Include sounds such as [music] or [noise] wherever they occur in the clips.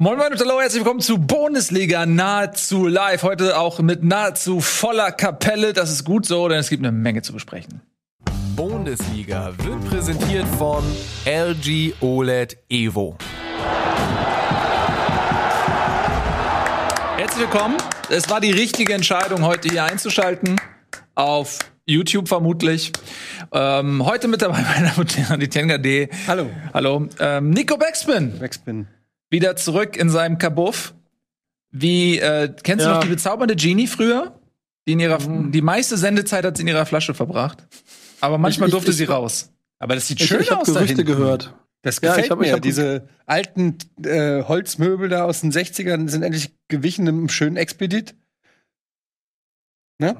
Moin Moin und hallo, herzlich willkommen zu Bundesliga nahezu live. Heute auch mit nahezu voller Kapelle. Das ist gut so, denn es gibt eine Menge zu besprechen. Bundesliga wird präsentiert von LG OLED Evo. Herzlich willkommen. Es war die richtige Entscheidung, heute hier einzuschalten. Auf YouTube vermutlich. Ähm, heute mit dabei meine Mutter, die Tenga D. Hallo. Hallo. Ähm, Nico Backspin. Backspin. Wieder zurück in seinem Kabuff. Wie, äh, kennst du Ja. noch die bezaubernde Genie früher? Die in ihrer, Mhm. die meiste Sendezeit hat sie in ihrer Flasche verbracht. Aber manchmal Ich- ich- durfte ich- sie raus. Aber das sieht Ich, schön ich habe aus da Gerüchte hinten. gehört. Das Ja, gefällt ich hab- mir. ich hab- Diese alten äh, Holzmöbel da aus den 60ern sind endlich gewichen im schönen Expedit. Ne?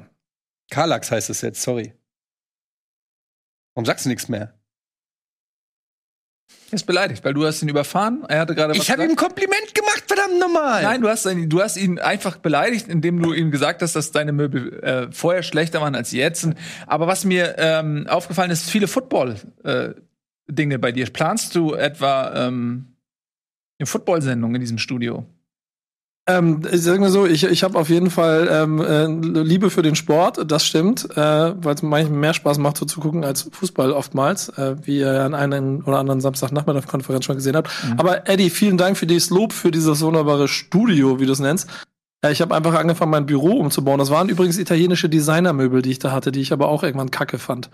Karlax heißt es jetzt, sorry. Warum sagst du nichts mehr? Er ist beleidigt, weil du hast ihn überfahren. Er hatte gerade was Ich habe ihm ein. Kompliment gemacht, verdammt nochmal. Nein, du hast, ihn, du hast ihn einfach beleidigt, indem du ihm gesagt hast, dass deine Möbel äh, vorher schlechter waren als jetzt. Aber was mir ähm, aufgefallen ist, viele Football-Dinge bei dir. Planst du etwa ähm, eine Football-Sendung in diesem Studio? Ähm, ich sag mal so, ich, ich habe auf jeden Fall ähm, äh, Liebe für den Sport, das stimmt, äh, weil es manchmal mehr Spaß macht, so zu gucken als Fußball oftmals, äh, wie ihr an einen oder anderen Samstagnachmittag-Konferenz schon gesehen habt. Aber Eddie, vielen Dank für dieses Lob für dieses wunderbare Studio, wie du es nennst. Äh, ich habe einfach angefangen, mein Büro umzubauen. Das waren übrigens italienische Designermöbel, die ich da hatte, die ich aber auch irgendwann kacke fand.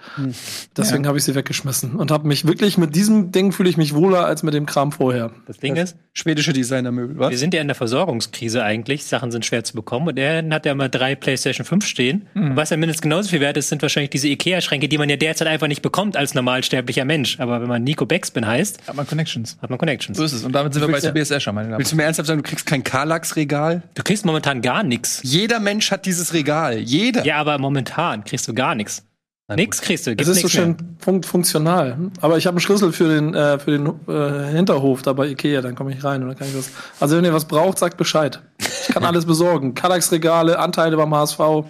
Deswegen habe ich sie weggeschmissen und habe mich wirklich mit diesem Ding fühle ich mich wohler als mit dem Kram vorher. Das Ding ist, Schwedische Designermöbel, wir was? sind ja in der Versorgungskrise eigentlich. Sachen sind schwer zu bekommen. Und er hat ja mal drei PlayStation 5 stehen. Und was ja mindestens genauso viel wert ist, sind wahrscheinlich diese Ikea-Schränke, die man ja derzeit einfach nicht bekommt als normalsterblicher Mensch. Aber wenn man Nico Backspin heißt, Hat man Connections. hat man Connections. So ist es. Und damit sind wir bei ja- Tobias Escher, meine Damen. Willst du mir ernsthaft sagen, du kriegst kein Karlax-Regal? Du kriegst momentan gar nichts. Jeder Mensch hat dieses Regal. Jeder. Ja, aber momentan kriegst du gar nichts. Nix kriegst du. Es Gibt's ist so schön fun funktional. Aber ich habe einen Schlüssel für den, äh, für den äh, Hinterhof da bei Ikea, dann komme ich rein und dann kann ich das. Also wenn ihr was braucht, sagt Bescheid. Ich kann [laughs] alles besorgen. Kallax-Regale, Anteile beim HSV. [laughs]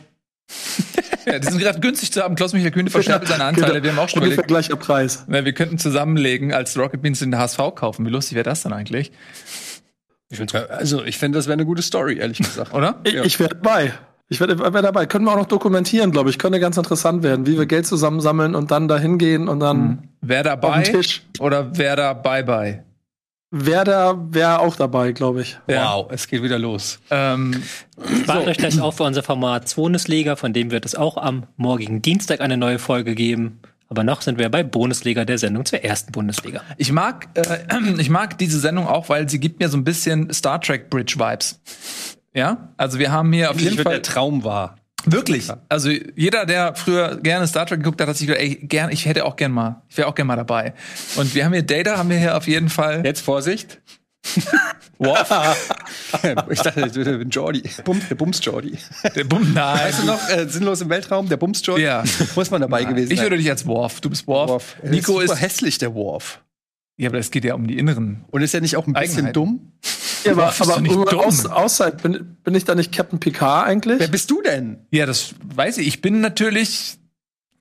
Ja, die sind gerade günstig zu haben. Klaus-Michael Kühne verscherbelt [laughs] seine Anteile. Genau. Wir haben auch schon überlegt, gleicher Preis. na, wir könnten zusammenlegen, als Rocket Beans den HSV kaufen. Wie lustig wäre das dann eigentlich? Also, ich finde, das wäre eine gute Story, ehrlich gesagt. [laughs] Oder? Ich, Ja. ich wäre dabei. Ich wäre wär dabei. Können wir auch noch dokumentieren, glaube ich. Könnte ganz interessant werden, wie wir Geld zusammensammeln und dann dahin gehen und dann Wer auf dabei den Tisch. oder wer da bye bye? Wer da wäre auch dabei, glaube ich. Wow, es geht wieder los. Ähm, Spart euch gleich auf für unser Format Bundesliga, von dem wird es auch am morgigen Dienstag eine neue Folge geben. Aber noch sind wir bei Bundesliga, der Sendung zur ersten Bundesliga. ich mag, äh, [clears throat] ich mag diese Sendung auch, weil sie gibt mir so ein bisschen Star Trek Bridge Vibes. Ja, also wir haben hier auf jeden Ich Fall der Traum war. wirklich. Also jeder, der früher gerne Star Trek geguckt hat, hat sich gedacht, ey, gern, ich hätte auch gern mal, ich wäre auch gern mal dabei. Und wir haben hier Data, haben wir hier auf jeden Fall. Jetzt Vorsicht. Worf, [laughs] ich dachte, ein Jordi. Bum, der Bums Jordi. der Bumm, nein. Weißt du noch, äh, sinnlos im Weltraum, der Bums Jordi? Ja. Muss man dabei gewesen Ich sein. würde dich als Worf. Du bist Worf. Worf. Nico ist super ist. hässlich, der Worf. Ja, aber es geht ja um die inneren. Und ist er nicht auch ein bisschen dumm? Ja, aber, Worf ist doch aber nicht dumm. aus, außerhalb, bin, bin ich da nicht Captain Picard eigentlich? Wer bist du denn? Ja, das weiß ich. Ich bin natürlich.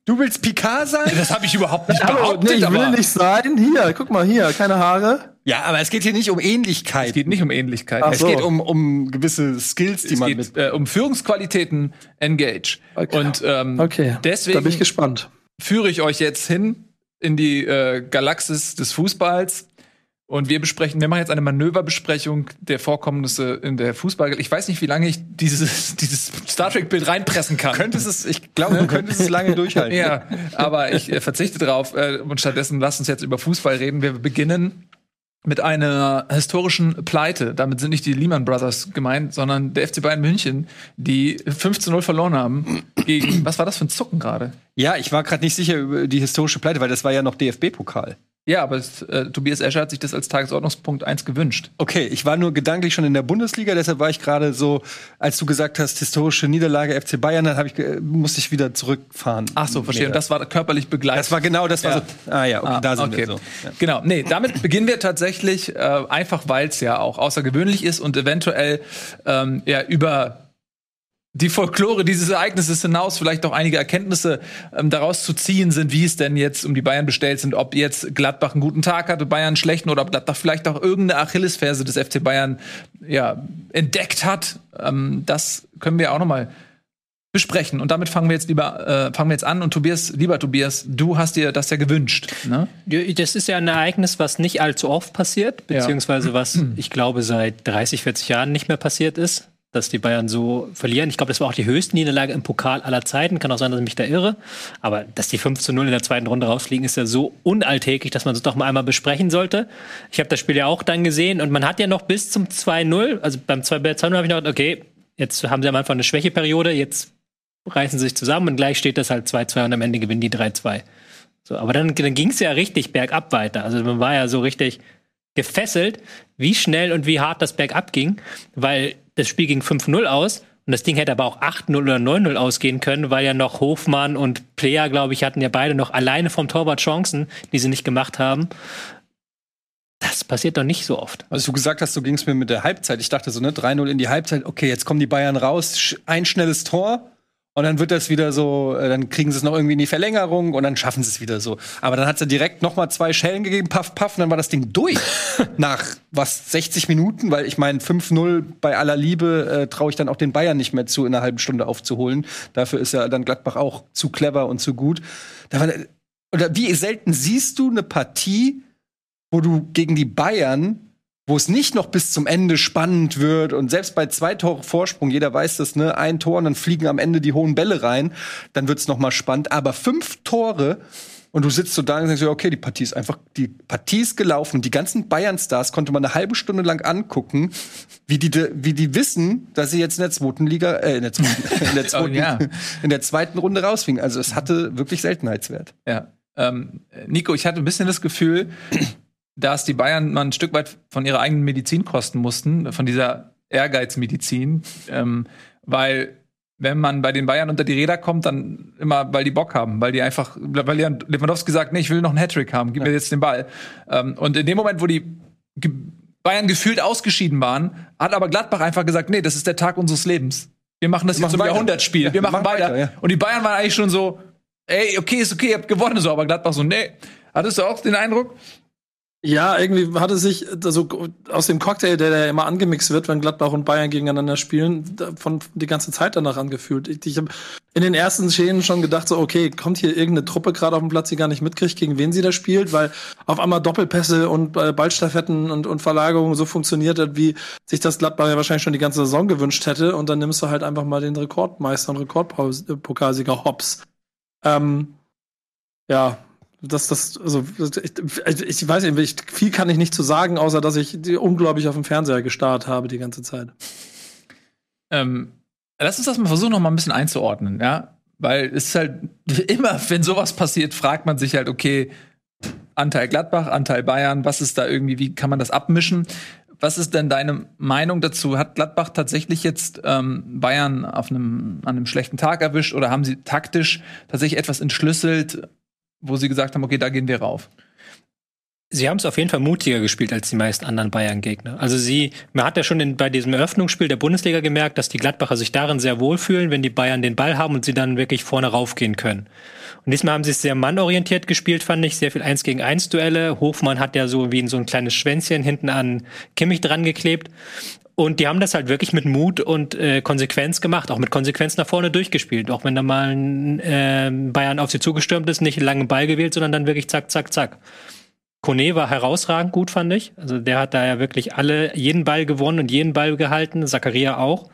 Du willst Picard sein? Das habe ich überhaupt nicht Hallo, behauptet, nee, ich will aber nicht sein. Hier, guck mal hier, keine Haare. Ja, aber es geht hier nicht um Ähnlichkeit. es geht nicht um Ähnlichkeit. Ach Es so. geht um, um gewisse Skills, die es man geht mit. äh, um Führungsqualitäten Engage. Okay. Und ähm, Okay, deswegen da bin ich gespannt. führe ich euch jetzt hin in die äh, Galaxis des Fußballs. Und wir besprechen, wir machen jetzt eine Manöverbesprechung der Vorkommnisse in der Fußball. Ich weiß nicht, wie lange ich dieses, [laughs] dieses Star Trek-Bild reinpressen kann. Könntest es, ich glaube, du könntest es lange durchhalten. [laughs] Ja, aber ich äh, verzichte drauf äh, und stattdessen lasst uns jetzt über Fußball reden. Wir beginnen mit einer historischen Pleite. Damit sind nicht die Lehman Brothers gemeint, sondern der FC Bayern München, die 5 zu 0 verloren haben gegen, was war das für ein Zucken gerade? Ja, ich war gerade nicht sicher über die historische Pleite, weil das war ja noch DFB-Pokal. Ja, aber es, äh, Tobias Escher hat sich das als Tagesordnungspunkt 1 gewünscht. Okay, ich war nur gedanklich schon in der Bundesliga, deshalb war ich gerade so, als du gesagt hast, historische Niederlage FC Bayern, dann ich, musste ich wieder zurückfahren. Ach so, verstehe. Und das war körperlich begleitet. das war genau, das war Ja. so. Ah ja, okay, Ah, da sind okay. wir so. Ja. Genau, nee, damit [clears throat] beginnen wir tatsächlich, äh, einfach weil es ja auch außergewöhnlich ist und eventuell ähm, ja über die Folklore dieses Ereignisses hinaus vielleicht auch einige Erkenntnisse ähm, daraus zu ziehen sind, wie es denn jetzt um die Bayern bestellt sind, ob jetzt Gladbach einen guten Tag hatte, Bayern einen schlechten oder ob Gladbach vielleicht auch irgendeine Achillesferse des FC Bayern ja, entdeckt hat. Ähm, das können wir auch noch mal besprechen. Und damit fangen wir jetzt lieber äh, fangen wir jetzt an. Und Tobias, lieber Tobias, du hast dir das ja gewünscht. Ne? Das ist ja ein Ereignis, was nicht allzu oft passiert, beziehungsweise was ich glaube seit 30, 40 Jahren nicht mehr passiert ist, dass die Bayern so verlieren. Ich glaube, das war auch die höchste Niederlage im Pokal aller Zeiten. Kann auch sein, dass ich mich da irre. Aber dass die 5 zu 0 in der zweiten Runde rausfliegen, ist ja so unalltäglich, dass man es doch mal einmal besprechen sollte. Ich habe das Spiel ja auch dann gesehen und man hat ja noch bis zum 2-0, also beim 2-0 habe ich noch gedacht, okay, jetzt haben sie am Anfang eine Schwächeperiode, jetzt reißen sie sich zusammen und gleich steht das halt 2-2 und am Ende gewinnen die 3-2. So, aber dann, dann ging es ja richtig bergab weiter. Also man war ja so richtig gefesselt, wie schnell und wie hart das bergab ging, weil das Spiel ging 5-0 aus und das Ding hätte aber auch 8-0 oder 9-0 ausgehen können, weil ja noch Hofmann und Player, glaube ich, hatten ja beide noch alleine vom Torwart Chancen, die sie nicht gemacht haben. Das passiert doch nicht so oft. Als du gesagt hast, so ging es mir mit der Halbzeit. Ich dachte so, ne, 3-0 in die Halbzeit, okay, jetzt kommen die Bayern raus, ein schnelles Tor. Und dann wird das wieder so, äh, dann kriegen sie es noch irgendwie in die Verlängerung und dann schaffen sie es wieder so. Aber dann hat sie direkt noch mal zwei Schellen gegeben, paff, paff, und dann war das Ding durch. [laughs] Nach was, 60 Minuten? Weil ich meine, 5-0 bei aller Liebe äh, traue ich dann auch den Bayern nicht mehr zu, in einer halben Stunde aufzuholen. Dafür ist ja dann Gladbach auch zu clever und zu gut. Da war, oder wie selten siehst du eine Partie, wo du gegen die Bayern wo es nicht noch bis zum Ende spannend wird und selbst bei zwei Tore Vorsprung, jeder weiß das, ne, ein Tor und dann fliegen am Ende die hohen Bälle rein, dann wird's noch mal spannend, aber fünf Tore und du sitzt so da und denkst, okay, die Partie ist einfach, die Partie ist gelaufen und die ganzen Bayern-Stars konnte man eine halbe Stunde lang angucken, wie die, wie die wissen, dass sie jetzt in der zweiten Liga, äh, in der zweiten, [laughs] in der zweiten, Oh, ja. in der zweiten Runde rausfliegen. Also es hatte wirklich Seltenheitswert. Ja. Ähm, Nico, ich hatte ein bisschen das Gefühl, dass die Bayern mal ein Stück weit von ihrer eigenen Medizin kosten mussten, von dieser Ehrgeizmedizin, ähm, weil wenn man bei den Bayern unter die Räder kommt, dann immer, weil die Bock haben, weil die einfach, weil Lewandowski sagt, nee, ich will noch einen Hattrick haben, gib mir jetzt den Ball. Ähm, und in dem Moment, wo die Bayern gefühlt ausgeschieden waren, hat aber Gladbach einfach gesagt, nee, das ist der Tag unseres Lebens. Wir machen das Wir jetzt zum machen. Jahrhundertspiel. Wir Ja, machen, wir machen weiter. weiter, ja. Und die Bayern waren eigentlich schon so, ey, okay, ist okay, ihr habt gewonnen, so, aber Gladbach so, nee. Hattest du auch den Eindruck? Ja, irgendwie hatte sich also aus dem Cocktail, der da immer angemixt wird, wenn Gladbach und Bayern gegeneinander spielen, von die ganze Zeit danach angefühlt. Ich, ich habe in den ersten Szenen schon gedacht, so okay, kommt hier irgendeine Truppe gerade auf dem Platz, die gar nicht mitkriegt, gegen wen sie da spielt, weil auf einmal Doppelpässe und äh, Ballstaffetten und, und Verlagerungen so funktioniert hat, wie sich das Gladbach ja wahrscheinlich schon die ganze Saison gewünscht hätte. Und dann nimmst du halt einfach mal den Rekordmeister und Rekordpokalsieger Hops. Ähm, ja, das, das, also, ich, ich weiß nicht, ich, viel kann ich nicht zu sagen, außer dass ich die unglaublich auf dem Fernseher gestarrt habe die ganze Zeit. Ähm, lass uns das mal versuchen, noch mal ein bisschen einzuordnen, ja? Weil es ist halt [laughs] immer, wenn sowas passiert, fragt man sich halt, okay, Anteil Gladbach, Anteil Bayern, was ist da irgendwie, wie kann man das abmischen? Was ist denn deine Meinung dazu? Hat Gladbach tatsächlich jetzt ähm, Bayern auf einem, an einem schlechten Tag erwischt oder haben sie taktisch tatsächlich etwas entschlüsselt, wo sie gesagt haben, okay, da gehen wir rauf? Sie haben es auf jeden Fall mutiger gespielt als die meisten anderen Bayern-Gegner. Also sie, man hat ja schon in, bei diesem Eröffnungsspiel der Bundesliga gemerkt, dass die Gladbacher sich darin sehr wohlfühlen, wenn die Bayern den Ball haben und sie dann wirklich vorne raufgehen können. Und diesmal haben sie es sehr mannorientiert gespielt, fand ich. Sehr viel 1 gegen 1 Duelle. Hofmann hat ja so wie in so ein kleines Schwänzchen hinten an Kimmich dran geklebt. Und die haben das halt wirklich mit Mut und äh, Konsequenz gemacht, auch mit Konsequenz nach vorne durchgespielt. Auch wenn da mal ein äh, Bayern auf sie zugestürmt ist, nicht langen Ball gewählt, sondern dann wirklich zack, zack, zack. Kone war herausragend gut, fand ich. Also der hat da ja wirklich alle, jeden Ball gewonnen und jeden Ball gehalten, Zakaria auch.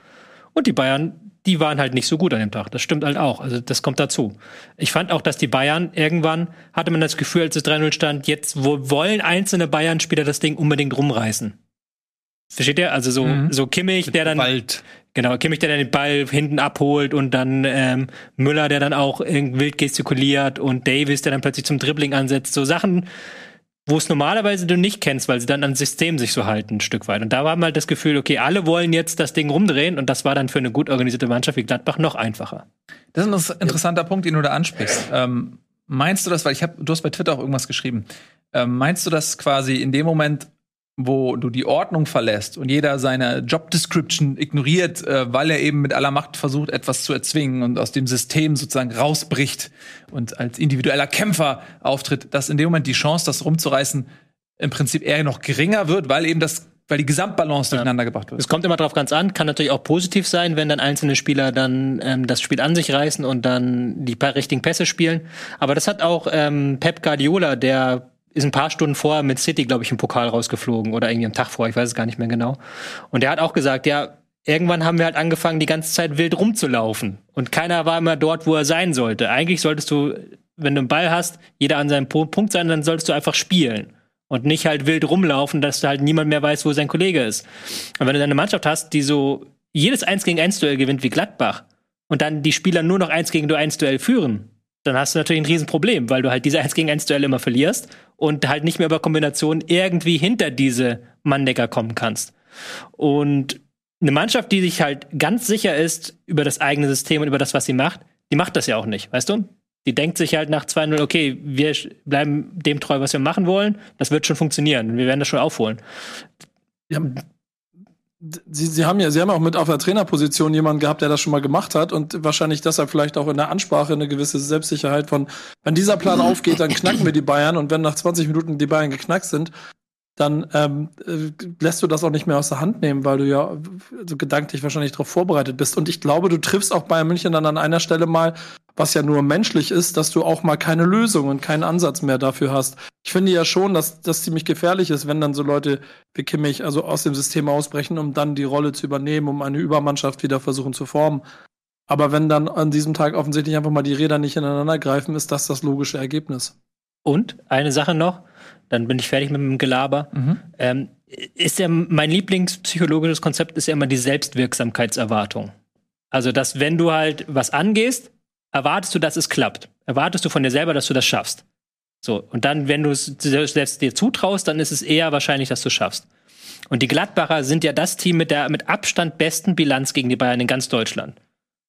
Und die Bayern, die waren halt nicht so gut an dem Tag. Das stimmt halt auch. Also das kommt dazu. Ich fand auch, dass die Bayern irgendwann, hatte man das Gefühl, als es 3-0 stand, jetzt wo wollen einzelne Bayern-Spieler das Ding unbedingt rumreißen. Versteht ihr? Also so, Mhm. so Kimmich, der dann Bald. Genau, Kimmich, der dann den Ball hinten abholt und dann ähm, Müller, der dann auch wild gestikuliert und Davis, der dann plötzlich zum Dribbling ansetzt. So Sachen, wo es normalerweise du nicht kennst, weil sie dann ans System sich so halten, ein Stück weit. Und da war mal das Gefühl, okay, alle wollen jetzt das Ding rumdrehen und das war dann für eine gut organisierte Mannschaft wie Gladbach noch einfacher. Das ist ein interessanter Punkt, den du da ansprichst. Ähm, meinst du das, weil ich habe, du hast bei Twitter auch irgendwas geschrieben. Ähm, meinst du das quasi in dem Moment, wo du die Ordnung verlässt und jeder seine Job Description ignoriert, äh, weil er eben mit aller Macht versucht, etwas zu erzwingen und aus dem System sozusagen rausbricht und als individueller Kämpfer auftritt, dass in dem Moment die Chance, das rumzureißen, im Prinzip eher noch geringer wird, weil eben das, weil die Gesamtbalance durcheinander gebracht wird. Es kommt immer drauf ganz an, kann natürlich auch positiv sein, wenn dann einzelne Spieler dann ähm, das Spiel an sich reißen und dann die pa- richtigen Pässe spielen. Aber das hat auch ähm, Pep Guardiola, der ist ein paar Stunden vorher mit City, glaube ich, im Pokal rausgeflogen oder irgendwie am Tag vorher, ich weiß es gar nicht mehr genau. Und der hat auch gesagt, ja, irgendwann haben wir halt angefangen, die ganze Zeit wild rumzulaufen. Und keiner war immer dort, wo er sein sollte. Eigentlich solltest du, wenn du einen Ball hast, jeder an seinem Punkt sein, dann solltest du einfach spielen. Und nicht halt wild rumlaufen, dass da halt niemand mehr weiß, wo sein Kollege ist. Und wenn du dann eine Mannschaft hast, die so jedes 1 gegen 1 Duell gewinnt wie Gladbach und dann die Spieler nur noch 1 gegen 1 Duell führen, dann hast du natürlich ein Riesenproblem, weil du halt diese 1 gegen 1 Duelle immer verlierst und halt nicht mehr über Kombinationen irgendwie hinter diese Manndecker kommen kannst. Und eine Mannschaft, die sich halt ganz sicher ist über das eigene System und über das, was sie macht, die macht das ja auch nicht, weißt du? Die denkt sich halt nach 2-0, okay, wir bleiben dem treu, was wir machen wollen, das wird schon funktionieren, wir werden das schon aufholen. Sie, sie haben ja, sie haben auch mit auf der Trainerposition jemanden gehabt, der das schon mal gemacht hat und wahrscheinlich deshalb vielleicht auch in der Ansprache eine gewisse Selbstsicherheit von, wenn dieser Plan [laughs] aufgeht, dann knacken wir die Bayern und wenn nach 20 Minuten die Bayern geknackt sind, dann ähm, äh, lässt du das auch nicht mehr aus der Hand nehmen, weil du ja so gedanklich wahrscheinlich darauf vorbereitet bist. Und ich glaube, du triffst auch Bayern München dann an einer Stelle mal, was ja nur menschlich ist, dass du auch mal keine Lösung und keinen Ansatz mehr dafür hast. Ich finde ja schon, dass das ziemlich gefährlich ist, wenn dann so Leute wie Kimmich also aus dem System ausbrechen, um dann die Rolle zu übernehmen, um eine Übermannschaft wieder versuchen zu formen. Aber wenn dann an diesem Tag offensichtlich einfach mal die Räder nicht ineinander greifen, ist das das logische Ergebnis. Und eine Sache noch, dann bin ich fertig mit dem Gelaber. Ähm, ist ja mein Lieblingspsychologisches Konzept ist ja immer die Selbstwirksamkeitserwartung. Also, dass wenn du halt was angehst, erwartest du, dass es klappt. Erwartest du von dir selber, dass du das schaffst. So, und dann, wenn du es selbst dir zutraust, dann ist es eher wahrscheinlich, dass du es schaffst. Und die Gladbacher sind ja das Team mit der mit Abstand besten Bilanz gegen die Bayern in ganz Deutschland.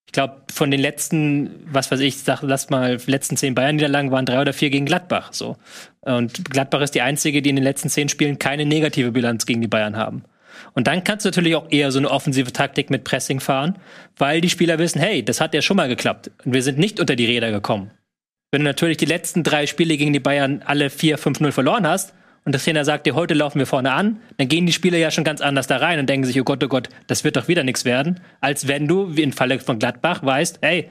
Ich glaube, von den letzten, was weiß ich, sag, lass mal, letzten zehn Bayern-Niederlagen waren drei oder vier gegen Gladbach. So. Und Gladbach ist die einzige, die in den letzten zehn Spielen keine negative Bilanz gegen die Bayern haben. Und dann kannst du natürlich auch eher so eine offensive Taktik mit Pressing fahren, weil die Spieler wissen, hey, das hat ja schon mal geklappt. Und wir sind nicht unter die Räder gekommen. Wenn du natürlich die letzten drei Spiele gegen die Bayern alle 4-5-0 verloren hast und der Trainer sagt dir, heute laufen wir vorne an, dann gehen die Spieler ja schon ganz anders da rein und denken sich, oh Gott, oh Gott, das wird doch wieder nichts werden, als wenn du, wie im Falle von Gladbach, weißt, hey,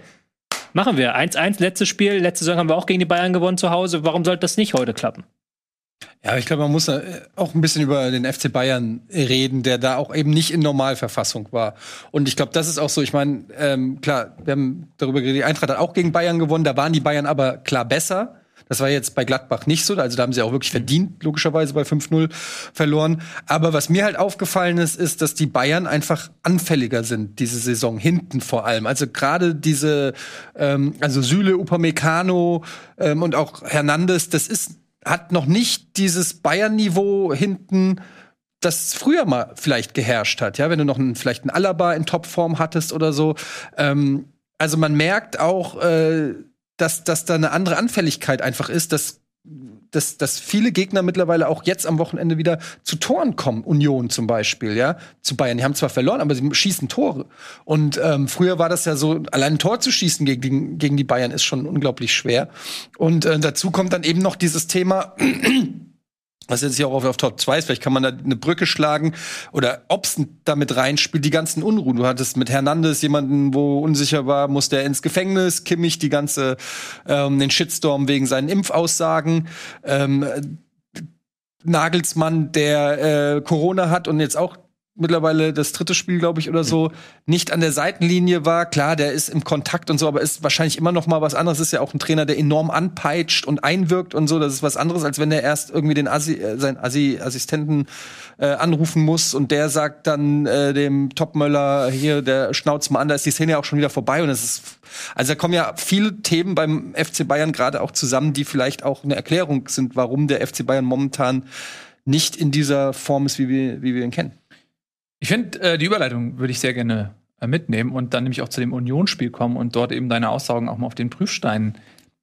machen wir 1-1, letztes Spiel, letzte Saison haben wir auch gegen die Bayern gewonnen zu Hause, warum sollte das nicht heute klappen? Ja, ich glaube, man muss äh, auch ein bisschen über den FC Bayern reden, der da auch eben nicht in Normalverfassung war. Und ich glaube, das ist auch so. Ich meine, ähm, klar, wir haben darüber geredet, die Eintracht hat auch gegen Bayern gewonnen. Da waren die Bayern aber klar besser. Das war jetzt bei Gladbach nicht so. Also da haben sie auch wirklich verdient, logischerweise bei 5-0 verloren. Aber was mir halt aufgefallen ist, ist, dass die Bayern einfach anfälliger sind, diese Saison, hinten vor allem. Also gerade diese, ähm, also Süle, Upamecano ähm, und auch Hernandez, das ist hat noch nicht dieses Bayern-Niveau hinten, das früher mal vielleicht geherrscht hat, ja, wenn du noch einen, vielleicht einen Alaba in Topform hattest oder so. Ähm, also man merkt auch, äh, dass, dass da eine andere Anfälligkeit einfach ist, dass dass, dass viele Gegner mittlerweile auch jetzt am Wochenende wieder zu Toren kommen. Union zum Beispiel, ja, zu Bayern. Die haben zwar verloren, aber sie schießen Tore. Und ähm, früher war das ja so, allein ein Tor zu schießen gegen, die- gegen die Bayern ist schon unglaublich schwer. Und äh, dazu kommt dann eben noch dieses Thema, was jetzt hier auch auf, auf Top 2 ist, vielleicht kann man da eine Brücke schlagen oder ob's damit reinspielt, die ganzen Unruhen. Du hattest mit Hernandez jemanden, wo unsicher war, muss der ins Gefängnis, Kimmich die ganze, ähm, den Shitstorm wegen seinen Impfaussagen, ähm, Nagelsmann, der äh, Corona hat und jetzt auch mittlerweile das dritte Spiel, glaube ich, oder so, nicht an der Seitenlinie war. Klar, der ist im Kontakt und so, aber ist wahrscheinlich immer noch mal was anderes. Ist ja auch ein Trainer, der enorm anpeitscht und einwirkt und so. Das ist was anderes, als wenn er erst irgendwie den Assi, äh, seinen Assi Assistenten äh, anrufen muss und der sagt dann äh, dem Topmöller hier, der schnauzt mal an, da ist die Szene ja auch schon wieder vorbei und es ist also da kommen ja viele Themen beim FC Bayern gerade auch zusammen, die vielleicht auch eine Erklärung sind, warum der FC Bayern momentan nicht in dieser Form ist, wie wir, wie wir ihn kennen. Ich finde, äh, die Überleitung würde ich sehr gerne äh, mitnehmen und dann nämlich auch zu dem Unionsspiel kommen und dort eben deine Aussagen auch mal auf den Prüfstein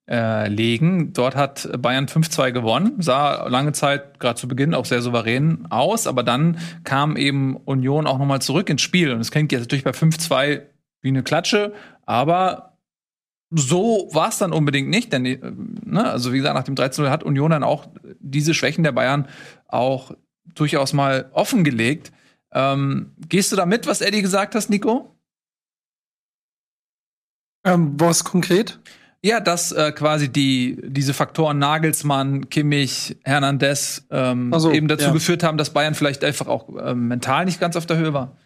äh, legen. Dort hat Bayern 5-2 gewonnen, sah lange Zeit, gerade zu Beginn, auch sehr souverän aus, aber dann kam eben Union auch nochmal zurück ins Spiel. Und es klingt jetzt natürlich bei 5-2 wie eine Klatsche, aber so war es dann unbedingt nicht, denn äh, ne, also wie gesagt, nach dem 13 hat Union dann auch diese Schwächen der Bayern auch durchaus mal offengelegt. Ähm, gehst du da mit, was Eddie gesagt hast, Nico? Ähm, was konkret? Ja, dass äh, quasi die diese Faktoren Nagelsmann, Kimmich, Hernandez ähm, so, eben dazu ja. geführt haben, dass Bayern vielleicht einfach auch ähm, mental nicht ganz auf der Höhe war.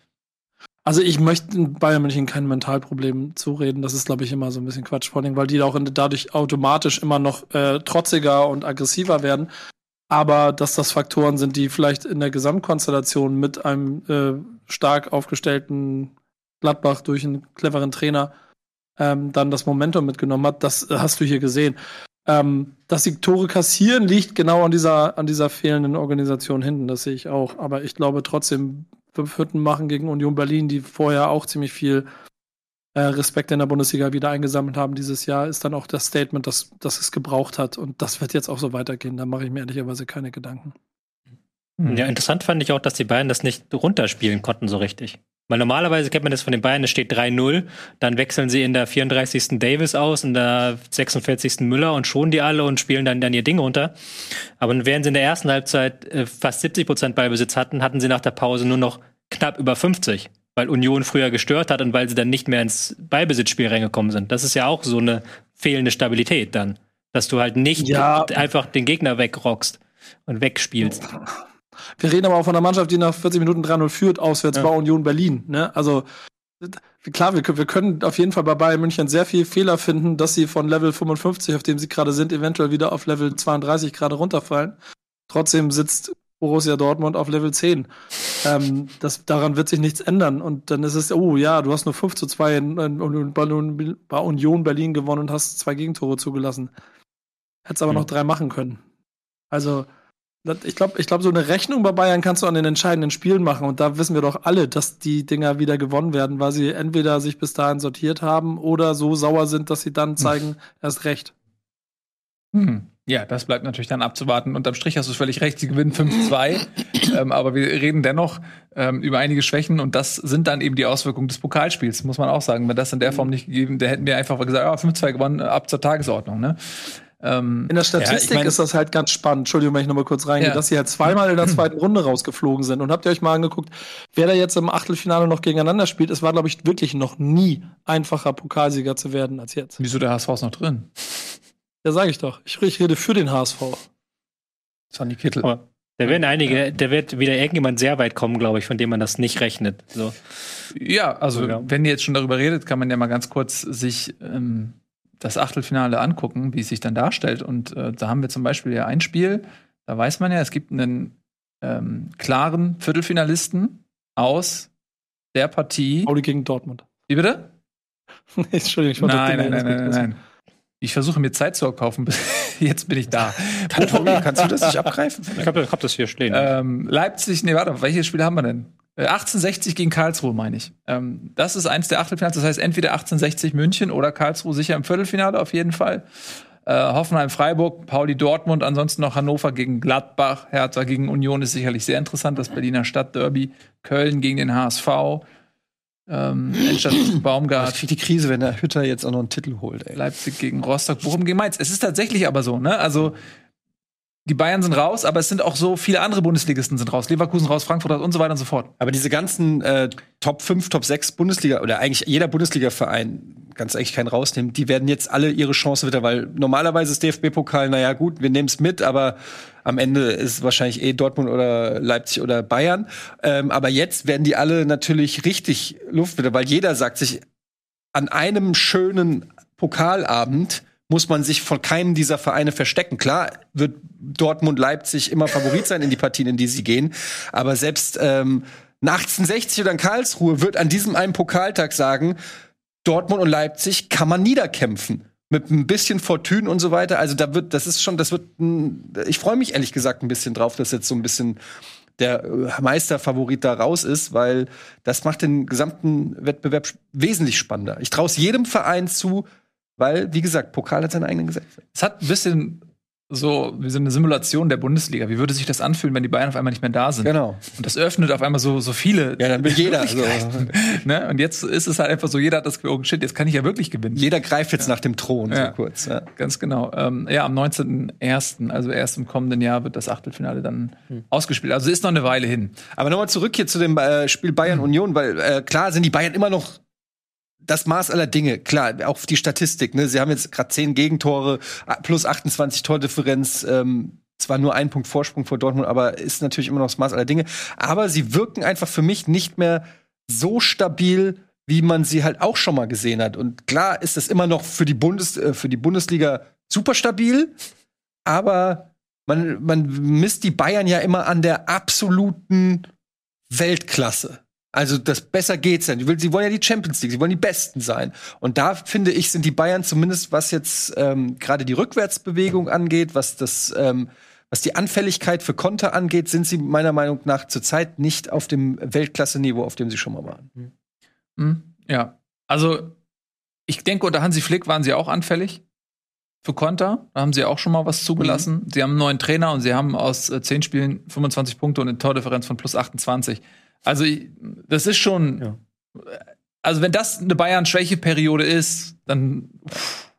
Also ich möchte Bayern München kein Mentalproblem zureden. Das ist, glaube ich, immer so ein bisschen Quatsch, vor allem, weil die auch dadurch automatisch immer noch äh, trotziger und aggressiver werden. Aber dass das Faktoren sind, die vielleicht in der Gesamtkonstellation mit einem äh, stark aufgestellten Gladbach durch einen cleveren Trainer ähm, dann das Momentum mitgenommen hat, das äh, hast du hier gesehen. Ähm, dass die Tore kassieren, liegt genau an dieser, an dieser fehlenden Organisation hinten. Das sehe ich auch. Aber ich glaube trotzdem, fünf Hütten machen gegen Union Berlin, die vorher auch ziemlich viel äh, Respekt in der Bundesliga wieder eingesammelt haben dieses Jahr, ist dann auch das Statement, dass, dass es gebraucht hat. Und das wird jetzt auch so weitergehen. Da mache ich mir ehrlicherweise keine Gedanken. Ja, interessant fand ich auch, dass die Bayern das nicht runterspielen konnten so richtig. Weil normalerweise kennt man das von den Bayern, es steht 3-0, dann wechseln sie in der 34. Davis aus, in der 46. Müller und schonen die alle und spielen dann, dann ihr Ding runter. Aber während sie in der ersten Halbzeit äh, fast 70 Prozent Ballbesitz hatten, hatten sie nach der Pause nur noch knapp über 50, weil Union früher gestört hat und weil sie dann nicht mehr ins Ballbesitzspiel reingekommen sind. Das ist ja auch so eine fehlende Stabilität dann, dass du halt nicht Ja. einfach den Gegner wegrockst und wegspielst. Wir reden aber auch von einer Mannschaft, die nach 40 Minuten 3-0 führt, auswärts Ja. bei Union Berlin. Ne? Also klar, wir, können- wir können auf jeden Fall bei Bayern München sehr viel Fehler finden, dass sie von Level 55, auf dem sie gerade sind, eventuell wieder auf Level 32 gerade runterfallen. Trotzdem sitzt Borussia Dortmund auf Level 10. Ähm, das, daran wird sich nichts ändern. Und dann ist es, oh ja, du hast nur 5 zu 2 in, in, in, bei- Union Berlin gewonnen und hast zwei Gegentore zugelassen. Hättest aber noch drei machen können. Also, ich glaube, ich glaub, so eine Rechnung bei Bayern kannst du an den entscheidenden Spielen machen. Und da wissen wir doch alle, dass die Dinger wieder gewonnen werden, weil sie entweder sich bis dahin sortiert haben oder so sauer sind, dass sie dann zeigen, erst recht. Hm. Ja, das bleibt natürlich dann abzuwarten. Unterm Strich hast du völlig recht, sie gewinnen 5-2. ähm, aber wir reden dennoch ähm, über einige Schwächen und das sind dann eben die Auswirkungen des Pokalspiels, muss man auch sagen. Wenn das in der Form nicht gegeben, da hätten wir einfach gesagt, ja, 5-2 gewonnen, ab zur Tagesordnung. Ne? Ähm, In der Statistik Ja, ich mein- ist das halt ganz spannend. Entschuldigung, wenn ich nochmal kurz reingehe, Ja. dass sie halt zweimal in der [clears throat] zweiten Runde rausgeflogen sind. Und habt ihr euch mal angeguckt, wer da jetzt im Achtelfinale noch gegeneinander spielt? Es war, glaube ich, wirklich noch nie einfacher, Pokalsieger zu werden als jetzt. wieso der HSV ist noch drin? Ja, sage ich doch. Ich, ich rede für den HSV. Sonny Kittel. Aber da werden einige, da wird wieder irgendjemand sehr weit kommen, glaube ich, von dem man das nicht rechnet. So. Ja, also Ja. wenn ihr jetzt schon darüber redet, kann man ja mal ganz kurz sich ähm, das Achtelfinale angucken, wie es sich dann darstellt. Und äh, da haben wir zum Beispiel ja ein Spiel, da weiß man ja, es gibt einen ähm, klaren Viertelfinalisten aus der Partie. Pauli gegen Dortmund. Wie bitte? [laughs] Entschuldigung, ich wollte Nein, den- nein, nein, nein, nein. Ich versuche mir Zeit zu erkaufen. bis- [laughs] Jetzt bin ich da. [laughs] Kannst du das nicht abgreifen? Ich habe hab das hier stehen. Ähm, Leipzig, nee, warte, welches Spiel haben wir denn? Äh, 1860 gegen Karlsruhe, meine ich. Ähm, das ist eins der Achtelfinals, das heißt entweder 1860 München oder Karlsruhe sicher im Viertelfinale auf jeden Fall. Äh, Hoffenheim, Freiburg, Pauli, Dortmund, ansonsten noch Hannover gegen Gladbach, Hertha gegen Union ist sicherlich sehr interessant, das Berliner Stadtderby, Köln gegen den HSV, ähm, Endstadt Ich Baumgart, krieg die Krise, wenn der Hütter jetzt auch noch einen Titel holt, ey. Leipzig gegen Rostock, Bochum gegen Mainz. Es ist tatsächlich aber so, ne? Also die Bayern sind raus, aber es sind auch so viele andere Bundesligisten sind raus. Leverkusen raus, Frankfurt raus und so weiter und so fort. Aber diese ganzen äh, Top 5, Top 6 Bundesliga oder eigentlich jeder Bundesliga-Verein, kannst eigentlich keinen rausnehmen, die werden jetzt alle ihre Chance wieder, weil normalerweise ist DFB-Pokal, naja gut, wir nehmen es mit, aber am Ende ist wahrscheinlich eh Dortmund oder Leipzig oder Bayern. Ähm, aber jetzt werden die alle natürlich richtig Luft wieder, weil jeder sagt sich, an einem schönen Pokalabend muss man sich von keinem dieser Vereine verstecken. Klar wird Dortmund, Leipzig immer Favorit sein in die Partien, in die sie gehen. Aber selbst ähm, ein 1860 oder ein Karlsruhe wird an diesem einen Pokaltag sagen, Dortmund und Leipzig kann man niederkämpfen. Mit ein bisschen Fortune und so weiter. Also da wird, das ist schon, das wird, ich freue mich ehrlich gesagt ein bisschen drauf, dass jetzt so ein bisschen der äh, Meisterfavorit da raus ist, weil das macht den gesamten Wettbewerb wesentlich spannender. Ich traue es jedem Verein zu, weil, wie gesagt, Pokal hat seine eigenen Gesetze. Es hat ein bisschen so wie so eine Simulation der Bundesliga. Wie würde sich das anfühlen, wenn die Bayern auf einmal nicht mehr da sind? Genau. Und das öffnet auf einmal so, so viele. Ja, dann will jeder. Also, [laughs] Ne? Und jetzt ist es halt einfach so, jeder hat das oh shit, jetzt kann ich ja wirklich gewinnen. jeder greift jetzt nach dem Thron, Ja. so kurz. Ja. Ganz genau. Ähm, ja, am 19.01., also erst im kommenden Jahr, wird das Achtelfinale dann ausgespielt. Also ist noch eine Weile hin. Aber nochmal zurück hier zu dem äh, Spiel Bayern-Union, weil äh, klar sind die Bayern immer noch das Maß aller Dinge. Klar, auch die Statistik. Ne? Sie haben jetzt gerade 10 Gegentore plus 28 Tordifferenz. Ähm, zwar nur ein Punkt Vorsprung vor Dortmund, aber ist natürlich immer noch das Maß aller Dinge. Aber sie wirken einfach für mich nicht mehr so stabil, wie man sie halt auch schon mal gesehen hat. Und klar ist das immer noch für die, Bundes äh, für die Bundesliga super stabil, aber man, man misst die Bayern ja immer an der absoluten Weltklasse. Also das besser geht's will- Sie wollen ja die Champions League, sie wollen die Besten sein. Und da finde ich, sind die Bayern zumindest, was jetzt ähm, gerade die Rückwärtsbewegung angeht, was das, ähm, was die Anfälligkeit für Konter angeht, sind sie meiner Meinung nach zurzeit nicht auf dem Weltklasse-Niveau, auf dem sie schon mal waren. Hm? Ja. Also, ich denke, unter Hansi Flick waren sie auch anfällig für Konter. Da haben sie auch schon mal was zugelassen. Sie haben einen neuen Trainer und sie haben aus äh, 10 Spielen 25 Punkte und eine Tordifferenz von plus 28. Also, das ist schon. Ja. Also, wenn das eine Bayern-Schwäche-Periode ist, dann pff,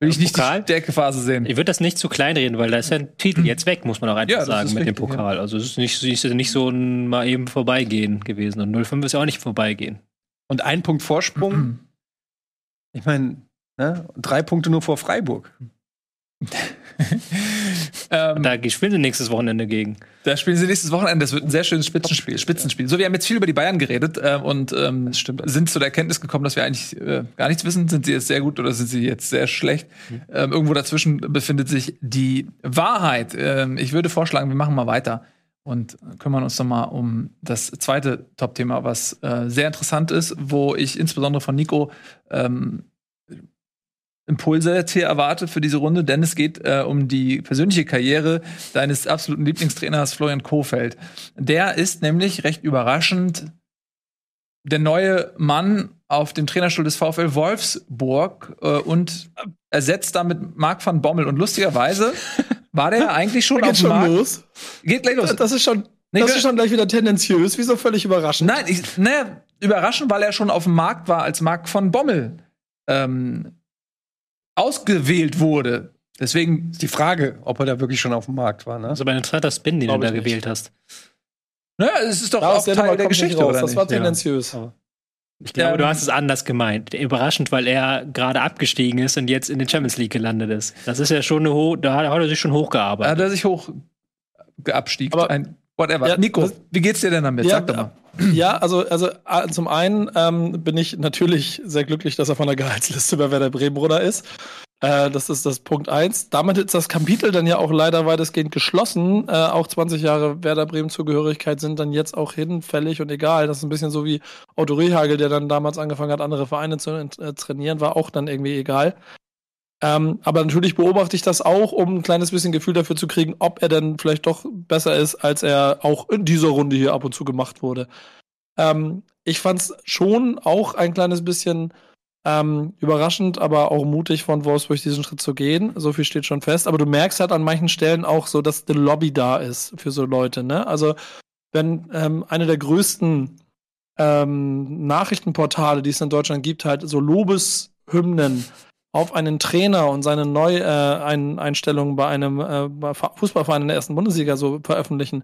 will ich nicht Pokal? die Stärkephase sehen. Ich würde das nicht zu klein reden, weil da ist ja ein Titel [clears throat] jetzt weg, muss man auch einfach Ja, sagen, mit dem richtig, Pokal. Also es ist nicht, ist nicht so ein mal eben vorbeigehen gewesen. Und 05 ist ja auch nicht vorbeigehen. Und ein Punkt Vorsprung, [clears throat] ich meine, ne, drei Punkte nur vor Freiburg. Ähm, Da spielen sie nächstes Wochenende gegen. Da spielen sie nächstes Wochenende. Das wird ein sehr schönes Spitzenspiel. Spitzenspiel. So, wir haben jetzt viel über die Bayern geredet äh, und ähm, sind zu der Erkenntnis gekommen, dass wir eigentlich äh, gar nichts wissen. Sind sie jetzt sehr gut oder sind sie jetzt sehr schlecht? Ähm, irgendwo dazwischen befindet sich die Wahrheit. Ähm, ich würde vorschlagen, wir machen mal weiter und kümmern uns noch mal um das zweite Top-Thema, was äh, sehr interessant ist, wo ich insbesondere von Nico ähm, Impulse jetzt hier erwarte für diese Runde, denn es geht äh, um die persönliche Karriere deines absoluten Lieblingstrainers Florian Kofeld. Der ist nämlich recht überraschend der neue Mann auf dem Trainerstuhl des VfL Wolfsburg äh, und ersetzt damit Marc van Bommel. Und lustigerweise [laughs] war der ja eigentlich schon Da auf geht's dem schon Markt. los. Geht gleich los. Das ist schon, Nee, das ist schon gleich wieder tendenziös. Wieso völlig überraschend? Nein, ich, naja, überraschend, weil er schon auf dem Markt war, als Marc von Bommel ähm, ausgewählt wurde. Deswegen, Ist die Frage, ob er da wirklich schon auf dem Markt war. Ne? Also bei einem interessanter Spin, den Glaub du da ich nicht. gewählt hast. naja, es ist doch auch der Teil der nicht Geschichte, raus. oder Das war nicht? tendenziös. Ich glaube, Ähm, du hast es anders gemeint. Überraschend, weil er gerade abgestiegen ist und jetzt in der Champions League gelandet ist. Das ist ja schon eine ho da hat er sich schon Da hochgearbeitet. hat er sich hoch abstieg. Aber- ein, whatever. Ja, Nico, das- wie geht's dir denn damit? Ja, Sag doch mal. [clears throat] Ja, also, also zum einen ähm, bin ich natürlich sehr glücklich, dass er von der Gehaltsliste bei Werder Bremen runter ist. Äh, das ist das Punkt eins. Damit ist das Kapitel dann ja auch leider weitestgehend geschlossen. Äh, auch 20 Jahre Werder Bremen Zugehörigkeit sind dann jetzt auch hinfällig und egal. Das ist ein bisschen so wie Otto Rehagel, der dann damals angefangen hat, andere Vereine zu äh, trainieren, war auch dann irgendwie egal. Ähm, aber natürlich beobachte ich das auch, um ein kleines bisschen Gefühl dafür zu kriegen, ob er denn vielleicht doch besser ist, als er auch in dieser Runde hier ab und zu gemacht wurde. Ähm, ich fand es schon auch ein kleines bisschen ähm, überraschend, aber auch mutig von Wolfsburg diesen Schritt zu gehen. So viel steht schon fest. Aber du merkst halt an manchen Stellen auch so, dass eine Lobby da ist für so Leute. Ne? Also wenn ähm, eine der größten ähm, Nachrichtenportale, die es in Deutschland gibt, halt so Lobeshymnen auf einen Trainer und seine Neueinstellungen bei einem äh, Fußballverein in der ersten Bundesliga so veröffentlichen,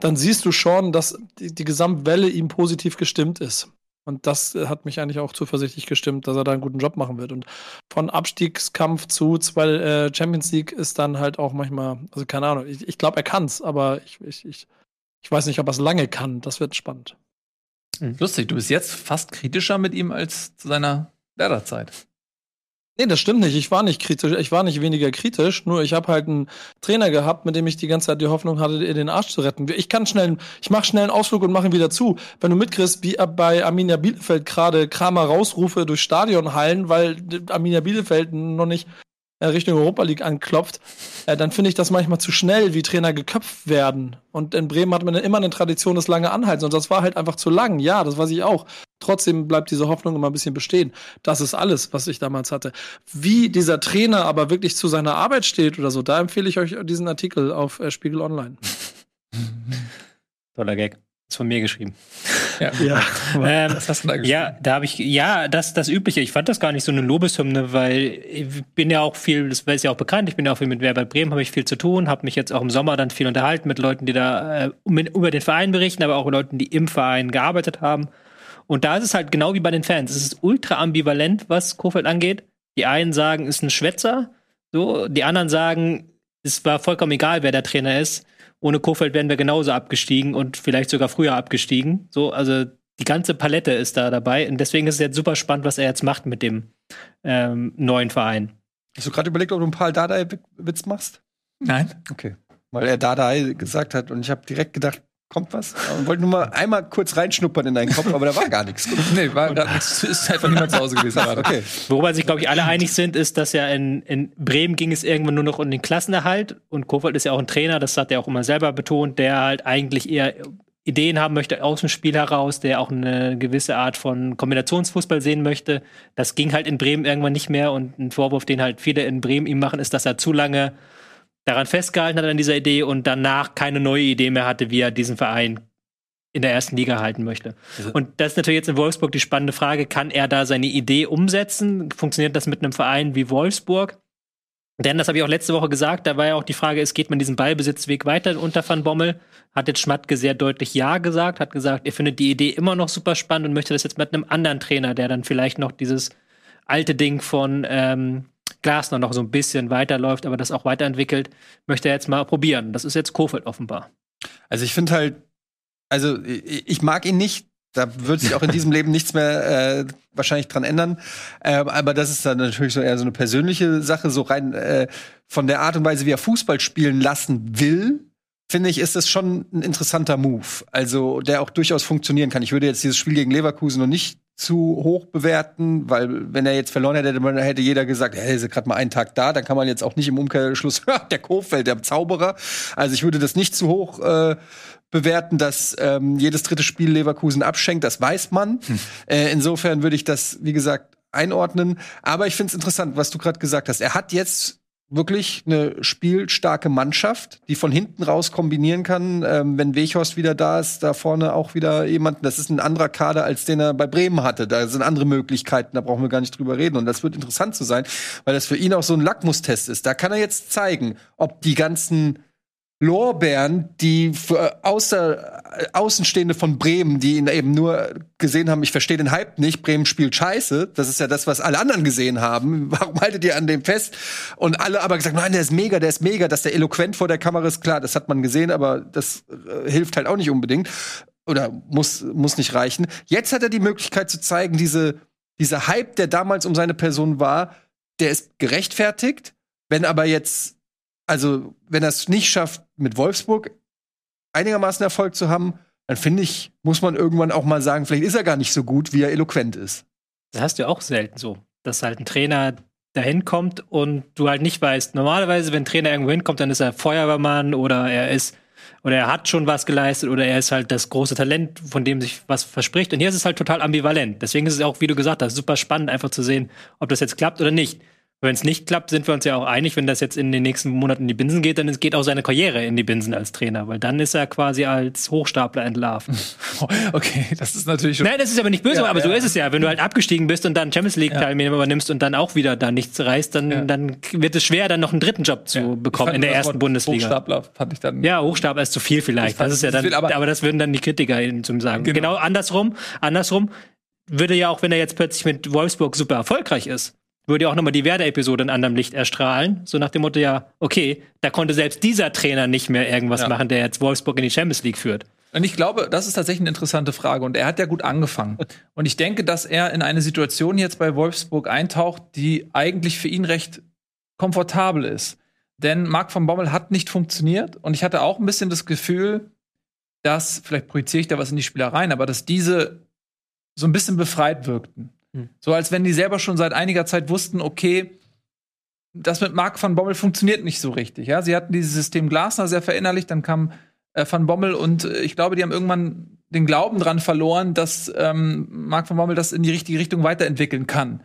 dann siehst du schon, dass die, Gesamtwelle ihm positiv gestimmt ist. Und das äh, hat mich eigentlich auch zuversichtlich gestimmt, dass er da einen guten Job machen wird. Und von Abstiegskampf zu zwei äh, Champions League ist dann halt auch manchmal, also keine Ahnung, ich, ich glaube, er kann's, aber ich, ich, ich, ich weiß nicht, ob er es lange kann. Das wird spannend. Lustig, du bist jetzt fast kritischer mit ihm als zu seiner Werderzeit. Nee, das stimmt nicht. Ich war nicht kritisch. Ich war nicht weniger kritisch. Nur ich habe halt einen Trainer gehabt, mit dem ich die ganze Zeit die Hoffnung hatte, ihr den Arsch zu retten. Ich kann schnell, ich mache schnell einen Ausflug und mache ihn wieder zu. Wenn du mitkriegst, wie bei Arminia Bielefeld gerade Kramer rausrufe durch Stadionhallen, weil Arminia Bielefeld noch nicht Richtung Europa League anklopft, äh, dann finde ich das manchmal zu schnell, wie Trainer geköpft werden. Und in Bremen hat man immer eine Tradition des lange Anhaltens und das war halt einfach zu lang. Ja, das weiß ich auch. Trotzdem bleibt diese Hoffnung immer ein bisschen bestehen. Das ist alles, was ich damals hatte. Wie dieser Trainer aber wirklich zu seiner Arbeit steht oder so, da empfehle ich euch diesen Artikel auf äh, Spiegel Online. [laughs] Toller Gag. Ist von mir geschrieben. Ja. Ja. Ähm, [laughs] Was hast du da ja, da habe ich, ja, das, das Übliche. Ich fand das gar nicht so eine Lobeshymne, weil ich bin ja auch viel, das ist ja auch bekannt, ich bin ja auch viel mit Werber Bremen, habe ich viel zu tun, habe mich jetzt auch im Sommer dann viel unterhalten mit Leuten, die da äh, über den Verein berichten, aber auch Leuten, die im Verein gearbeitet haben. Und da ist es halt genau wie bei den Fans. Es ist ultra ambivalent, was Kofeld angeht. Die einen sagen, ist ein Schwätzer, so, die anderen sagen, es war vollkommen egal, wer der Trainer ist. Ohne Kofeld wären wir genauso abgestiegen und vielleicht sogar früher abgestiegen. So, also die ganze Palette ist da dabei. Und deswegen ist es jetzt super spannend, was er jetzt macht mit dem ähm, neuen Verein. Hast du gerade überlegt, ob du einen Paul Dardai-Witz machst? Nein. Okay. Weil er Dardai gesagt hat und ich habe direkt gedacht, kommt was? Und wollte nur mal einmal kurz reinschnuppern in deinen Kopf, aber da war gar nichts. [laughs] Nee, war grad nichts. Ist einfach niemand zu Hause gewesen gerade. Okay. Worüber sich, glaube ich, alle einig sind, ist, dass ja in, in Bremen ging es irgendwann nur noch um den Klassenerhalt. Und Kofeld ist ja auch ein Trainer, das hat er auch immer selber betont, der halt eigentlich eher Ideen haben möchte aus dem Spiel heraus, der auch eine gewisse Art von Kombinationsfußball sehen möchte. Das ging halt in Bremen irgendwann nicht mehr. Und ein Vorwurf, den halt viele in Bremen ihm machen, ist, dass er zu lange daran festgehalten hat an dieser Idee und danach keine neue Idee mehr hatte, wie er diesen Verein in der ersten Liga halten möchte. Und das ist natürlich jetzt in Wolfsburg die spannende Frage, kann er da seine Idee umsetzen? Funktioniert das mit einem Verein wie Wolfsburg? Denn, das habe ich auch letzte Woche gesagt, da war ja auch die Frage, es geht man diesen Ballbesitzweg weiter unter Van Bommel? Hat jetzt Schmatke sehr deutlich Ja gesagt, hat gesagt, er findet die Idee immer noch super spannend und möchte das jetzt mit einem anderen Trainer, der dann vielleicht noch dieses alte Ding von ähm, Glasner noch so ein bisschen weiterläuft, aber das auch weiterentwickelt, möchte er jetzt mal probieren. Das ist jetzt Kofeld offenbar. Also ich finde halt, also ich, mag ihn nicht. Da wird sich auch in diesem [laughs] Leben nichts mehr äh, wahrscheinlich dran ändern. Ähm, aber das ist dann natürlich so eher so eine persönliche Sache, so rein äh, von der Art und Weise, wie er Fußball spielen lassen will. Finde ich, ist das schon ein interessanter Move. Also, der auch durchaus funktionieren kann. Ich würde jetzt dieses Spiel gegen Leverkusen noch nicht zu hoch bewerten, weil wenn er jetzt verloren hätte, dann hätte jeder gesagt, er ist gerade mal einen Tag da, dann kann man jetzt auch nicht im Umkehrschluss, [laughs] der Kofeld, der Zauberer. Also ich würde das nicht zu hoch äh, bewerten, dass ähm, jedes dritte Spiel Leverkusen abschenkt, das weiß man. Äh, insofern würde ich das, wie gesagt, einordnen. Aber ich finde es interessant, was du gerade gesagt hast. Er hat jetzt wirklich eine spielstarke Mannschaft, die von hinten raus kombinieren kann. Ähm, wenn Weghorst wieder da ist, da vorne auch wieder jemand. Das ist ein anderer Kader, als den er bei Bremen hatte. Da sind andere Möglichkeiten, da brauchen wir gar nicht drüber reden. Und das wird interessant zu sein, weil das für ihn auch so ein Lackmustest ist. Da kann er jetzt zeigen, ob die ganzen Lorbeeren, die für außer, Außenstehende von Bremen, die ihn eben nur gesehen haben, ich verstehe den Hype nicht, Bremen spielt scheiße, das ist ja das, was alle anderen gesehen haben. [laughs] Warum haltet ihr an dem fest? Und alle aber gesagt, nein, der ist mega, der ist mega, dass der eloquent vor der Kamera ist, klar, das hat man gesehen, aber das äh, hilft halt auch nicht unbedingt. Oder muss, muss nicht reichen. Jetzt hat er die Möglichkeit zu zeigen, diese, dieser Hype, der damals um seine Person war, der ist gerechtfertigt. Wenn aber jetzt also wenn er es nicht schafft, mit Wolfsburg einigermaßen Erfolg zu haben, dann finde ich, muss man irgendwann auch mal sagen, vielleicht ist er gar nicht so gut, wie er eloquent ist. Das hast du ja auch selten so, dass halt ein Trainer dahin kommt und du halt nicht weißt. Normalerweise, wenn ein Trainer irgendwo hinkommt, dann ist er Feuerwehrmann oder er ist oder er hat schon was geleistet oder er ist halt das große Talent, von dem sich was verspricht. Und hier ist es halt total ambivalent. Deswegen ist es auch, wie du gesagt hast, super spannend, einfach zu sehen, ob das jetzt klappt oder nicht. Wenn es nicht klappt, sind wir uns ja auch einig, wenn das jetzt in den nächsten Monaten in die Binsen geht, dann geht auch seine Karriere in die Binsen als Trainer, weil dann ist er quasi als Hochstapler entlarvt. [laughs] Okay, das ist natürlich schon. Nein, das ist aber nicht böse, Ja, aber so ja. ist es ja. Wenn du halt abgestiegen bist und dann Champions League Teilnehmer übernimmst und dann auch wieder da nichts reißt, dann, Ja. dann wird es schwer, dann noch einen dritten Job zu Ja. bekommen in der ersten Bundesliga. Hochstapler fand ich dann. Ja, Hochstapler ist zu viel vielleicht. Das ist ja dann, viel, aber- aber, das würden dann die Kritiker zum sagen. Genau. Genau. andersrum, andersrum würde ja auch, wenn er jetzt plötzlich mit Wolfsburg super erfolgreich ist, würde ja auch nochmal die Werder-Episode in anderem Licht erstrahlen. So nach dem Motto, ja, okay, da konnte selbst dieser Trainer nicht mehr irgendwas Ja. machen, der jetzt Wolfsburg in die Champions League führt. Und ich glaube, das ist tatsächlich eine interessante Frage. Und er hat ja gut angefangen. [laughs] Und ich denke, dass er in eine Situation jetzt bei Wolfsburg eintaucht, die eigentlich für ihn recht komfortabel ist. Denn Marc van Bommel hat nicht funktioniert. Und ich hatte auch ein bisschen das Gefühl, dass, vielleicht projiziere ich da was in die Spielereien, aber dass diese so ein bisschen befreit wirkten. Hm. So als wenn die selber schon seit einiger Zeit wussten, okay, das mit Marc van Bommel funktioniert nicht so richtig. Ja, sie hatten dieses System Glasner sehr verinnerlicht, dann kam äh, van Bommel und äh, ich glaube, die haben irgendwann den Glauben dran verloren, dass ähm, Marc van Bommel das in die richtige Richtung weiterentwickeln kann.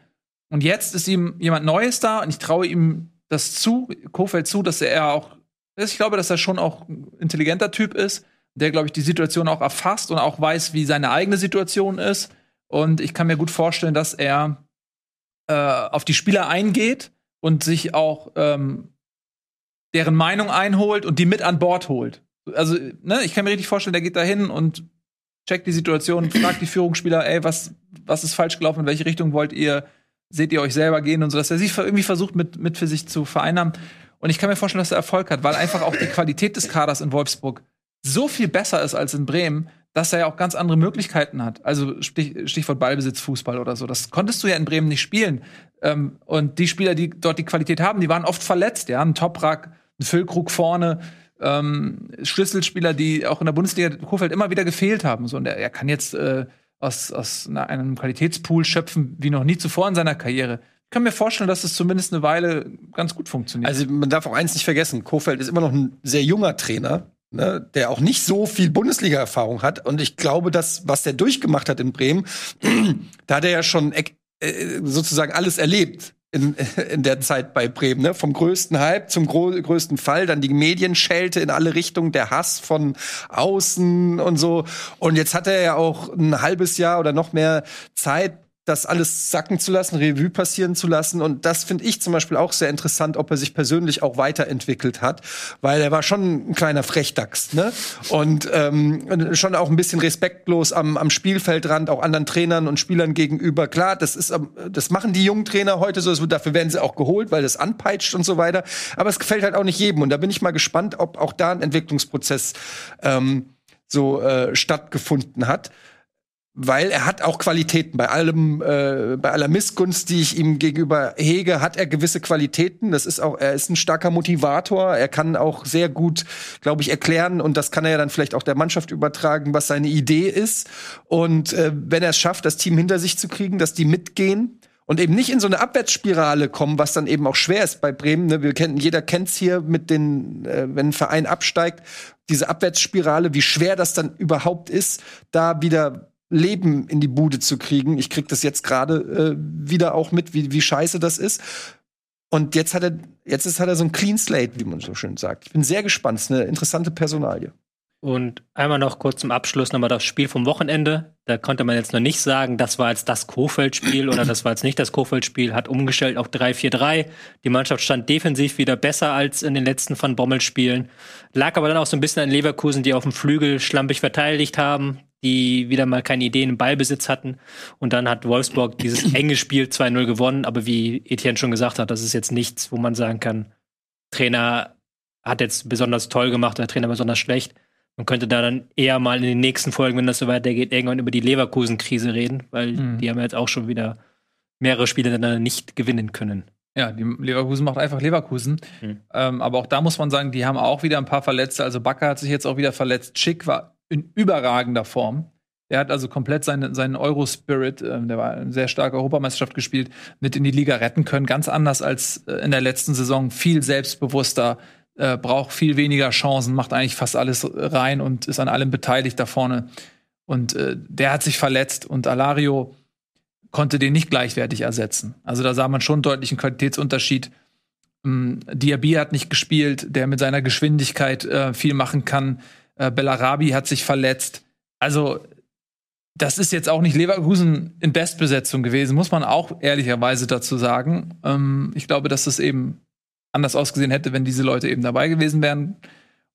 Und jetzt ist ihm jemand Neues da und ich traue ihm das zu, Kofeld zu, dass er auch, ich glaube, dass er schon auch ein intelligenter Typ ist, der, glaube ich, die Situation auch erfasst und auch weiß, wie seine eigene Situation ist. Und ich kann mir gut vorstellen, dass er äh, auf die Spieler eingeht und sich auch ähm, deren Meinung einholt und die mit an Bord holt. Also, ne, ich kann mir richtig vorstellen, der geht da hin und checkt die Situation, [clears throat] fragt die Führungsspieler, ey, was, was ist falsch gelaufen, in welche Richtung wollt ihr, seht ihr euch selber gehen und so, dass er sich irgendwie versucht, mit, mit für sich zu vereinnahmen. Und ich kann mir vorstellen, dass er Erfolg hat, weil einfach auch die Qualität des Kaders in Wolfsburg so viel besser ist als in Bremen, dass er ja auch ganz andere Möglichkeiten hat. Also Stich, Stichwort Ballbesitz, Fußball oder so. Das konntest du ja in Bremen nicht spielen. Ähm, und die Spieler, die dort die Qualität haben, die waren oft verletzt. Ja, ein Toprak, ein Füllkrug vorne, ähm, Schlüsselspieler, die auch in der Bundesliga Kofeld immer wieder gefehlt haben. So, und er, er kann jetzt äh, aus, aus na, einem Qualitätspool schöpfen wie noch nie zuvor in seiner Karriere. Ich kann mir vorstellen, dass es zumindest eine Weile ganz gut funktioniert. Also man darf auch eins nicht vergessen, Kofeld ist immer noch ein sehr junger Trainer ne, der auch nicht so viel Bundesliga-Erfahrung hat. Und ich glaube, dass, was der durchgemacht hat in Bremen, [clears throat] da hat er ja schon äh, sozusagen alles erlebt. In, [laughs] in der Zeit bei Bremen, ne? vom größten Hype zum größten Fall, dann die Medienschelte in alle Richtungen, der Hass von außen und so. Und jetzt hat er ja auch ein halbes Jahr oder noch mehr Zeit, das alles sacken zu lassen, Revue passieren zu lassen. Und das finde ich zum Beispiel auch sehr interessant, ob er sich persönlich auch weiterentwickelt hat, weil er war schon ein kleiner Frechdachs, ne? Und ähm, schon auch ein bisschen respektlos am, am Spielfeldrand, auch anderen Trainern und Spielern gegenüber. Klar, das ist, ähm, das machen die jungen Trainer heute so, dafür werden sie auch geholt, weil das anpeitscht und so weiter. Aber es gefällt halt auch nicht jedem. Und da bin ich mal gespannt, ob auch da ein Entwicklungsprozess ähm, so äh, stattgefunden hat weil er hat auch Qualitäten. Bei allem, äh, bei aller Missgunst, die ich ihm gegenüber hege, hat er gewisse Qualitäten. Das ist auch, er ist ein starker Motivator. Er kann auch sehr gut, glaube ich, erklären und das kann er ja dann vielleicht auch der Mannschaft übertragen, was seine Idee ist. Und äh, wenn er es schafft, das Team hinter sich zu kriegen, dass die mitgehen, und eben nicht in so eine Abwärtsspirale kommen, was dann eben auch schwer ist bei Bremen. Ne? Wir kennen, jeder kennt's hier mit den, äh, wenn ein Verein absteigt, diese Abwärtsspirale, wie schwer das dann überhaupt ist, da wieder Leben in die Bude zu kriegen. Ich krieg das jetzt gerade äh, wieder auch mit, wie, wie scheiße das ist. Und jetzt hat er, jetzt ist, hat er so ein Clean Slate, wie man so schön sagt. Ich bin sehr gespannt. Es ist eine interessante Personalie. Und einmal noch kurz zum Abschluss nochmal das Spiel vom Wochenende. Da konnte man jetzt noch nicht sagen, das war jetzt das Kofeld-Spiel oder das war jetzt nicht das Kofeld-Spiel. Hat umgestellt auf 3-4-3. Die Mannschaft stand defensiv wieder besser als in den letzten Van Bommel-Spielen. Lag aber dann auch so ein bisschen an Leverkusen, die auf dem Flügel schlampig verteidigt haben die wieder mal keine Ideen im Ballbesitz hatten. Und dann hat Wolfsburg dieses [clears throat] enge Spiel 2-0 gewonnen. Aber wie Etienne schon gesagt hat, das ist jetzt nichts, wo man sagen kann, Trainer hat jetzt besonders toll gemacht oder Trainer besonders schlecht. Man könnte da dann eher mal in den nächsten Folgen, wenn das so weitergeht, irgendwann über die Leverkusen-Krise reden, weil mhm. die haben ja jetzt auch schon wieder mehrere Spiele dann nicht gewinnen können. Ja, die Leverkusen macht einfach Leverkusen. Mhm. Ähm, aber auch da muss man sagen, die haben auch wieder ein paar Verletzte. Also Bakker hat sich jetzt auch wieder verletzt. Schick war in überragender Form. Er hat also komplett seinen, seinen Euro-Spirit, äh, der war sehr starke Europameisterschaft gespielt, mit in die Liga retten können. Ganz anders als äh, in der letzten Saison. Viel selbstbewusster, äh, braucht viel weniger Chancen, macht eigentlich fast alles rein und ist an allem beteiligt da vorne. Und äh, der hat sich verletzt und Alario konnte den nicht gleichwertig ersetzen. Also da sah man schon deutlichen Qualitätsunterschied. Ähm, Diaby hat nicht gespielt, der mit seiner Geschwindigkeit äh, viel machen kann. Äh, Bellarabi hat sich verletzt. Also, das ist jetzt auch nicht Leverkusen in Bestbesetzung gewesen, muss man auch ehrlicherweise dazu sagen. Ähm, ich glaube, dass das eben anders ausgesehen hätte, wenn diese Leute eben dabei gewesen wären.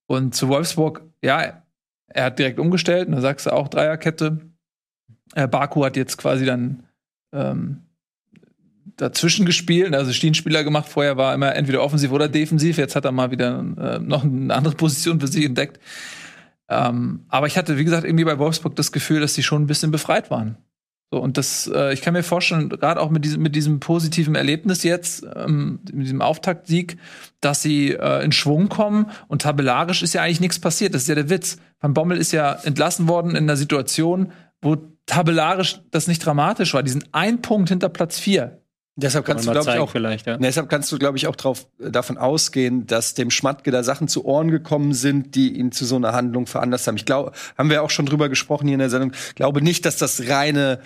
Und zu Wolfsburg, ja, er hat direkt umgestellt, da sagst du auch Dreierkette. Äh, Baku hat jetzt quasi dann ähm, dazwischen gespielt, also Stehenspieler gemacht. Vorher war immer entweder offensiv oder defensiv. Jetzt hat er mal wieder äh, noch eine andere [laughs] Position für sich entdeckt. Ähm, aber ich hatte, wie gesagt, irgendwie bei Wolfsburg das Gefühl, dass sie schon ein bisschen befreit waren. So, und das, äh, ich kann mir vorstellen, gerade auch mit diesem, mit diesem positiven Erlebnis jetzt, ähm, mit diesem Auftaktsieg, dass sie äh, in Schwung kommen und tabellarisch ist ja eigentlich nichts passiert. Das ist ja der Witz. Van Bommel ist ja entlassen worden in einer Situation, wo tabellarisch das nicht dramatisch war. Die sind ein Punkt hinter Platz vier. Deshalb kannst du, Kann glaube ich, zeigen auch ja. Deshalb kannst du, glaube ich, auch drauf, äh, davon ausgehen, dass dem Schmatke da Sachen zu Ohren gekommen sind, die ihn zu so einer Handlung veranlasst haben. Ich glaube, haben wir auch schon drüber gesprochen hier in der Sendung. Ich glaube nicht, dass das reine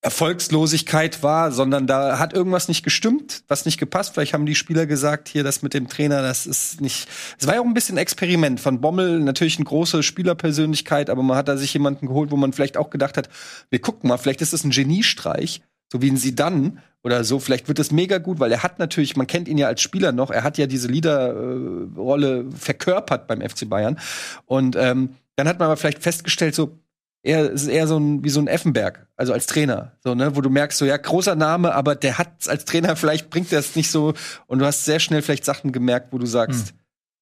Erfolgslosigkeit war, sondern da hat irgendwas nicht gestimmt, was nicht gepasst. Vielleicht haben die Spieler gesagt, hier das mit dem Trainer, das ist nicht. Es war ja auch ein bisschen Experiment von Bommel, natürlich eine große Spielerpersönlichkeit, aber man hat da sich jemanden geholt, wo man vielleicht auch gedacht hat, wir gucken mal, vielleicht ist das ein Geniestreich, so wie ein Sidan oder so. Vielleicht wird das mega gut, weil er hat natürlich, man kennt ihn ja als Spieler noch, er hat ja diese Leaderrolle verkörpert beim FC Bayern. Und ähm, dann hat man aber vielleicht festgestellt, so, er ist eher so ein, wie so ein Effenberg, also als Trainer, so, ne, wo du merkst, so, ja, großer Name, aber der hat als Trainer vielleicht bringt er es nicht so und du hast sehr schnell vielleicht Sachen gemerkt, wo du sagst,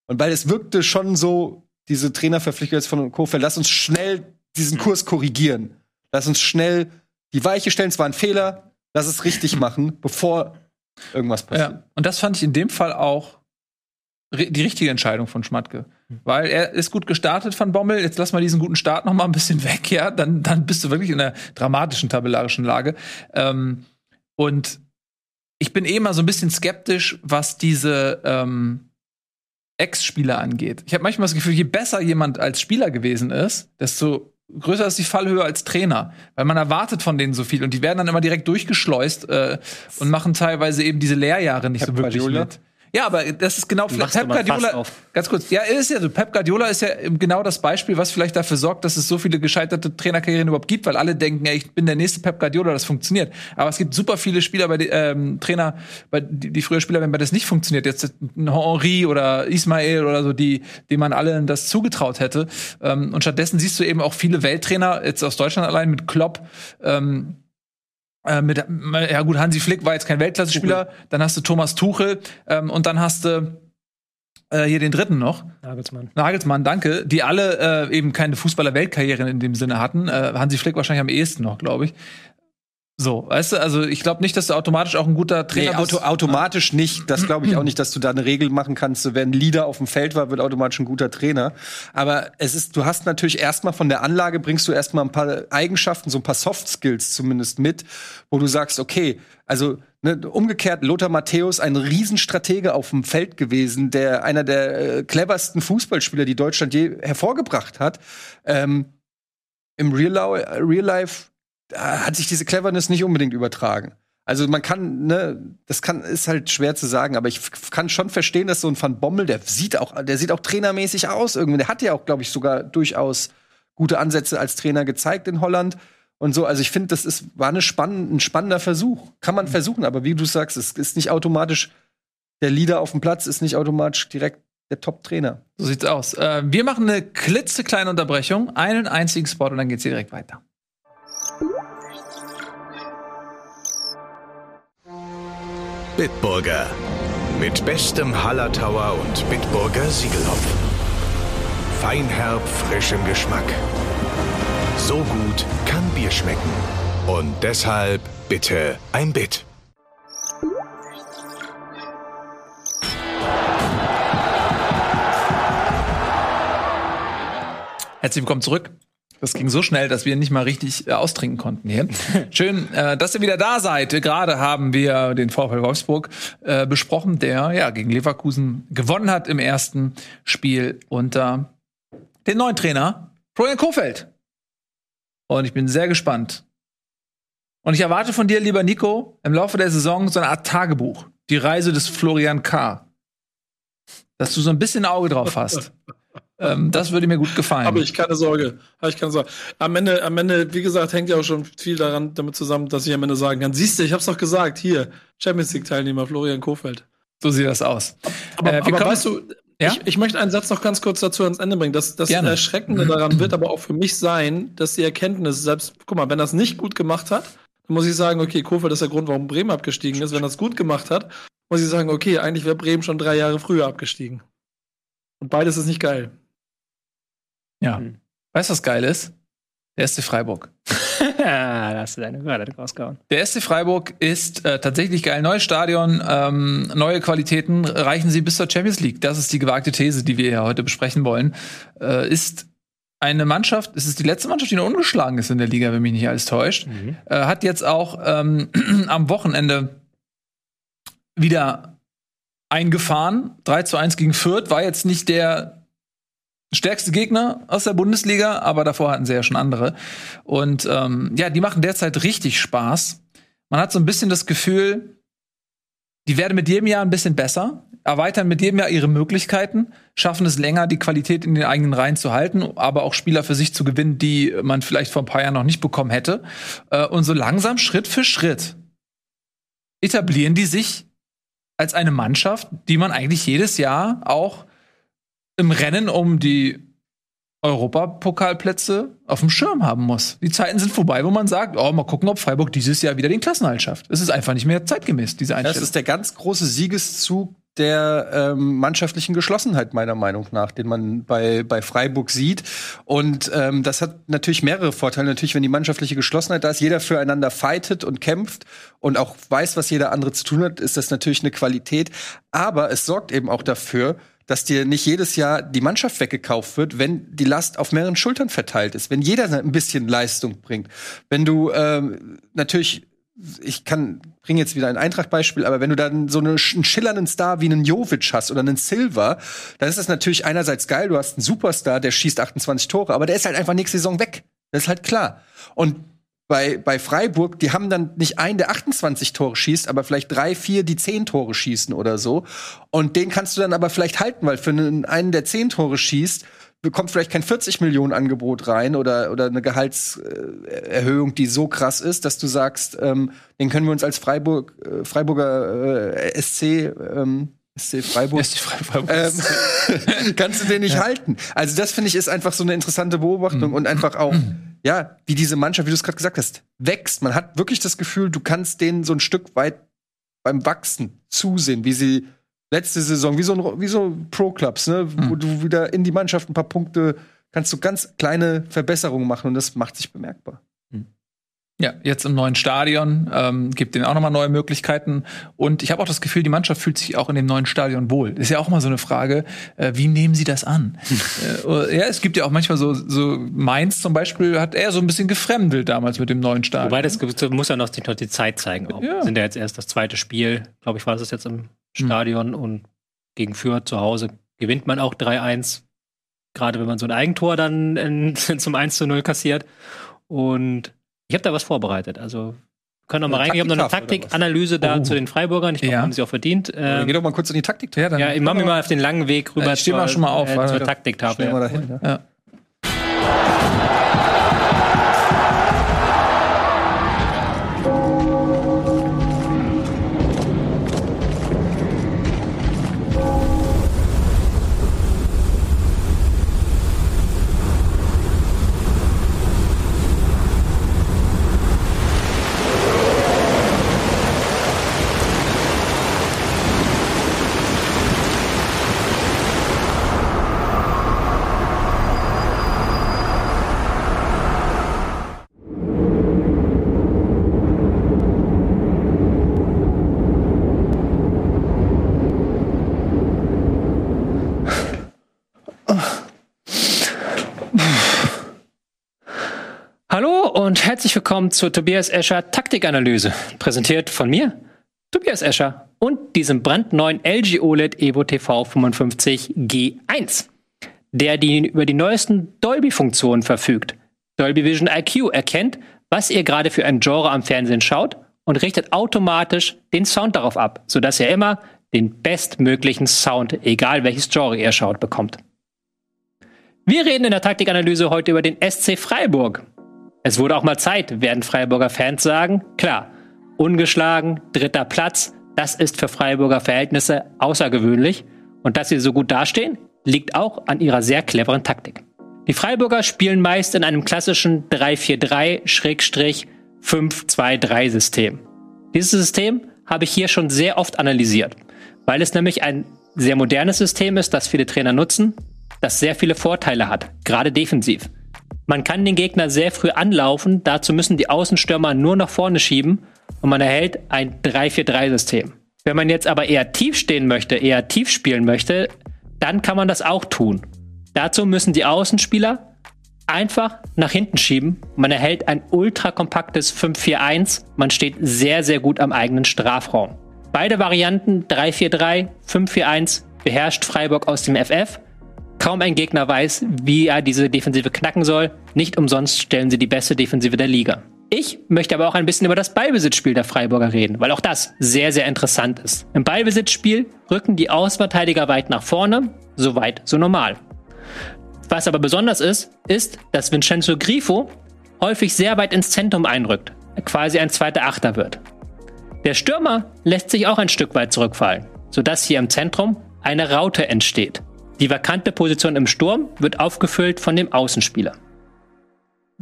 und weil es wirkte schon so, diese Trainerverpflichtung jetzt von Kofeld, lass uns schnell diesen Kurs korrigieren. Lass uns schnell die Weiche stellen, es war ein Fehler, lass es richtig [clears throat] machen, bevor irgendwas passiert. Ja, und das fand ich in dem Fall auch die richtige Entscheidung von Schmatke. Weil er ist gut gestartet von Bommel, jetzt lass mal diesen guten Start noch mal ein bisschen [laughs] weg, ja, dann, dann bist du wirklich in einer dramatischen tabellarischen Lage. Ähm, und ich bin eh mal so ein bisschen skeptisch, was diese ähm, Ex-Spieler angeht. Ich habe manchmal das Gefühl, je besser jemand als Spieler gewesen ist, desto größer ist die Fallhöhe als Trainer, weil man erwartet von denen so viel und die werden dann immer direkt durchgeschleust äh, und machen teilweise eben diese Lehrjahre nicht Pep so wirklich Guardiola? mit. Ja, aber das ist genau Machst Pep Guardiola. Ganz kurz, ja, ist ja so. Pep Guardiola ist ja genau das Beispiel, was vielleicht dafür sorgt, dass es so viele gescheiterte Trainerkarrieren überhaupt gibt, weil alle denken, ja, ich bin der nächste Pep Guardiola, das funktioniert. Aber es gibt super viele Spieler, bei ähm, Trainer, bei, die, die früher Spieler, wenn bei das nicht funktioniert, jetzt Henri oder Ismail oder so, die, die man allen das zugetraut hätte. Ähm, und stattdessen siehst du eben auch viele Welttrainer, jetzt aus Deutschland allein mit Klopp, ähm, äh, mit, ja gut, Hansi Flick war jetzt kein Weltklasse-Spieler, dann hast du Thomas Tuchel ähm, und dann hast du äh, hier den dritten noch, Nagelsmann. Nagelsmann, danke, die alle äh, eben keine Fußballer-Weltkarriere in dem Sinne hatten. Äh, Hansi Flick wahrscheinlich am ehesten noch, glaube ich. So, weißt du, also ich glaube nicht, dass du automatisch auch ein guter Nee, Trainer auto, bist. automatisch nicht. Das glaube ich auch nicht, dass du da eine Regel machen kannst. So, wer ein Leader auf dem Feld war, wird automatisch ein guter Trainer. Aber es ist, du hast natürlich erstmal von der Anlage bringst du erstmal ein paar Eigenschaften, so ein paar Soft Skills zumindest mit, wo du sagst, okay, also ne, umgekehrt, Lothar Matthäus, ein Riesenstratege auf dem Feld gewesen, der einer der äh, cleversten Fußballspieler, die Deutschland je hervorgebracht hat. Ähm, Im Real, Real Life da hat sich diese Cleverness nicht unbedingt übertragen. Also man kann, ne, das kann, ist halt schwer zu sagen, aber ich kann schon verstehen, dass so ein Van Bommel, der sieht auch, der sieht auch trainermäßig aus irgendwie. Der hat ja auch, glaube ich, sogar durchaus gute Ansätze als Trainer gezeigt in Holland und so. Also ich finde, das ist, war eine spann ein spannender Versuch. Kann man versuchen, aber wie du sagst, es ist nicht automatisch, der Leader auf dem Platz ist nicht automatisch direkt der Top-Trainer. So sieht's aus. Äh, wir machen eine klitzekleine Unterbrechung, einen einzigen Spot und dann geht's hier direkt weiter. Bitburger. Mit bestem Hallertauer und Bitburger Siegelhopf. Feinherb, frischem Geschmack. So gut kann Bier schmecken. Und deshalb bitte ein Bit. Herzlich willkommen zurück. Das ging so schnell, dass wir nicht mal richtig äh, austrinken konnten hier. [laughs] Schön, äh, dass ihr wieder da seid. Gerade haben wir den VfL Wolfsburg äh, besprochen, der ja gegen Leverkusen gewonnen hat im ersten Spiel unter den neuen Trainer Florian Kofeld. Und ich bin sehr gespannt. Und ich erwarte von dir, lieber Nico, im Laufe der Saison so eine Art Tagebuch. Die Reise des Florian K. Dass du so ein bisschen Auge drauf hast. [laughs] ähm, das würde mir gut gefallen. Habe ich keine Sorge. Habe ich keine Sorge. Am Ende, am Ende, wie gesagt, hängt ja auch schon viel daran damit zusammen, dass ich am Ende sagen kann, siehst du, ich hab's doch gesagt, hier, Champions League Teilnehmer Florian Kofeld. So sieht das aus. Aber, Äh, aber weißt du, Ja? ich, ich möchte einen Satz noch ganz kurz dazu ans Ende bringen. Das, das Gerne. Erschreckende daran wird aber auch für mich sein, dass die Erkenntnis, selbst, guck mal, wenn es nicht gut gemacht hat, dann muss ich sagen, okay, Kofeld ist der Grund, warum Bremen abgestiegen ist. Wenn er es gut gemacht hat, muss ich sagen, okay, eigentlich wäre Bremen schon drei Jahre früher abgestiegen. Und beides ist nicht geil. Ja. Weißt du, was geil ist? Der SC Freiburg. [laughs] da hast du deine Wörter rausgehauen. Der SC Freiburg ist äh, tatsächlich geil. Neues Stadion, ähm, neue Qualitäten reichen sie bis zur Champions League. Das ist die gewagte These, die wir ja heute besprechen wollen. Äh, ist eine Mannschaft, es ist die letzte Mannschaft, die noch ungeschlagen ist in der Liga, wenn mich nicht alles täuscht. Äh, hat jetzt auch ähm, [clears throat] am Wochenende wieder eingefahren. 3 zu 1 gegen Fürth war jetzt nicht der stärkste Gegner aus der Bundesliga, aber davor hatten sie ja schon andere. Und ähm, ja, die machen derzeit richtig Spaß. Man hat so ein bisschen das Gefühl, die werden mit jedem Jahr ein bisschen besser, erweitern mit jedem Jahr ihre Möglichkeiten, schaffen es länger, die Qualität in den eigenen Reihen zu halten, aber auch Spieler für sich zu gewinnen, die man vielleicht vor ein paar Jahren noch nicht bekommen hätte. Äh, und so langsam, Schritt für Schritt, etablieren die sich als eine Mannschaft, die man eigentlich jedes Jahr auch im Rennen um die Europapokalplätze auf dem Schirm haben muss. Die Zeiten sind vorbei, wo man sagt, oh, mal gucken, ob Freiburg dieses Jahr wieder den Klassenhalt schafft. Es ist einfach nicht mehr zeitgemäß, diese Das Einstellung. ist der ganz große Siegeszug der ähm, mannschaftlichen Geschlossenheit meiner Meinung nach, den man bei, bei Freiburg sieht. Und ähm, das hat natürlich mehrere Vorteile. Natürlich, wenn die mannschaftliche Geschlossenheit da ist, jeder füreinander fightet und kämpft und auch weiß, was jeder andere zu tun hat, ist das natürlich eine Qualität. Aber es sorgt eben auch dafür, dass dir nicht jedes Jahr die Mannschaft weggekauft wird, wenn die Last auf mehreren Schultern verteilt ist, wenn jeder ein bisschen Leistung bringt. Wenn du ähm, natürlich ich kann bringe jetzt wieder ein Eintracht-Beispiel, aber wenn du dann so eine, einen schillernden Star wie einen Jovic hast oder einen Silva, dann ist das natürlich einerseits geil, du hast einen Superstar, der schießt 28 Tore, aber der ist halt einfach nächste Saison weg. Das ist halt klar. Und bei, bei Freiburg, die haben dann nicht einen, der 28 Tore schießt, aber vielleicht drei, vier, die 10 Tore schießen oder so. Und den kannst du dann aber vielleicht halten, weil für einen, der 10 Tore schießt, bekommt vielleicht kein 40 Millionen Angebot rein oder, oder eine Gehaltserhöhung, die so krass ist, dass du sagst, ähm, den können wir uns als Freiburg, äh, Freiburger äh, SC, ähm, SC Freiburg, Ist die Freiburg- ähm, [laughs] kannst du den nicht halten. Also das finde ich ist einfach so eine interessante Beobachtung und einfach auch, ja, wie diese Mannschaft, wie du es gerade gesagt hast, wächst. Man hat wirklich das Gefühl, du kannst denen so ein Stück weit beim Wachsen zusehen, wie sie letzte Saison, wie so, ein, wie so Pro-Clubs, ne, wo du wieder in die Mannschaft ein paar Punkte kannst du ganz kleine Verbesserungen machen und das macht sich bemerkbar. Ja, jetzt im neuen Stadion ähm, gibt denen auch nochmal neue Möglichkeiten. Und ich habe auch das Gefühl, die Mannschaft fühlt sich auch in dem neuen Stadion wohl. Ist ja auch mal so eine Frage, äh, wie nehmen sie das an? [laughs] äh, ja, es gibt ja auch manchmal so, so Mainz zum Beispiel hat er so ein bisschen gefremdelt damals mit dem neuen Stadion. Wobei das muss ja noch die, noch die Zeit zeigen. Auch. Ja. Sind ja jetzt erst das zweite Spiel, glaube ich, war es jetzt im Stadion und gegen Fürth zu Hause gewinnt man auch 3-1. Gerade wenn man so ein Eigentor dann in, [laughs] zum 1 zu 0 kassiert. Und ich habe da was vorbereitet. Also wir können noch mal Eine rein. Ich habe noch eine? Taktikanalyse da Oh. zu den Freiburgern. Ich glaube, Ja. haben sie auch verdient. Ähm, Geh doch mal kurz in die Taktik. ja, dann ja, ich mache mir mal auf den langen Weg rüber Ich steh mal schon mal auf, äh, zur Taktiktafel. Dahin. Ja. Herzlich willkommen zur Tobias Escher Taktikanalyse. Präsentiert von mir, Tobias Escher und diesem brandneuen LG OLED Evo TV 55 G1, der die, über die neuesten Dolby-Funktionen verfügt. Dolby Vision IQ erkennt, was ihr gerade für ein Genre am Fernsehen schaut und richtet automatisch den Sound darauf ab, sodass ihr immer den bestmöglichen Sound, egal welches Genre ihr schaut, bekommt. Wir reden in der Taktikanalyse heute über den SC Freiburg. Es wurde auch mal Zeit, werden Freiburger Fans sagen. Klar, ungeschlagen, dritter Platz, das ist für Freiburger Verhältnisse außergewöhnlich. Und dass sie so gut dastehen, liegt auch an ihrer sehr cleveren Taktik. Die Freiburger spielen meist in einem klassischen 3-4-3-5-2-3-System. Dieses System habe ich hier schon sehr oft analysiert, weil es nämlich ein sehr modernes System ist, das viele Trainer nutzen, das sehr viele Vorteile hat, gerade defensiv. Man kann den Gegner sehr früh anlaufen, dazu müssen die Außenstürmer nur nach vorne schieben und man erhält ein 3-4-3-System. Wenn man jetzt aber eher tief stehen möchte, eher tief spielen möchte, dann kann man das auch tun. Dazu müssen die Außenspieler einfach nach hinten schieben. Man erhält ein ultra kompaktes 5-4-1. Man steht sehr, sehr gut am eigenen Strafraum. Beide Varianten 3-4-3, 5-4-1 beherrscht Freiburg aus dem FF. Kaum ein Gegner weiß, wie er diese Defensive knacken soll. Nicht umsonst stellen sie die beste Defensive der Liga. Ich möchte aber auch ein bisschen über das Ballbesitzspiel der Freiburger reden, weil auch das sehr, sehr interessant ist. Im Ballbesitzspiel rücken die Außenverteidiger weit nach vorne, so weit, so normal. Was aber besonders ist, ist, dass Vincenzo Grifo häufig sehr weit ins Zentrum einrückt, quasi ein zweiter Achter wird. Der Stürmer lässt sich auch ein Stück weit zurückfallen, sodass hier im Zentrum eine Raute entsteht. Die vakante Position im Sturm wird aufgefüllt von dem Außenspieler.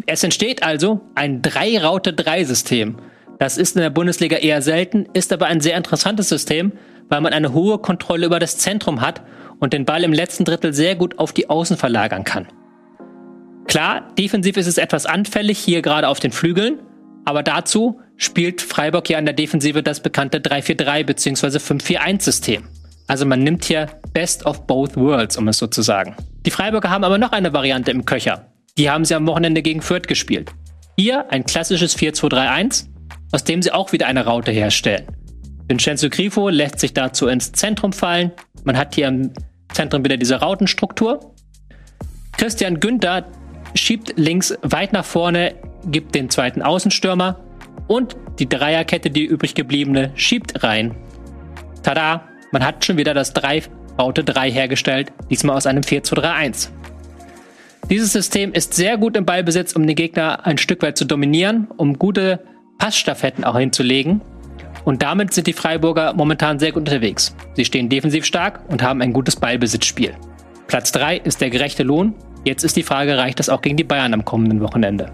Es entsteht also ein Drei-Raute-Drei-System. Das ist in der Bundesliga eher selten, ist aber ein sehr interessantes System, weil man eine hohe Kontrolle über das Zentrum hat und den Ball im letzten Drittel sehr gut auf die Außen verlagern kann. Klar, defensiv ist es etwas anfällig, hier gerade auf den Flügeln, aber dazu spielt Freiburg ja in der Defensive das bekannte 3-4-3 bzw. 5-4-1-System. Also man nimmt hier Best of Both Worlds, um es so zu sagen. Die Freiburger haben aber noch eine Variante im Köcher. Die haben sie am Wochenende gegen Fürth gespielt. Hier ein klassisches 4-2-3-1, aus dem sie auch wieder eine Raute herstellen. Vincenzo Grifo lässt sich dazu ins Zentrum fallen. Man hat hier im Zentrum wieder diese Rautenstruktur. Christian Günther schiebt links weit nach vorne, gibt den zweiten Außenstürmer und die Dreierkette, die übrig gebliebene, schiebt rein. Tada! Man hat schon wieder das 3 Raute 3 hergestellt, diesmal aus einem 4 zu 3 1. Dieses System ist sehr gut im Ballbesitz, um den Gegner ein Stück weit zu dominieren, um gute Passstaffetten auch hinzulegen. Und damit sind die Freiburger momentan sehr gut unterwegs. Sie stehen defensiv stark und haben ein gutes Ballbesitzspiel. Platz 3 ist der gerechte Lohn. Jetzt ist die Frage, reicht das auch gegen die Bayern am kommenden Wochenende?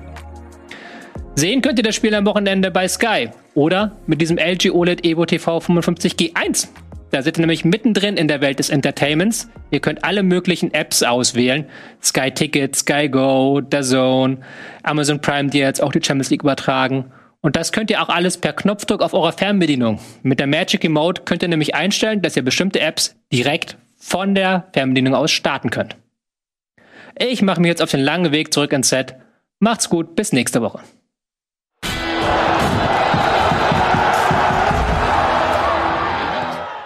Sehen könnt ihr das Spiel am Wochenende bei Sky oder mit diesem LG OLED Evo TV 55G1. Da seid ihr nämlich mittendrin in der Welt des Entertainments. Ihr könnt alle möglichen Apps auswählen. Sky Ticket, Sky Go, Zone, Amazon Prime, die jetzt auch die Champions League übertragen. Und das könnt ihr auch alles per Knopfdruck auf eurer Fernbedienung. Mit der Magic Remote könnt ihr nämlich einstellen, dass ihr bestimmte Apps direkt von der Fernbedienung aus starten könnt. Ich mache mich jetzt auf den langen Weg zurück ins Set. Macht's gut, bis nächste Woche.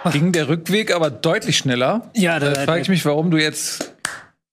[laughs] Ging der Rückweg aber deutlich schneller. Ja, da frage ich mich, warum du jetzt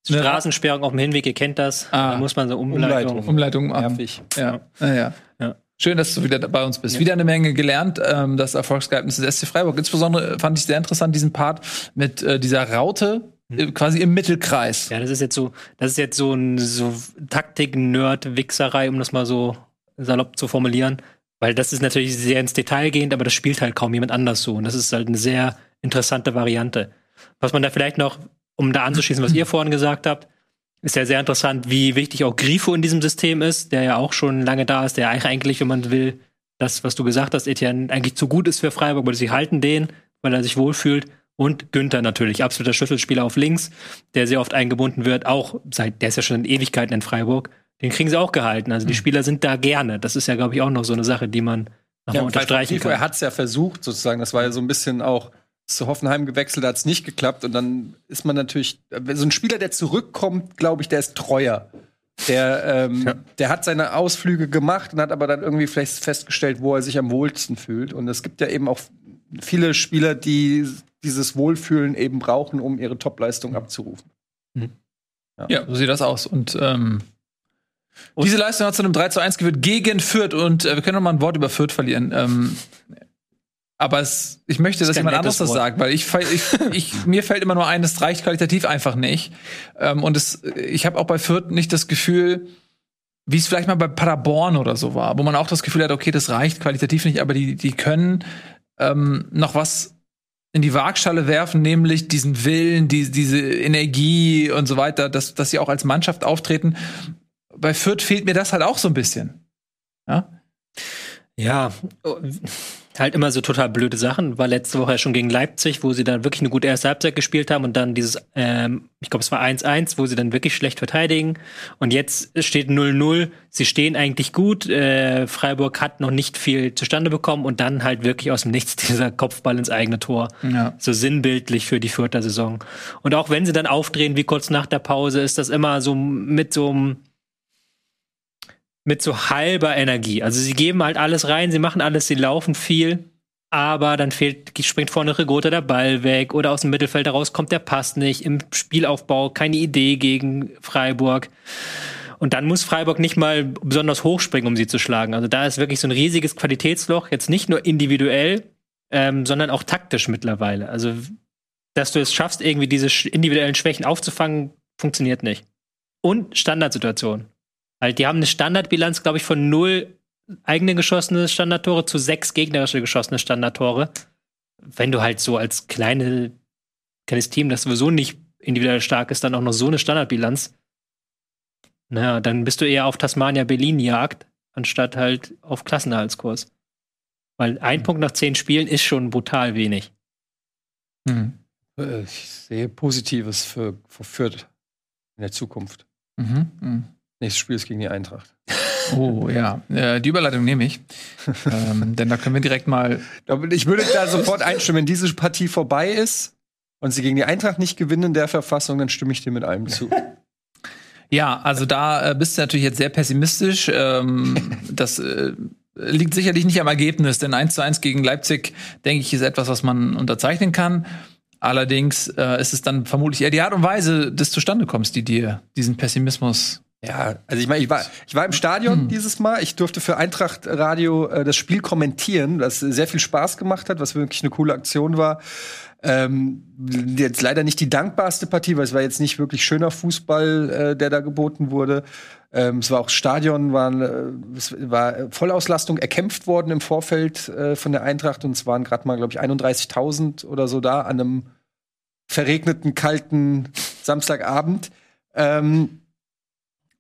Straßensperrung auf dem Hinweg, ihr kennt das. Ah. da muss man so Umleitung. Umleitung machen. Nervig. Ja. Ja. ja. Ja. Schön, dass du wieder bei uns bist. Wieder eine Menge gelernt, ähm, das Erfolgsgeheimnis des SC Freiburg. Insbesondere fand ich sehr interessant diesen Part mit äh, dieser Raute äh, quasi im Mittelkreis. Ja, das ist jetzt so, das ist jetzt so ein so Taktik-Nerd-Wichserei, um das mal so salopp zu formulieren. Weil das ist natürlich sehr ins Detail gehend, aber das spielt halt kaum jemand anders so. Und das ist halt eine sehr interessante Variante. Was man da vielleicht noch, um da anzuschließen, was ihr vorhin gesagt habt, ist ja sehr interessant, wie wichtig auch Grifo in diesem System ist, der ja auch schon lange da ist, der eigentlich, wenn man will, das, was du gesagt hast, Etienne, eigentlich zu gut ist für Freiburg, weil sie halten den, weil er sich wohlfühlt. Und Günther natürlich, absoluter Schlüsselspieler auf links, der sehr oft eingebunden wird, auch seit, der ist ja schon in Ewigkeiten in Freiburg. Den kriegen sie auch gehalten. Also die Spieler sind da gerne. Das ist ja, glaube ich, auch noch so eine Sache, die man nochmal Ja, unterstreichen kann. er hat es ja versucht, sozusagen. Das war ja so ein bisschen auch zu Hoffenheim gewechselt, da hat es nicht geklappt. Und dann ist man natürlich, so ein Spieler, der zurückkommt, glaube ich, der ist treuer. Der, ähm, der hat seine Ausflüge gemacht und hat aber dann irgendwie vielleicht festgestellt, wo er sich am wohlsten fühlt. Und es gibt ja eben auch viele Spieler, die dieses Wohlfühlen eben brauchen, um ihre Topleistung abzurufen. Ja, so sieht das aus. Und, ähm, diese Leistung hat zu einem 3 zu 1 geführt gegen Fürth. Und äh, wir können noch mal ein Wort über Fürth verlieren. Ähm, aber es, ich möchte, dass ist kein jemand anderes das Wort. sagt, weil ich, ich, ich [laughs] mir fällt immer nur ein, es reicht qualitativ einfach nicht. Ähm, und es, ich habe auch bei Fürth nicht das Gefühl, wie es vielleicht mal bei Paderborn oder so war, wo man auch das Gefühl hat, okay, das reicht qualitativ nicht, aber die, die können ähm, noch was in die Waagschale werfen, nämlich diesen Willen, die, diese Energie und so weiter, dass, dass sie auch als Mannschaft auftreten. Bei Fürth fehlt mir das halt auch so ein bisschen. Ja? Ja, halt immer so total blöde Sachen. War letzte Woche ja schon gegen Leipzig, wo sie dann wirklich eine gute erste Halbzeit gespielt haben und dann dieses, ähm, ich glaube, es war 1-1, wo sie dann wirklich schlecht verteidigen. Und jetzt steht 0-0. Sie stehen eigentlich gut. Äh, Freiburg hat noch nicht viel zustande bekommen und dann halt wirklich aus dem Nichts [laughs] dieser Kopfball ins eigene Tor. Ja. So sinnbildlich für die Fürther Saison. Und auch wenn sie dann aufdrehen, wie kurz nach der Pause, ist das immer so mit so einem mit so halber Energie. Also sie geben halt alles rein, sie machen alles, sie laufen viel, aber dann fehlt, springt vorne Rigota der Ball weg oder aus dem Mittelfeld heraus kommt der Pass nicht, im Spielaufbau keine Idee gegen Freiburg. Und dann muss Freiburg nicht mal besonders hoch springen, um sie zu schlagen. Also da ist wirklich so ein riesiges Qualitätsloch, jetzt nicht nur individuell, ähm, sondern auch taktisch mittlerweile. Also, dass du es schaffst, irgendwie diese individuellen Schwächen aufzufangen, funktioniert nicht. Und Standardsituation. Halt, die haben eine Standardbilanz, glaube ich, von null eigene geschossene Standardtore zu sechs gegnerische geschossene Standardtore. Wenn du halt so als kleine, kleines Team, das sowieso nicht individuell stark ist, dann auch noch so eine Standardbilanz, naja, dann bist du eher auf Tasmania Berlin Jagd, anstatt halt auf Klassenerhaltskurs. Weil ein Punkt nach zehn Spielen ist schon brutal wenig. Mhm. Ich sehe Positives für, für Fürth in der Zukunft. Mhm. Nächstes Spiel ist gegen die Eintracht. [laughs] Oh ja, äh, die Überleitung nehme ich. ähm, denn da können wir direkt mal. [laughs] Ich würde da sofort einstimmen, wenn diese Partie vorbei ist und sie gegen die Eintracht nicht gewinnen in der Verfassung, dann stimme ich dir mit allem zu. [laughs] Ja, also da äh, bist du natürlich jetzt sehr pessimistisch. Ähm, das äh, liegt sicherlich nicht am Ergebnis, denn 1 zu 1 gegen Leipzig, denke ich, ist etwas, was man unterzeichnen kann. Allerdings äh, ist es dann vermutlich eher die Art und Weise des Zustandekommens, die dir diesen Pessimismus. Ja, also ich meine, ich war, ich war im Stadion dieses Mal. Ich durfte für Eintracht Radio äh, das Spiel kommentieren, das sehr viel Spaß gemacht hat, was wirklich eine coole Aktion war. Ähm, jetzt leider nicht die dankbarste Partie, weil es war jetzt nicht wirklich schöner Fußball, äh, der da geboten wurde. Ähm, es war auch Stadion, waren, äh, es war Vollauslastung erkämpft worden im Vorfeld äh, von der Eintracht und es waren gerade mal, glaube ich, 31.000 oder so da an einem verregneten, kalten Samstagabend. Ähm,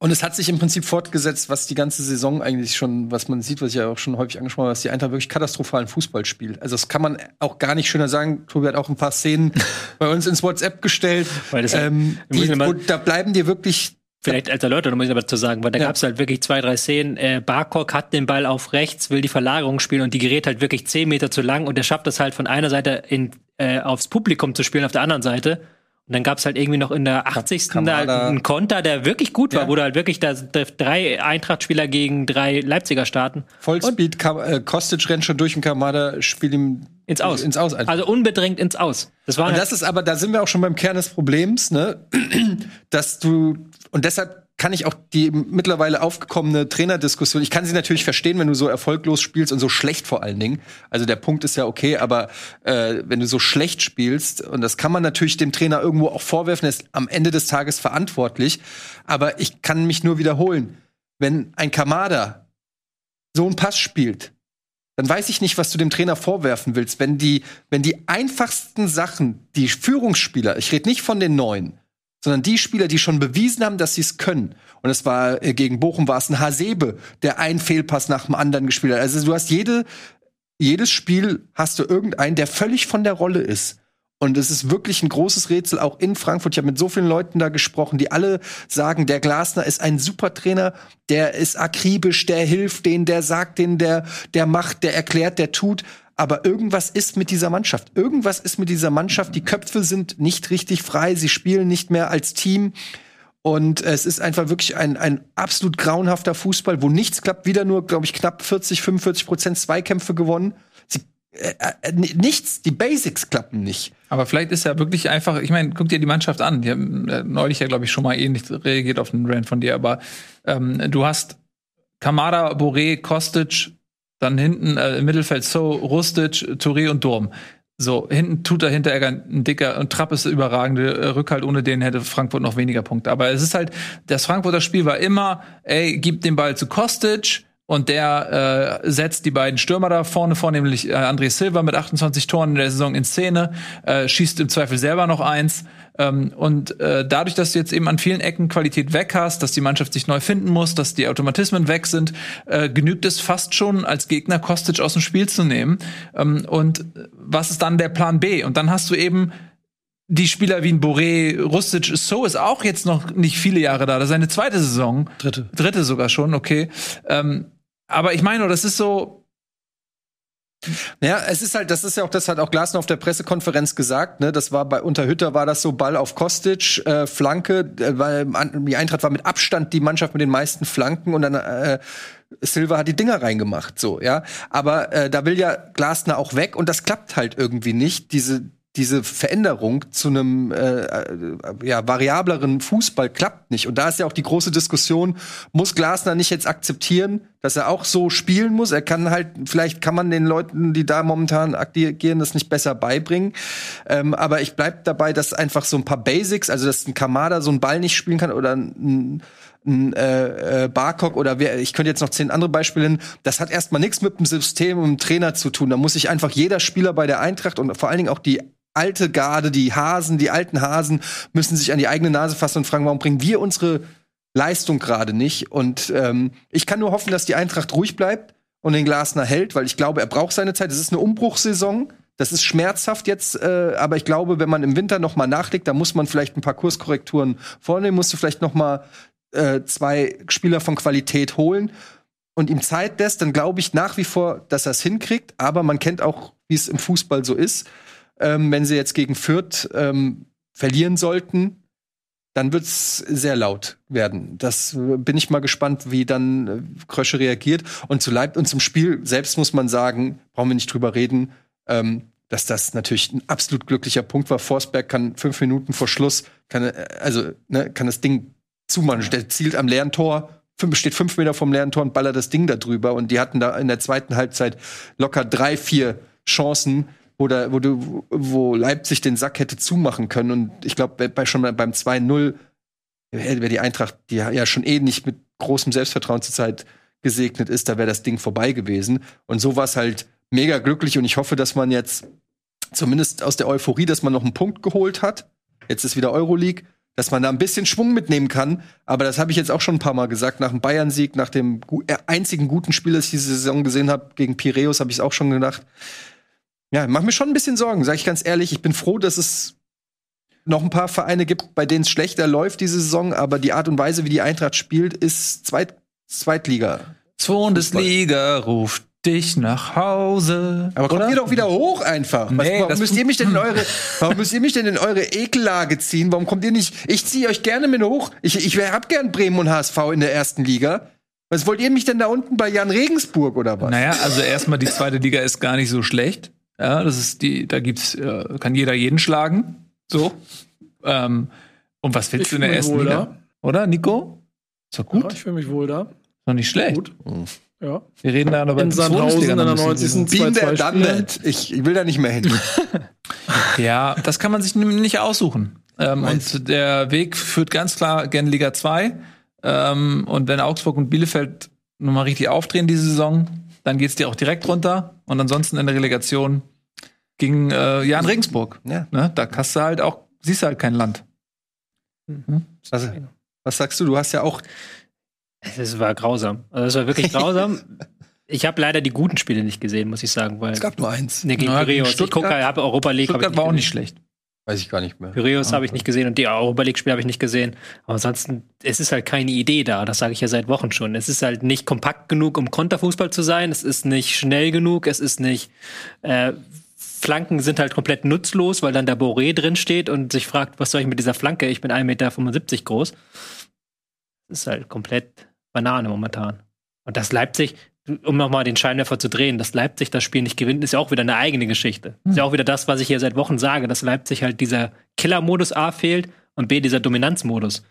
und es hat sich im Prinzip fortgesetzt, was die ganze Saison eigentlich schon, was man sieht, was ich ja auch schon häufig angesprochen habe, dass die Eintracht wirklich katastrophalen Fußball spielt. Also das kann man auch gar nicht schöner sagen. Tobi hat auch ein paar Szenen [laughs] bei uns ins WhatsApp gestellt. Weil das- ähm, wir müssen die, wo, da bleiben dir wirklich Vielleicht als Erläuterung muss ich aber zu sagen, weil da Ja. gab es halt wirklich zwei, drei Szenen. Äh, Barkok hat den Ball auf rechts, will die Verlagerung spielen und die gerät halt wirklich zehn Meter zu lang und er schafft es halt von einer Seite in, äh, aufs Publikum zu spielen, auf der anderen Seite. Und dann gab es halt irgendwie noch in der 80. Da Kamada. einen Konter, der wirklich gut war, Ja. wo du halt wirklich da, da drei Eintracht-Spieler gegen drei Leipziger starten. Vollspeed. Kam, äh, Kostic rennt schon durch und Kamada spielt ihm Ins Aus. Ins Aus. Also unbedrängt ins Aus. Das war Und halt, das ist aber, da sind wir auch schon beim Kern des Problems, ne? [clears throat] dass du, und deshalb kann ich auch die mittlerweile aufgekommene Trainerdiskussion, ich kann sie natürlich verstehen, wenn du so erfolglos spielst und so schlecht vor allen Dingen. Also der Punkt ist ja okay, aber äh, wenn du so schlecht spielst, und das kann man natürlich dem Trainer irgendwo auch vorwerfen, er ist am Ende des Tages verantwortlich, aber ich kann mich nur wiederholen. Wenn ein Kamada so einen Pass spielt, dann weiß ich nicht, was du dem Trainer vorwerfen willst. Wenn die, wenn die einfachsten Sachen, die Führungsspieler, ich rede nicht von den Neuen, sondern die Spieler, die schon bewiesen haben, dass sie es können. Und es war äh, gegen Bochum war es ein Hasebe, der einen Fehlpass nach dem anderen gespielt hat. Also du hast jede, jedes Spiel hast du irgendeinen, der völlig von der Rolle ist. Und es ist wirklich ein großes Rätsel, auch in Frankfurt. Ich habe mit so vielen Leuten da gesprochen, die alle sagen, der Glasner ist ein super Trainer, der ist akribisch, der hilft denen, der sagt denen, der, der macht, der erklärt, der tut. Aber irgendwas ist mit dieser Mannschaft. Irgendwas ist mit dieser Mannschaft. Die Köpfe sind nicht richtig frei. Sie spielen nicht mehr als Team. Und es ist einfach wirklich ein, ein absolut grauenhafter Fußball, wo nichts klappt. Wieder nur, glaube ich, knapp 40, 45 Prozent Zweikämpfe gewonnen. Sie, äh, äh, nichts, die Basics klappen nicht. Aber vielleicht ist ja wirklich einfach, ich meine, guck dir die Mannschaft an. Die haben äh, neulich ja, glaube ich, schon mal ähnlich reagiert auf den Rand von dir, aber ähm, du hast Kamada, Boré, Kostic, dann hinten äh, im Mittelfeld So, Rustic, Touré und Durm. So, hinten tut dahinter ein dicker und Trapp ist überragende äh, Rückhalt, ohne den hätte Frankfurt noch weniger Punkte. Aber es ist halt, das Frankfurter Spiel war immer, ey, gib den Ball zu Kostic und der äh, setzt die beiden Stürmer da vorne vor, nämlich äh, André Silva mit 28 Toren in der Saison in Szene, äh, schießt im Zweifel selber noch eins. Ähm, und äh, dadurch, dass du jetzt eben an vielen Ecken Qualität weg hast, dass die Mannschaft sich neu finden muss, dass die Automatismen weg sind, äh, genügt es fast schon als Gegner Kostic aus dem Spiel zu nehmen. Ähm, und was ist dann der Plan B? Und dann hast du eben die Spieler wie ein Boré, Rustic, So ist auch jetzt noch nicht viele Jahre da. Das ist seine zweite Saison. Dritte. Dritte sogar schon, okay. Ähm, aber ich meine, das ist so, Ja, es ist halt, das ist ja auch, das hat auch Glasner auf der Pressekonferenz gesagt, ne? Das war bei Unterhütter war das so Ball auf Kostic, äh, Flanke, äh, weil die Eintracht war mit Abstand die Mannschaft mit den meisten Flanken und dann äh, Silva hat die Dinger reingemacht, so, ja. Aber äh, da will ja Glasner auch weg und das klappt halt irgendwie nicht. Diese, diese Veränderung zu einem äh, äh, ja, variableren Fußball klappt nicht. Und da ist ja auch die große Diskussion, muss Glasner nicht jetzt akzeptieren, dass er auch so spielen muss? Er kann halt, vielleicht kann man den Leuten, die da momentan agieren, das nicht besser beibringen. Ähm, aber ich bleib dabei, dass einfach so ein paar Basics, also dass ein Kamada so einen Ball nicht spielen kann oder ein ein äh, äh, Barcock oder wer, ich könnte jetzt noch zehn andere Beispiele nennen, das hat erstmal nichts mit dem System und dem Trainer zu tun. Da muss sich einfach jeder Spieler bei der Eintracht und vor allen Dingen auch die alte Garde, die Hasen, die alten Hasen müssen sich an die eigene Nase fassen und fragen, warum bringen wir unsere Leistung gerade nicht? Und ähm, ich kann nur hoffen, dass die Eintracht ruhig bleibt und den Glasner hält, weil ich glaube, er braucht seine Zeit. Es ist eine Umbruchssaison. Das ist schmerzhaft jetzt, äh, aber ich glaube, wenn man im Winter noch mal nachlegt, da muss man vielleicht ein paar Kurskorrekturen vornehmen, musst du vielleicht noch mal äh, zwei Spieler von Qualität holen und ihm Zeit lässt, dann glaube ich nach wie vor, dass er es hinkriegt. Aber man kennt auch, wie es im Fußball so ist ähm, wenn sie jetzt gegen Fürth ähm, verlieren sollten, dann wird es sehr laut werden. Das äh, bin ich mal gespannt, wie dann äh, Krösche reagiert. Und zu Leib und zum Spiel selbst muss man sagen, brauchen wir nicht drüber reden, ähm, dass das natürlich ein absolut glücklicher Punkt war. Forsberg kann fünf Minuten vor Schluss, kann, äh, also ne, kann das Ding zumachen. Der zielt am leeren Tor, fünf, steht fünf Meter vom leeren Tor und ballert das Ding da drüber. Und die hatten da in der zweiten Halbzeit locker drei, vier Chancen wo, da, wo, du, wo Leipzig den Sack hätte zumachen können. Und ich glaube, bei, schon beim 2-0 wäre die Eintracht, die ja schon eh nicht mit großem Selbstvertrauen zurzeit gesegnet ist, da wäre das Ding vorbei gewesen. Und so war es halt mega glücklich und ich hoffe, dass man jetzt zumindest aus der Euphorie, dass man noch einen Punkt geholt hat. Jetzt ist wieder Euroleague, dass man da ein bisschen Schwung mitnehmen kann. Aber das habe ich jetzt auch schon ein paar Mal gesagt. Nach dem Bayern-Sieg, nach dem äh, einzigen guten Spiel, das ich diese Saison gesehen habe, gegen Piräus, habe ich es auch schon gedacht ja, macht mir schon ein bisschen Sorgen, sage ich ganz ehrlich. Ich bin froh, dass es noch ein paar Vereine gibt, bei denen es schlechter läuft diese Saison, aber die Art und Weise, wie die Eintracht spielt, ist Zweit Zweitliga. Bundesliga ruft dich nach Hause. Aber kommt oder? ihr doch wieder hoch einfach. Was, Nee, warum müsst ihr mich denn in eure, [laughs] warum müsst ihr mich denn in eure Ekellage ziehen? Warum kommt ihr nicht? Ich ziehe euch gerne mit hoch. Ich, ich hab gern Bremen und HSV in der ersten Liga. Was wollt ihr mich denn da unten bei Jan Regensburg oder was? Naja, also erstmal die zweite Liga ist gar nicht so schlecht. Ja, das ist die, da gibt's, äh, kann jeder jeden schlagen. So. Ähm, und was willst Ich du in der ersten Liga? Oder, Nico? Ist doch gut. Ja, ich fühle mich wohl da. Noch nicht schlecht. Gut. Ja. Wir reden da noch über In Sandhausen in der ein bisschen. 90. Been there, 2-2 done spielen. that. Ich, ich will da nicht mehr hin. [laughs] Ja, das kann man sich nämlich nicht aussuchen. Ähm, und der Weg führt ganz klar gerne Liga 2. Ähm, und wenn Augsburg und Bielefeld nochmal richtig aufdrehen diese Saison, dann geht's dir auch direkt runter. Und ansonsten in der Relegation gegen äh, Jan Regensburg. Ja. Ne? Da hast du halt auch, siehst du halt kein Land. Also, was sagst du? Du hast ja auch Es war grausam. Also es war wirklich [laughs] grausam. ich habe leider die guten Spiele nicht gesehen, muss ich sagen, weil Es gab nur eins. nee, gegen Na, gegen Piraeus. Ich Stuttgart- gucke, habe Europa League. hab ich Stuttgart war auch nicht schlecht. Weiß ich gar nicht mehr. Piraeus habe ich nicht gesehen und die Europa League Spiele habe ich nicht gesehen. Aber ansonsten, es ist halt keine Idee da. Das sage ich ja seit Wochen schon. Es ist halt nicht kompakt genug, um Konterfußball zu sein. Es ist nicht schnell genug. Es ist nicht. Äh, Flanken sind halt komplett nutzlos, weil dann der Boré drin steht und sich fragt, was soll ich mit dieser Flanke? Ich bin 1,75 Meter groß. Das ist halt komplett Banane momentan. Und das Leipzig, um nochmal den Scheinwerfer zu drehen, dass Leipzig das Spiel nicht gewinnt, ist ja auch wieder eine eigene Geschichte. Ist ja auch wieder das, was ich hier seit Wochen sage, dass Leipzig halt dieser Killer-Modus A fehlt und B dieser Dominanzmodus.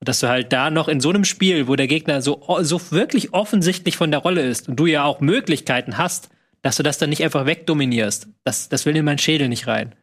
Dass du halt da noch in so einem Spiel, wo der Gegner so, so wirklich offensichtlich von der Rolle ist und du ja auch Möglichkeiten hast, dass du das dann nicht einfach wegdominierst. Das, das will in meinen Schädel nicht rein.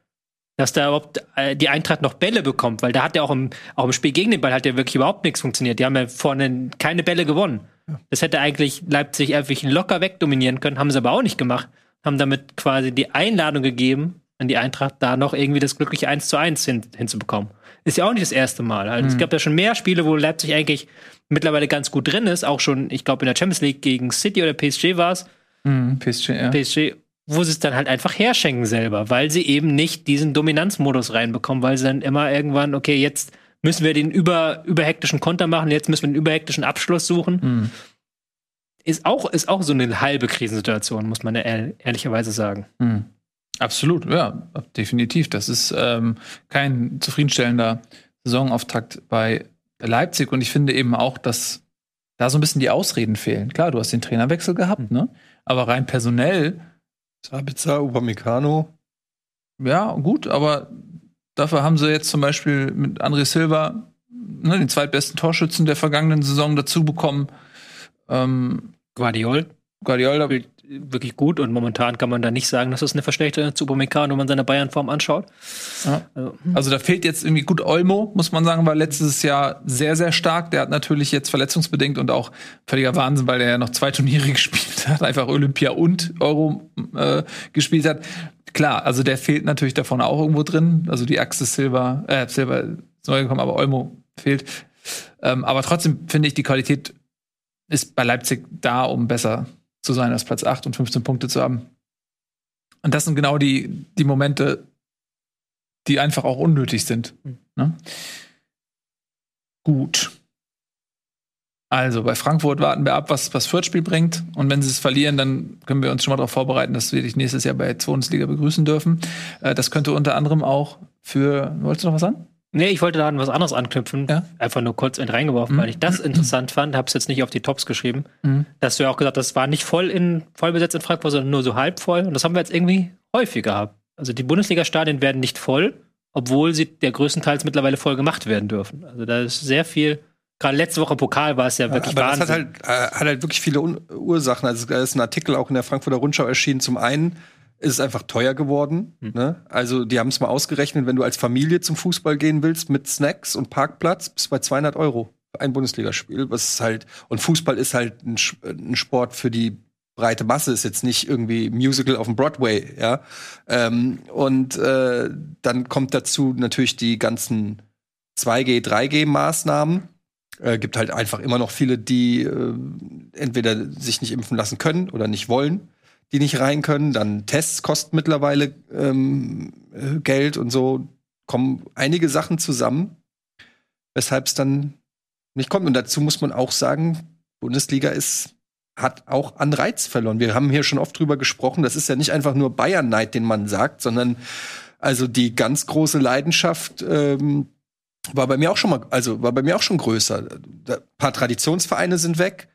Dass da überhaupt äh, die Eintracht noch Bälle bekommt, weil da hat ja auch im, auch im Spiel gegen den Ball hat ja wirklich überhaupt nichts funktioniert. Die haben ja vorne keine Bälle gewonnen. Das hätte eigentlich Leipzig einfach locker wegdominieren können, haben sie aber auch nicht gemacht. Haben damit quasi die Einladung gegeben an die Eintracht, da noch irgendwie das glückliche 1 zu 1 hin, hinzubekommen. Ist ja auch nicht das erste Mal. Also Es gab ja schon mehr Spiele, wo Leipzig eigentlich mittlerweile ganz gut drin ist. Auch schon, ich glaube, in der Champions League gegen City oder PSG war es. Mhm, PSG, ja. PSG, wo sie es dann halt einfach herschenken selber, weil sie eben nicht diesen Dominanzmodus reinbekommen, weil sie dann immer irgendwann, okay, jetzt müssen wir den über, überhektischen Konter machen, jetzt müssen wir den überhektischen Abschluss suchen. Mhm. Ist, auch, ist auch so eine halbe Krisensituation, muss man ja ehr ehrlicherweise sagen. Mhm. Absolut, ja, definitiv. Das ist ähm, kein zufriedenstellender Saisonauftakt bei Leipzig und ich finde eben auch, dass da so ein bisschen die Ausreden fehlen. Klar, du hast den Trainerwechsel gehabt, ne? Aber rein personell, Sabitzer, Upamecano. ja, gut, aber dafür haben sie jetzt zum Beispiel mit André Silva ne, den zweitbesten Torschützen der vergangenen Saison dazu bekommen. Ähm, Guardiol Guardiola spielt wirklich gut und momentan kann man da nicht sagen, dass das eine Verschlechterung zu Upamecano, wenn man seine Bayern-Form anschaut. Ja. Also, Also da fehlt jetzt irgendwie gut Olmo, muss man sagen, war letztes Jahr sehr, sehr stark. Der hat natürlich jetzt verletzungsbedingt und auch völliger Wahnsinn, weil der ja noch zwei Turniere [laughs] gespielt hat, einfach Olympia und Euro äh, gespielt hat. Klar, also der fehlt natürlich davon auch irgendwo drin. Also die Achse Silva, äh, Silva ist neu gekommen, aber Olmo fehlt. Ähm, aber trotzdem finde ich, die Qualität ist bei Leipzig da, um besser zu sein als Platz 8 und 15 Punkte zu haben. Und das sind genau die, die Momente, die einfach auch unnötig sind. Ne? Gut. Also, bei Frankfurt warten wir ab, was das Fürth-Spiel bringt. Und wenn sie es verlieren, dann können wir uns schon mal darauf vorbereiten, dass wir dich nächstes Jahr bei der Bundesliga begrüßen dürfen. Äh, das könnte unter anderem auch für. Wolltest du noch was sagen? Nee, ich wollte da an was anderes anknüpfen. Ja. Einfach nur kurz reingeworfen, Mhm. weil ich das interessant fand. Hab's jetzt nicht auf die Tops geschrieben. Mhm. Dass du ja auch gesagt hast, das war nicht voll in voll besetzt in Frankfurt, sondern nur so halb voll. Und das haben wir jetzt irgendwie häufig gehabt. Also die Bundesliga-Stadien werden nicht voll, obwohl sie der größtenteils mittlerweile voll gemacht werden dürfen. Also da ist sehr viel. Gerade letzte Woche Pokal war es ja wirklich Aber das hat Wahnsinn. halt, äh, hat halt wirklich viele Un Ursachen. Also da ist ein Artikel auch in der Frankfurter Rundschau erschienen. Zum einen ist es einfach teuer geworden. Hm. Ne? Also die haben es mal ausgerechnet, wenn du als Familie zum Fußball gehen willst mit Snacks und Parkplatz, bist du bei 200 Euro ein Bundesligaspiel. Was ist halt und Fußball ist halt ein, ein Sport für die breite Masse ist jetzt nicht irgendwie Musical auf dem Broadway, ja. Ähm, und äh, dann kommt dazu natürlich die ganzen 2G, 3G-Maßnahmen. Äh, gibt halt einfach immer noch viele, die äh, entweder sich nicht impfen lassen können oder nicht wollen, die nicht rein können. Dann Tests kosten mittlerweile ähm, äh, Geld und so kommen einige Sachen zusammen, weshalb es dann nicht kommt. Und dazu muss man auch sagen, Bundesliga ist hat auch an Reiz verloren. Wir haben hier schon oft drüber gesprochen. Das ist ja nicht einfach nur Bayern-Neid, den man sagt, sondern also die ganz große Leidenschaft ähm, war bei mir auch schon mal, also war bei mir auch schon größer. Ein paar Traditionsvereine sind weg,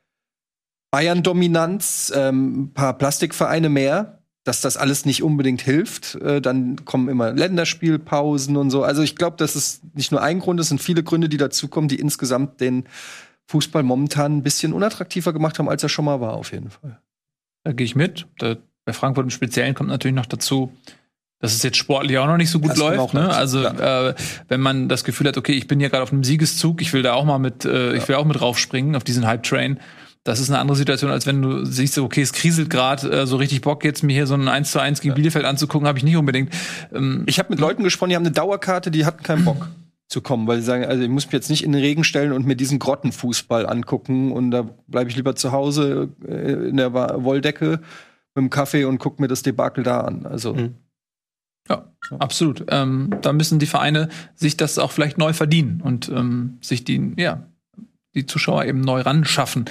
Bayern-Dominanz, ähm, ein paar Plastikvereine mehr. Dass das alles nicht unbedingt hilft, äh, dann kommen immer Länderspielpausen und so. Also ich glaube, das ist nicht nur ein Grund, es sind viele Gründe, die dazukommen, die insgesamt den Fußball momentan ein bisschen unattraktiver gemacht haben, als er schon mal war, auf jeden Fall. Da gehe ich mit. Da, bei Frankfurt im Speziellen kommt natürlich noch dazu, dass es jetzt sportlich auch noch nicht so gut Das läuft. Ne? Also äh, wenn man das Gefühl hat, okay, ich bin hier gerade auf einem Siegeszug, ich will da auch mal mit, äh, ich will auch mit raufspringen auf diesen Hype-Train. Das ist eine andere Situation, als wenn du siehst, okay, es kriselt gerade, äh, so richtig Bock jetzt mir hier so ein 1 zu 1 gegen Bielefeld anzugucken, habe ich nicht unbedingt. Ähm, Ich habe mit Leuten gesprochen, die haben eine Dauerkarte, die hatten keinen Bock zu kommen, weil sie sagen, also ich muss mich jetzt nicht in den Regen stellen und mir diesen Grottenfußball angucken und da bleibe ich lieber zu Hause äh, in der Wolldecke mit dem Kaffee und guck mir das Debakel da an. Also Mhm. Ja, absolut. Ähm, da müssen die Vereine sich das auch vielleicht neu verdienen und ähm, sich die, ja, die Zuschauer eben neu ran schaffen.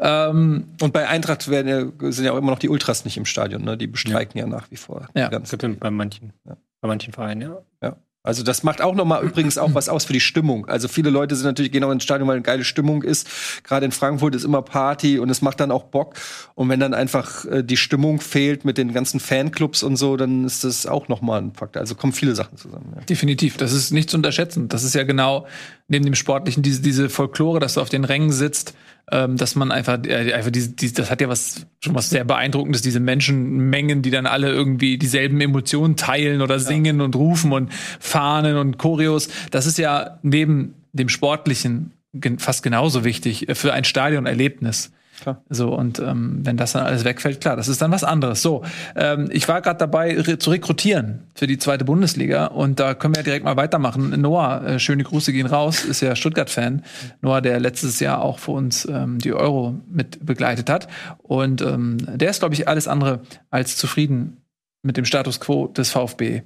Ähm, und bei Eintracht werden ja, sind ja auch immer noch die Ultras nicht im Stadion, ne? Die bestreiken ja, nach wie vor. Ja. Stimmt, bei manchen, Ja. bei manchen Vereinen, ja. Also das macht auch noch mal übrigens auch was aus für die Stimmung. Also viele Leute sind natürlich gehen auch ins Stadion, weil eine geile Stimmung ist. Gerade in Frankfurt ist immer Party und es macht dann auch Bock. Und wenn dann einfach äh, die Stimmung fehlt mit den ganzen Fanclubs und so, dann ist das auch noch mal ein Faktor. Also kommen viele Sachen zusammen. Ja. Definitiv. Das ist nicht zu unterschätzen. Das ist ja genau neben dem Sportlichen diese, diese Folklore, dass du auf den Rängen sitzt, ähm, dass man einfach, äh, einfach diese, diese, das hat ja was schon was sehr beeindruckendes, diese Menschenmengen, die dann alle irgendwie dieselben Emotionen teilen oder singen und rufen und Fahnen und Choreos. Das ist ja neben dem Sportlichen fast genauso wichtig für ein Stadionerlebnis. Klar. So, und ähm, wenn das dann alles wegfällt, klar, das ist dann was anderes. So, ähm, ich war gerade dabei, re zu rekrutieren für die zweite Bundesliga und da können wir ja direkt mal weitermachen. Noah, äh, schöne Grüße gehen raus, ist ja Stuttgart-Fan. Noah, der letztes Jahr auch für uns ähm, die Euro mit begleitet hat. Und ähm, der ist, glaube ich, alles andere als zufrieden mit dem Status quo des VfB.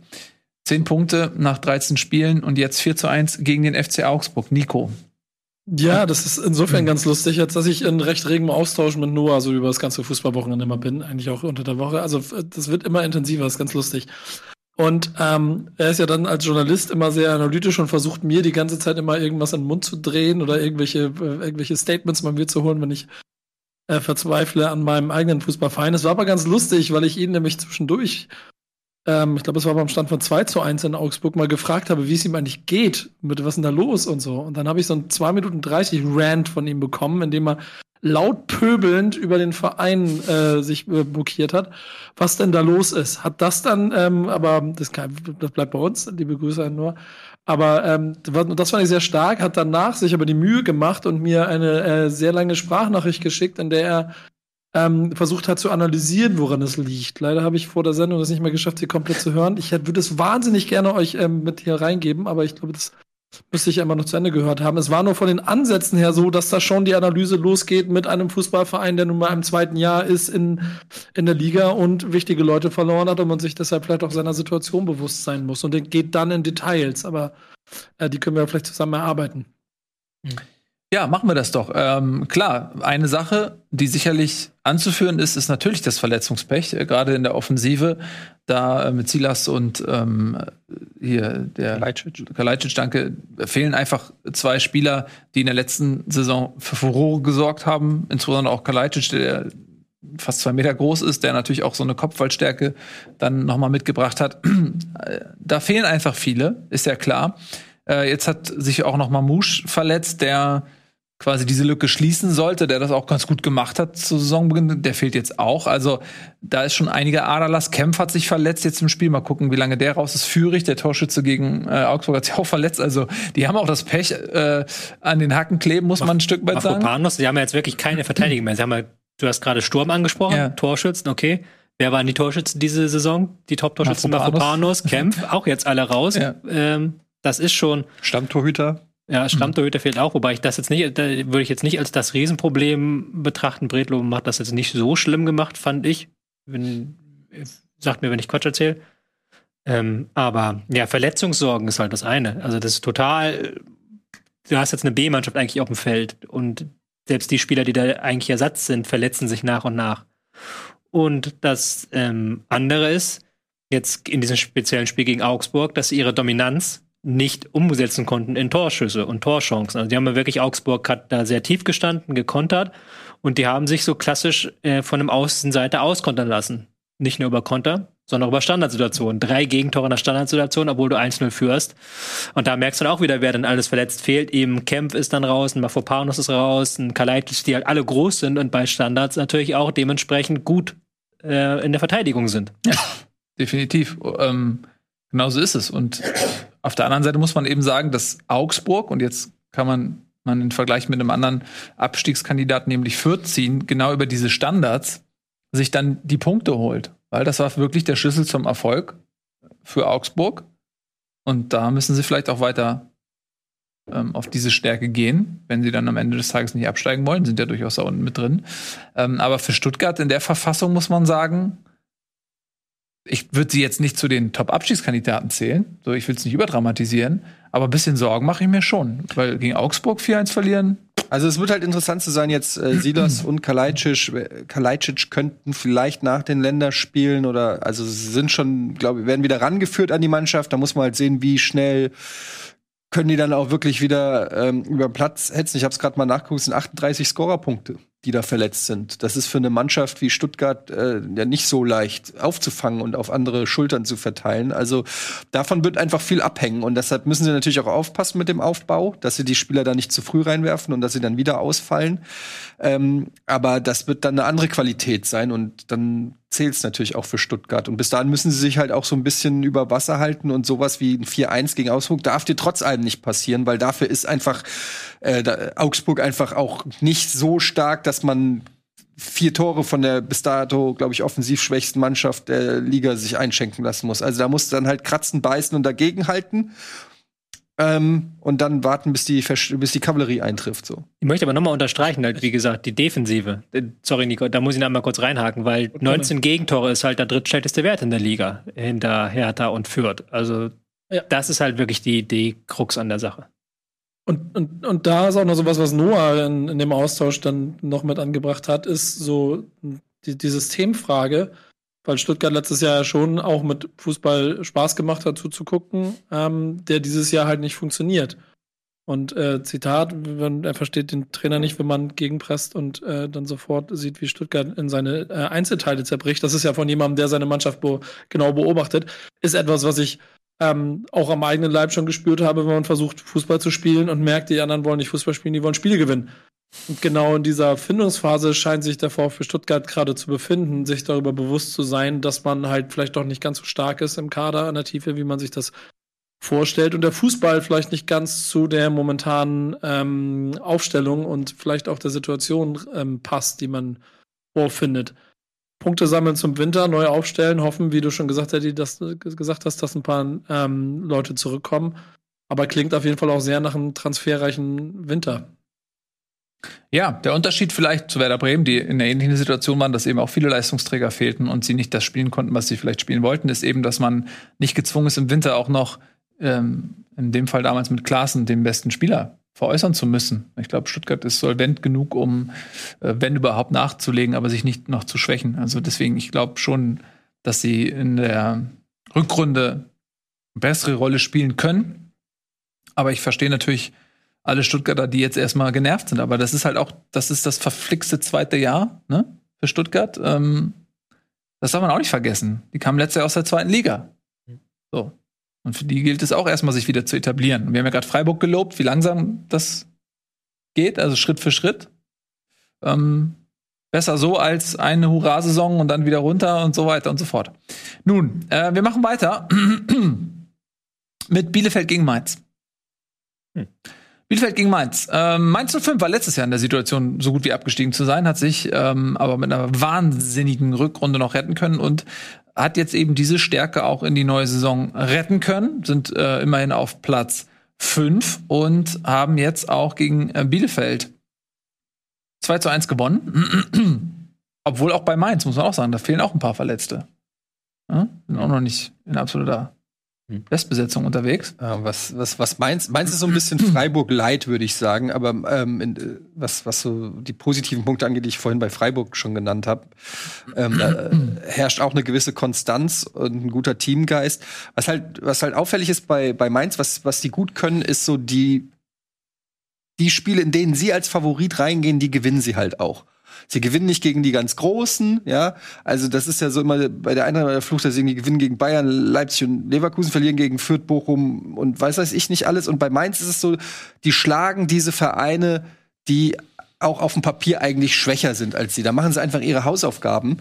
Zehn Punkte nach 13 Spielen und jetzt 4 zu 1 gegen den FC Augsburg. Nico. Ja, das ist insofern ganz lustig, als dass ich in recht regem Austausch mit Noah so über das ganze Fußballwochenende immer bin, eigentlich auch unter der Woche. Also f- das wird immer intensiver, ist ganz lustig. Und ähm, er ist ja dann als Journalist immer sehr analytisch und versucht mir die ganze Zeit immer irgendwas in den Mund zu drehen oder irgendwelche, äh, irgendwelche Statements mal mir zu holen, wenn ich äh, verzweifle an meinem eigenen Fußballverein. Es war aber ganz lustig, weil ich ihn nämlich zwischendurch, ähm, ich glaube, es war beim Stand von 2 zu 1 in Augsburg, mal gefragt habe, wie es ihm eigentlich geht, mit was denn da los und so. Und dann habe ich so ein 2 Minuten 30 Rant von ihm bekommen, in dem er laut pöbelnd über den Verein äh, sich äh, blockiert hat, was denn da los ist. Hat das dann, ähm, aber das, kann, das bleibt bei uns, liebe Grüße nur. Aber ähm, das fand ich sehr stark, hat danach sich aber die Mühe gemacht und mir eine äh, sehr lange Sprachnachricht geschickt, in der er ähm, versucht hat zu analysieren, woran es liegt. Leider habe ich vor der Sendung es nicht mehr geschafft, sie komplett zu hören. Ich würde es wahnsinnig gerne euch ähm, mit hier reingeben, aber ich glaube, das müsste ich einmal noch zu Ende gehört haben. Es war nur von den Ansätzen her so, dass da schon die Analyse losgeht mit einem Fußballverein, der nun mal im zweiten Jahr ist in, in der Liga und wichtige Leute verloren hat und man sich deshalb vielleicht auch seiner Situation bewusst sein muss. Und der geht dann in Details, aber äh, die können wir vielleicht zusammen erarbeiten. Mhm. Ja, machen wir das doch. Ähm, klar, eine Sache, die sicherlich anzuführen ist, ist natürlich das Verletzungspech, äh, gerade in der Offensive. Da äh, mit Silas und ähm, hier der Kalajdzic. Kalajdzic, danke, fehlen einfach zwei Spieler, die in der letzten Saison für Furore gesorgt haben. Insbesondere auch Kalajdzic, der fast zwei Meter groß ist, der natürlich auch so eine Kopfballstärke dann nochmal mitgebracht hat. [clears throat] da fehlen einfach viele, ist ja klar. Äh, jetzt hat sich auch noch Mamouche verletzt, der quasi diese Lücke schließen sollte, der das auch ganz gut gemacht hat zu Saisonbeginn, der fehlt jetzt auch. Also da ist schon einiger Aderlass. Kempf hat sich verletzt jetzt im Spiel. Mal gucken, wie lange der raus ist. Führig, der Torschütze gegen äh, Augsburg, hat sich auch verletzt. Also die haben auch das Pech äh, an den Hacken kleben, muss man ein Stück weit sagen. Panos, die haben ja jetzt wirklich keine Verteidigung mehr. Sie haben ja, du hast gerade Sturm angesprochen, ja. Torschützen, okay. Wer waren die Torschützen diese Saison? Die Top-Torschützen Mafropanos, Kempf, [laughs] auch jetzt alle raus. Ja. Ähm, das ist schon. Stammtorhüter. Ja, Stammtorhüter fehlt auch, wobei ich das jetzt nicht, da würde ich jetzt nicht als das Riesenproblem betrachten. Bredlo macht das jetzt nicht so schlimm gemacht, fand ich. Wenn, sagt mir, wenn ich Quatsch erzähle. Ähm, aber ja, Verletzungssorgen ist halt das eine. Also das ist total. Du hast jetzt eine B-Mannschaft eigentlich auf dem Feld und selbst die Spieler, die da eigentlich Ersatz sind, verletzen sich nach und nach. Und das ähm, andere ist, jetzt in diesem speziellen Spiel gegen Augsburg, dass ihre Dominanz nicht umsetzen konnten in Torschüsse und Torchancen. Also die haben ja wirklich, Augsburg hat da sehr tief gestanden, gekontert und die haben sich so klassisch äh, von dem Außenseite auskontern lassen. Nicht nur über Konter, sondern auch über Standardsituationen. Drei Gegentore in der Standardsituation, obwohl du 1-0 führst. Und da merkst du dann auch wieder, wer dann alles verletzt fehlt. Eben Kempf ist dann raus, ein Mafopanos ist raus, ein Kalaitis, die halt alle groß sind und bei Standards natürlich auch dementsprechend gut äh, in der Verteidigung sind. Ja, definitiv. Ähm, genau so ist es. Und auf der anderen Seite muss man eben sagen, dass Augsburg, und jetzt kann man man den Vergleich mit einem anderen Abstiegskandidaten, nämlich Fürth ziehen, genau über diese Standards sich dann die Punkte holt. Weil das war wirklich der Schlüssel zum Erfolg für Augsburg. Und da müssen sie vielleicht auch weiter ähm, auf diese Stärke gehen, wenn sie dann am Ende des Tages nicht absteigen wollen, sind ja durchaus da unten mit drin. Ähm, aber für Stuttgart in der Verfassung muss man sagen, ich würde sie jetzt nicht zu den Top-Abstiegskandidaten zählen, so ich will es nicht überdramatisieren, aber ein bisschen Sorgen mache ich mir schon, weil gegen Augsburg 4-1 verlieren. Also es wird halt interessant zu sein, jetzt äh, Silas [clears throat] und Kalajdzic, Kalajdzic könnten vielleicht nach den Länderspielen oder also sind schon, glaube ich, werden wieder rangeführt an die Mannschaft. Da muss man halt sehen, wie schnell können die dann auch wirklich wieder ähm, über Platz hetzen. Ich habe es gerade mal nachgeguckt, es sind 38 Scorerpunkte die da verletzt sind. Das ist für eine Mannschaft wie Stuttgart äh, ja nicht so leicht aufzufangen und auf andere Schultern zu verteilen. Also davon wird einfach viel abhängen und deshalb müssen sie natürlich auch aufpassen mit dem Aufbau, dass sie die Spieler da nicht zu früh reinwerfen und dass sie dann wieder ausfallen. Ähm, aber das wird dann eine andere Qualität sein und dann zählt es natürlich auch für Stuttgart. Und bis dahin müssen sie sich halt auch so ein bisschen über Wasser halten und sowas wie ein 4-1 gegen Augsburg darf dir trotz allem nicht passieren, weil dafür ist einfach äh, da, Augsburg einfach auch nicht so stark, dass man vier Tore von der bis dato, glaube ich, offensiv schwächsten Mannschaft der Liga sich einschenken lassen muss. Also da musst du dann halt kratzen, beißen und dagegenhalten. Ähm, und dann warten, bis die, bis die Kavallerie eintrifft. So. Ich möchte aber nochmal unterstreichen, halt, wie gesagt, die Defensive. Äh, sorry, Nico, da muss ich noch mal kurz reinhaken, weil okay. 19 Gegentore ist halt der drittschlechteste Wert in der Liga hinter Hertha und Fürth. Also, ja. das ist halt wirklich die, die Krux an der Sache. Und, und, und da ist auch noch so was, was Noah in, in dem Austausch dann noch mit angebracht hat, ist so die, die Systemfrage weil Stuttgart letztes Jahr ja schon auch mit Fußball Spaß gemacht hat, zuzugucken, ähm, der dieses Jahr halt nicht funktioniert. Und äh, Zitat, wenn, er versteht den Trainer nicht, wenn man gegenpresst und äh, dann sofort sieht, wie Stuttgart in seine äh, Einzelteile zerbricht. Das ist ja von jemandem, der seine Mannschaft be genau beobachtet. Ist etwas, was ich ähm, auch am eigenen Leib schon gespürt habe, wenn man versucht, Fußball zu spielen und merkt, die anderen wollen nicht Fußball spielen, die wollen Spiele gewinnen. Und genau in dieser Findungsphase scheint sich der VfB Stuttgart gerade zu befinden, sich darüber bewusst zu sein, dass man halt vielleicht doch nicht ganz so stark ist im Kader an der Tiefe, wie man sich das vorstellt und der Fußball vielleicht nicht ganz zu der momentanen ähm, Aufstellung und vielleicht auch der Situation ähm, passt, die man vorfindet. Punkte sammeln zum Winter, neu aufstellen, hoffen, wie du schon gesagt, hast, dass, gesagt hast, dass ein paar ähm, Leute zurückkommen. Aber klingt auf jeden Fall auch sehr nach einem transferreichen Winter. Ja, der Unterschied vielleicht zu Werder Bremen, die in einer ähnlichen Situation waren, dass eben auch viele Leistungsträger fehlten und sie nicht das spielen konnten, was sie vielleicht spielen wollten, ist eben, dass man nicht gezwungen ist, im Winter auch noch ähm, in dem Fall damals mit Klaassen den besten Spieler veräußern zu müssen. Ich glaube, Stuttgart ist solvent genug, um, äh, wenn überhaupt, nachzulegen, aber sich nicht noch zu schwächen. Also deswegen, ich glaube schon, dass sie in der Rückrunde eine bessere Rolle spielen können. Aber ich verstehe natürlich alle Stuttgarter, die jetzt erstmal genervt sind. Aber das ist halt auch, das ist das verflixte zweite Jahr ne, für Stuttgart. Ähm, das darf man auch nicht vergessen. Die kamen letztes Jahr aus der zweiten Liga. So. Und für die gilt es auch erstmal, sich wieder zu etablieren. Wir haben ja gerade Freiburg gelobt, wie langsam das geht, also Schritt für Schritt. Ähm, besser so als eine Hurra-Saison und dann wieder runter und so weiter und so fort. Nun, äh, wir machen weiter [clears throat] mit Bielefeld gegen Mainz. Hm. Bielefeld gegen Mainz. Ähm, Mainz 05 war letztes Jahr in der Situation, so gut wie abgestiegen zu sein, hat sich ähm, aber mit einer wahnsinnigen Rückrunde noch retten können und hat jetzt eben diese Stärke auch in die neue Saison retten können, sind äh, immerhin auf Platz 5 und haben jetzt auch gegen äh, Bielefeld 2 zu 1 gewonnen. [clears throat] Obwohl auch bei Mainz, muss man auch sagen, da fehlen auch ein paar Verletzte. Ja? Sind auch noch nicht in absoluter. Bestbesetzung unterwegs. Ah, was, was, was Mainz, Mainz ist so ein bisschen [clears throat] Freiburg light, würde ich sagen. Aber ähm, in, äh, was, was so die positiven Punkte angeht, die ich vorhin bei Freiburg schon genannt habe, ähm, da herrscht auch eine gewisse Konstanz und ein guter Teamgeist. Was halt, was halt auffällig ist bei, bei Mainz, was, was die gut können, ist so die, die Spiele, in denen sie als Favorit reingehen, die gewinnen sie halt auch. Sie gewinnen nicht gegen die ganz Großen, ja. Also das ist ja so immer bei der Eintracht der Flucht, dass sie gewinnen gegen Bayern, Leipzig und Leverkusen, verlieren gegen Fürth, Bochum und weiß weiß ich nicht alles. Und bei Mainz ist es so, die schlagen diese Vereine, die auch auf dem Papier eigentlich schwächer sind als sie. Da machen sie einfach ihre Hausaufgaben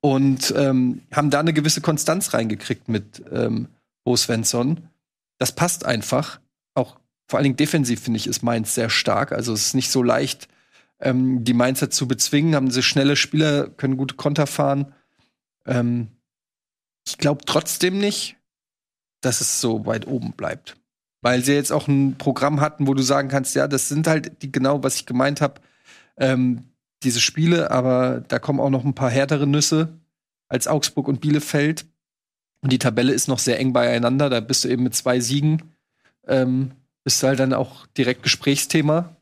und ähm, haben da eine gewisse Konstanz reingekriegt mit ähm, Bo Svensson. Das passt einfach. Auch vor allen Dingen defensiv, finde ich, ist Mainz sehr stark. Also es ist nicht so leicht, ähm, die Mainzer zu bezwingen, haben sie schnelle Spieler, können gute Konter fahren. Ähm, ich glaube trotzdem nicht, dass es so weit oben bleibt. Weil sie jetzt auch ein Programm hatten, wo du sagen kannst, ja, das sind halt die genau, was ich gemeint habe, ähm, diese Spiele, aber da kommen auch noch ein paar härtere Nüsse als Augsburg und Bielefeld. Und die Tabelle ist noch sehr eng beieinander. Da bist du eben mit zwei Siegen, ähm, bist du halt dann auch direkt Gesprächsthema.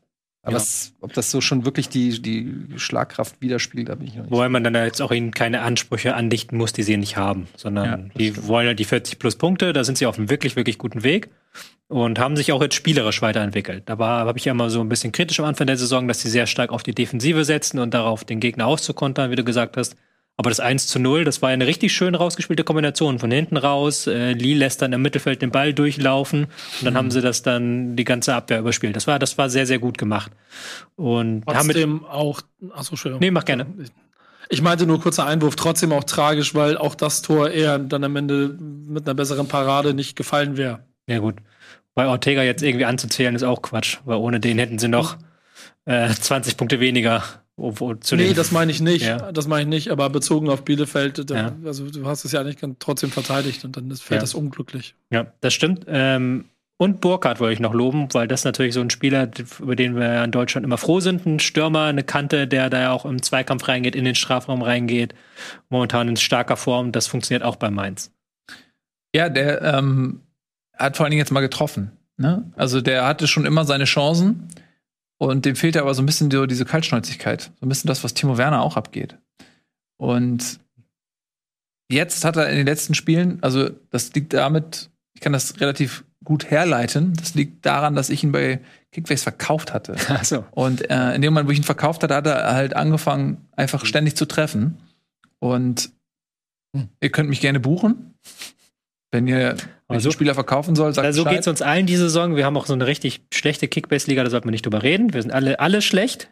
Aber ja. es, ob das so schon wirklich die, die Schlagkraft widerspiegelt, da bin ich noch nicht. Wobei man dann jetzt auch ihnen keine Ansprüche andichten muss, die sie nicht haben, sondern ja, die stimmt. wollen halt die 40 plus Punkte, da sind sie auf einem wirklich, wirklich guten Weg und haben sich auch jetzt spielerisch weiterentwickelt. Da habe ich ja immer so ein bisschen kritisch am Anfang der Saison, dass sie sehr stark auf die Defensive setzen und darauf den Gegner auszukontern, wie du gesagt hast. Aber das 1 zu 0, das war eine richtig schön rausgespielte Kombination. Von hinten raus, äh, Lee lässt dann im Mittelfeld den Ball durchlaufen und dann mhm. haben sie das dann die ganze Abwehr überspielt. Das war, das war sehr, sehr gut gemacht. Und trotzdem haben auch, achso, Entschuldigung. Nee, mach gerne. Ich meinte nur kurzer Einwurf, trotzdem auch tragisch, weil auch das Tor eher dann am Ende mit einer besseren Parade nicht gefallen wäre. Ja, gut. Bei Ortega jetzt irgendwie anzuzählen, ist auch Quatsch, weil ohne den hätten sie noch äh, 20 Punkte weniger obwohl, zu nee, das meine ich nicht. Ja. Das meine ich nicht, aber bezogen auf Bielefeld, da, ja. also du hast es ja nicht trotzdem verteidigt und dann fällt ja. das unglücklich. Ja, das stimmt. Ähm, und Burkhardt wollte ich noch loben, weil das natürlich so ein Spieler, über den wir in Deutschland immer froh sind. Ein Stürmer, eine Kante, der da auch im Zweikampf reingeht, in den Strafraum reingeht. Momentan in starker Form. Das funktioniert auch bei Mainz. Ja, der ähm, hat vor allen Dingen jetzt mal getroffen. Ne? Also der hatte schon immer seine Chancen. Und dem fehlt aber so ein bisschen so diese Kaltschnäuzigkeit. So ein bisschen das, was Timo Werner auch abgeht. Und jetzt hat er in den letzten Spielen, also das liegt damit, ich kann das relativ gut herleiten. Das liegt daran, dass ich ihn bei Kickbase verkauft hatte. [laughs] Ach so. Und äh, in dem Moment, wo ich ihn verkauft hatte, hat er halt angefangen, einfach ständig zu treffen. Und ihr könnt mich gerne buchen. Wenn ihr Aber einen so- Spieler verkaufen soll, sagt Also so Bescheid. geht's uns allen diese Saison. Wir haben auch so eine richtig schlechte Kickbase-Liga, da sollten wir nicht drüber reden. Wir sind alle, alle schlecht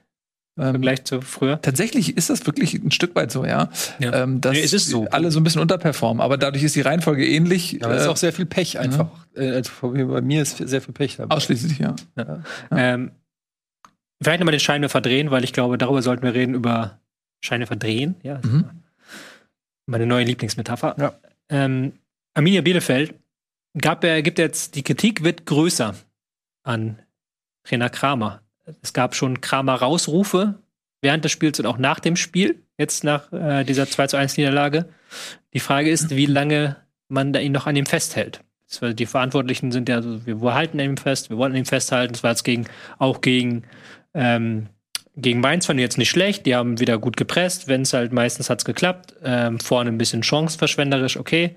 im Ähm, Vergleich zu früher. Tatsächlich ist das wirklich ein Stück weit so, ja. Ja. Ähm, dass Nee, es ist so. alle so ein bisschen unterperformen, aber dadurch ist die Reihenfolge ähnlich. Aber es ist äh, auch sehr viel Pech einfach. Äh, Also bei mir ist sehr viel Pech dabei. ausschließlich, ja. Ähm, vielleicht nochmal den Scheinwerfer drehen, weil ich glaube, darüber sollten wir reden, über Scheinwerfer drehen. Ja, ist Mhm. meine neue Lieblingsmetapher. Ja. Ähm, Arminia Bielefeld gab er, gibt jetzt, die Kritik wird größer an Trainer Kramer. Es gab schon Kramer-Rausrufe während des Spiels und auch nach dem Spiel, jetzt nach äh, dieser 2 zu 1 Niederlage. Die Frage ist, wie lange man da ihn noch an ihm festhält. Die Verantwortlichen sind ja wir halten ihm fest, wir wollen an ihm festhalten. Das war jetzt gegen, auch gegen, ähm, gegen Mainz fand ich jetzt nicht schlecht. Die haben wieder gut gepresst. Wenn es halt meistens hat's geklappt. Ähm, vorne ein bisschen chanceverschwenderisch, okay.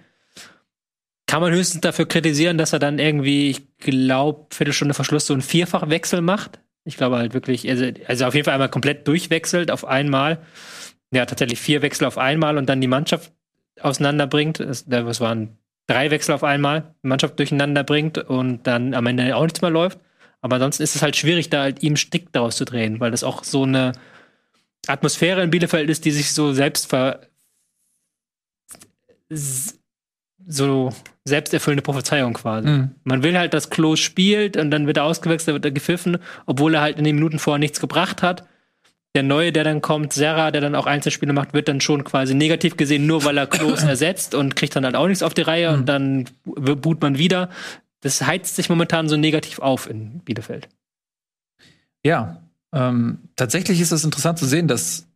Kann man höchstens dafür kritisieren, dass er dann irgendwie, ich glaube, Viertelstunde Verschluss so einen Vierfachwechsel macht. Ich glaube halt wirklich, also, also auf jeden Fall einmal komplett durchwechselt auf einmal. Ja, tatsächlich vier Wechsel auf einmal und dann die Mannschaft auseinanderbringt. Es, das waren drei Wechsel auf einmal, die Mannschaft durcheinander bringt und dann am Ende auch nichts mehr läuft. Aber ansonsten ist es halt schwierig, da halt ihm Stick daraus zu drehen, weil das auch so eine Atmosphäre in Bielefeld ist, die sich so selbst ver so selbsterfüllende Prophezeiung quasi. Mhm. Man will halt, dass Klos spielt und dann wird er ausgewechselt, wird er gepfiffen, obwohl er halt in den Minuten vorher nichts gebracht hat. Der Neue, der dann kommt, Serra, der dann auch Einzelspiele macht, wird dann schon quasi negativ gesehen, nur weil er Klos [coughs] ersetzt und kriegt dann halt auch nichts auf die Reihe und dann boot man wieder. Das heizt sich momentan so negativ auf in Bielefeld. Ja, ähm, tatsächlich ist es interessant zu sehen, dass,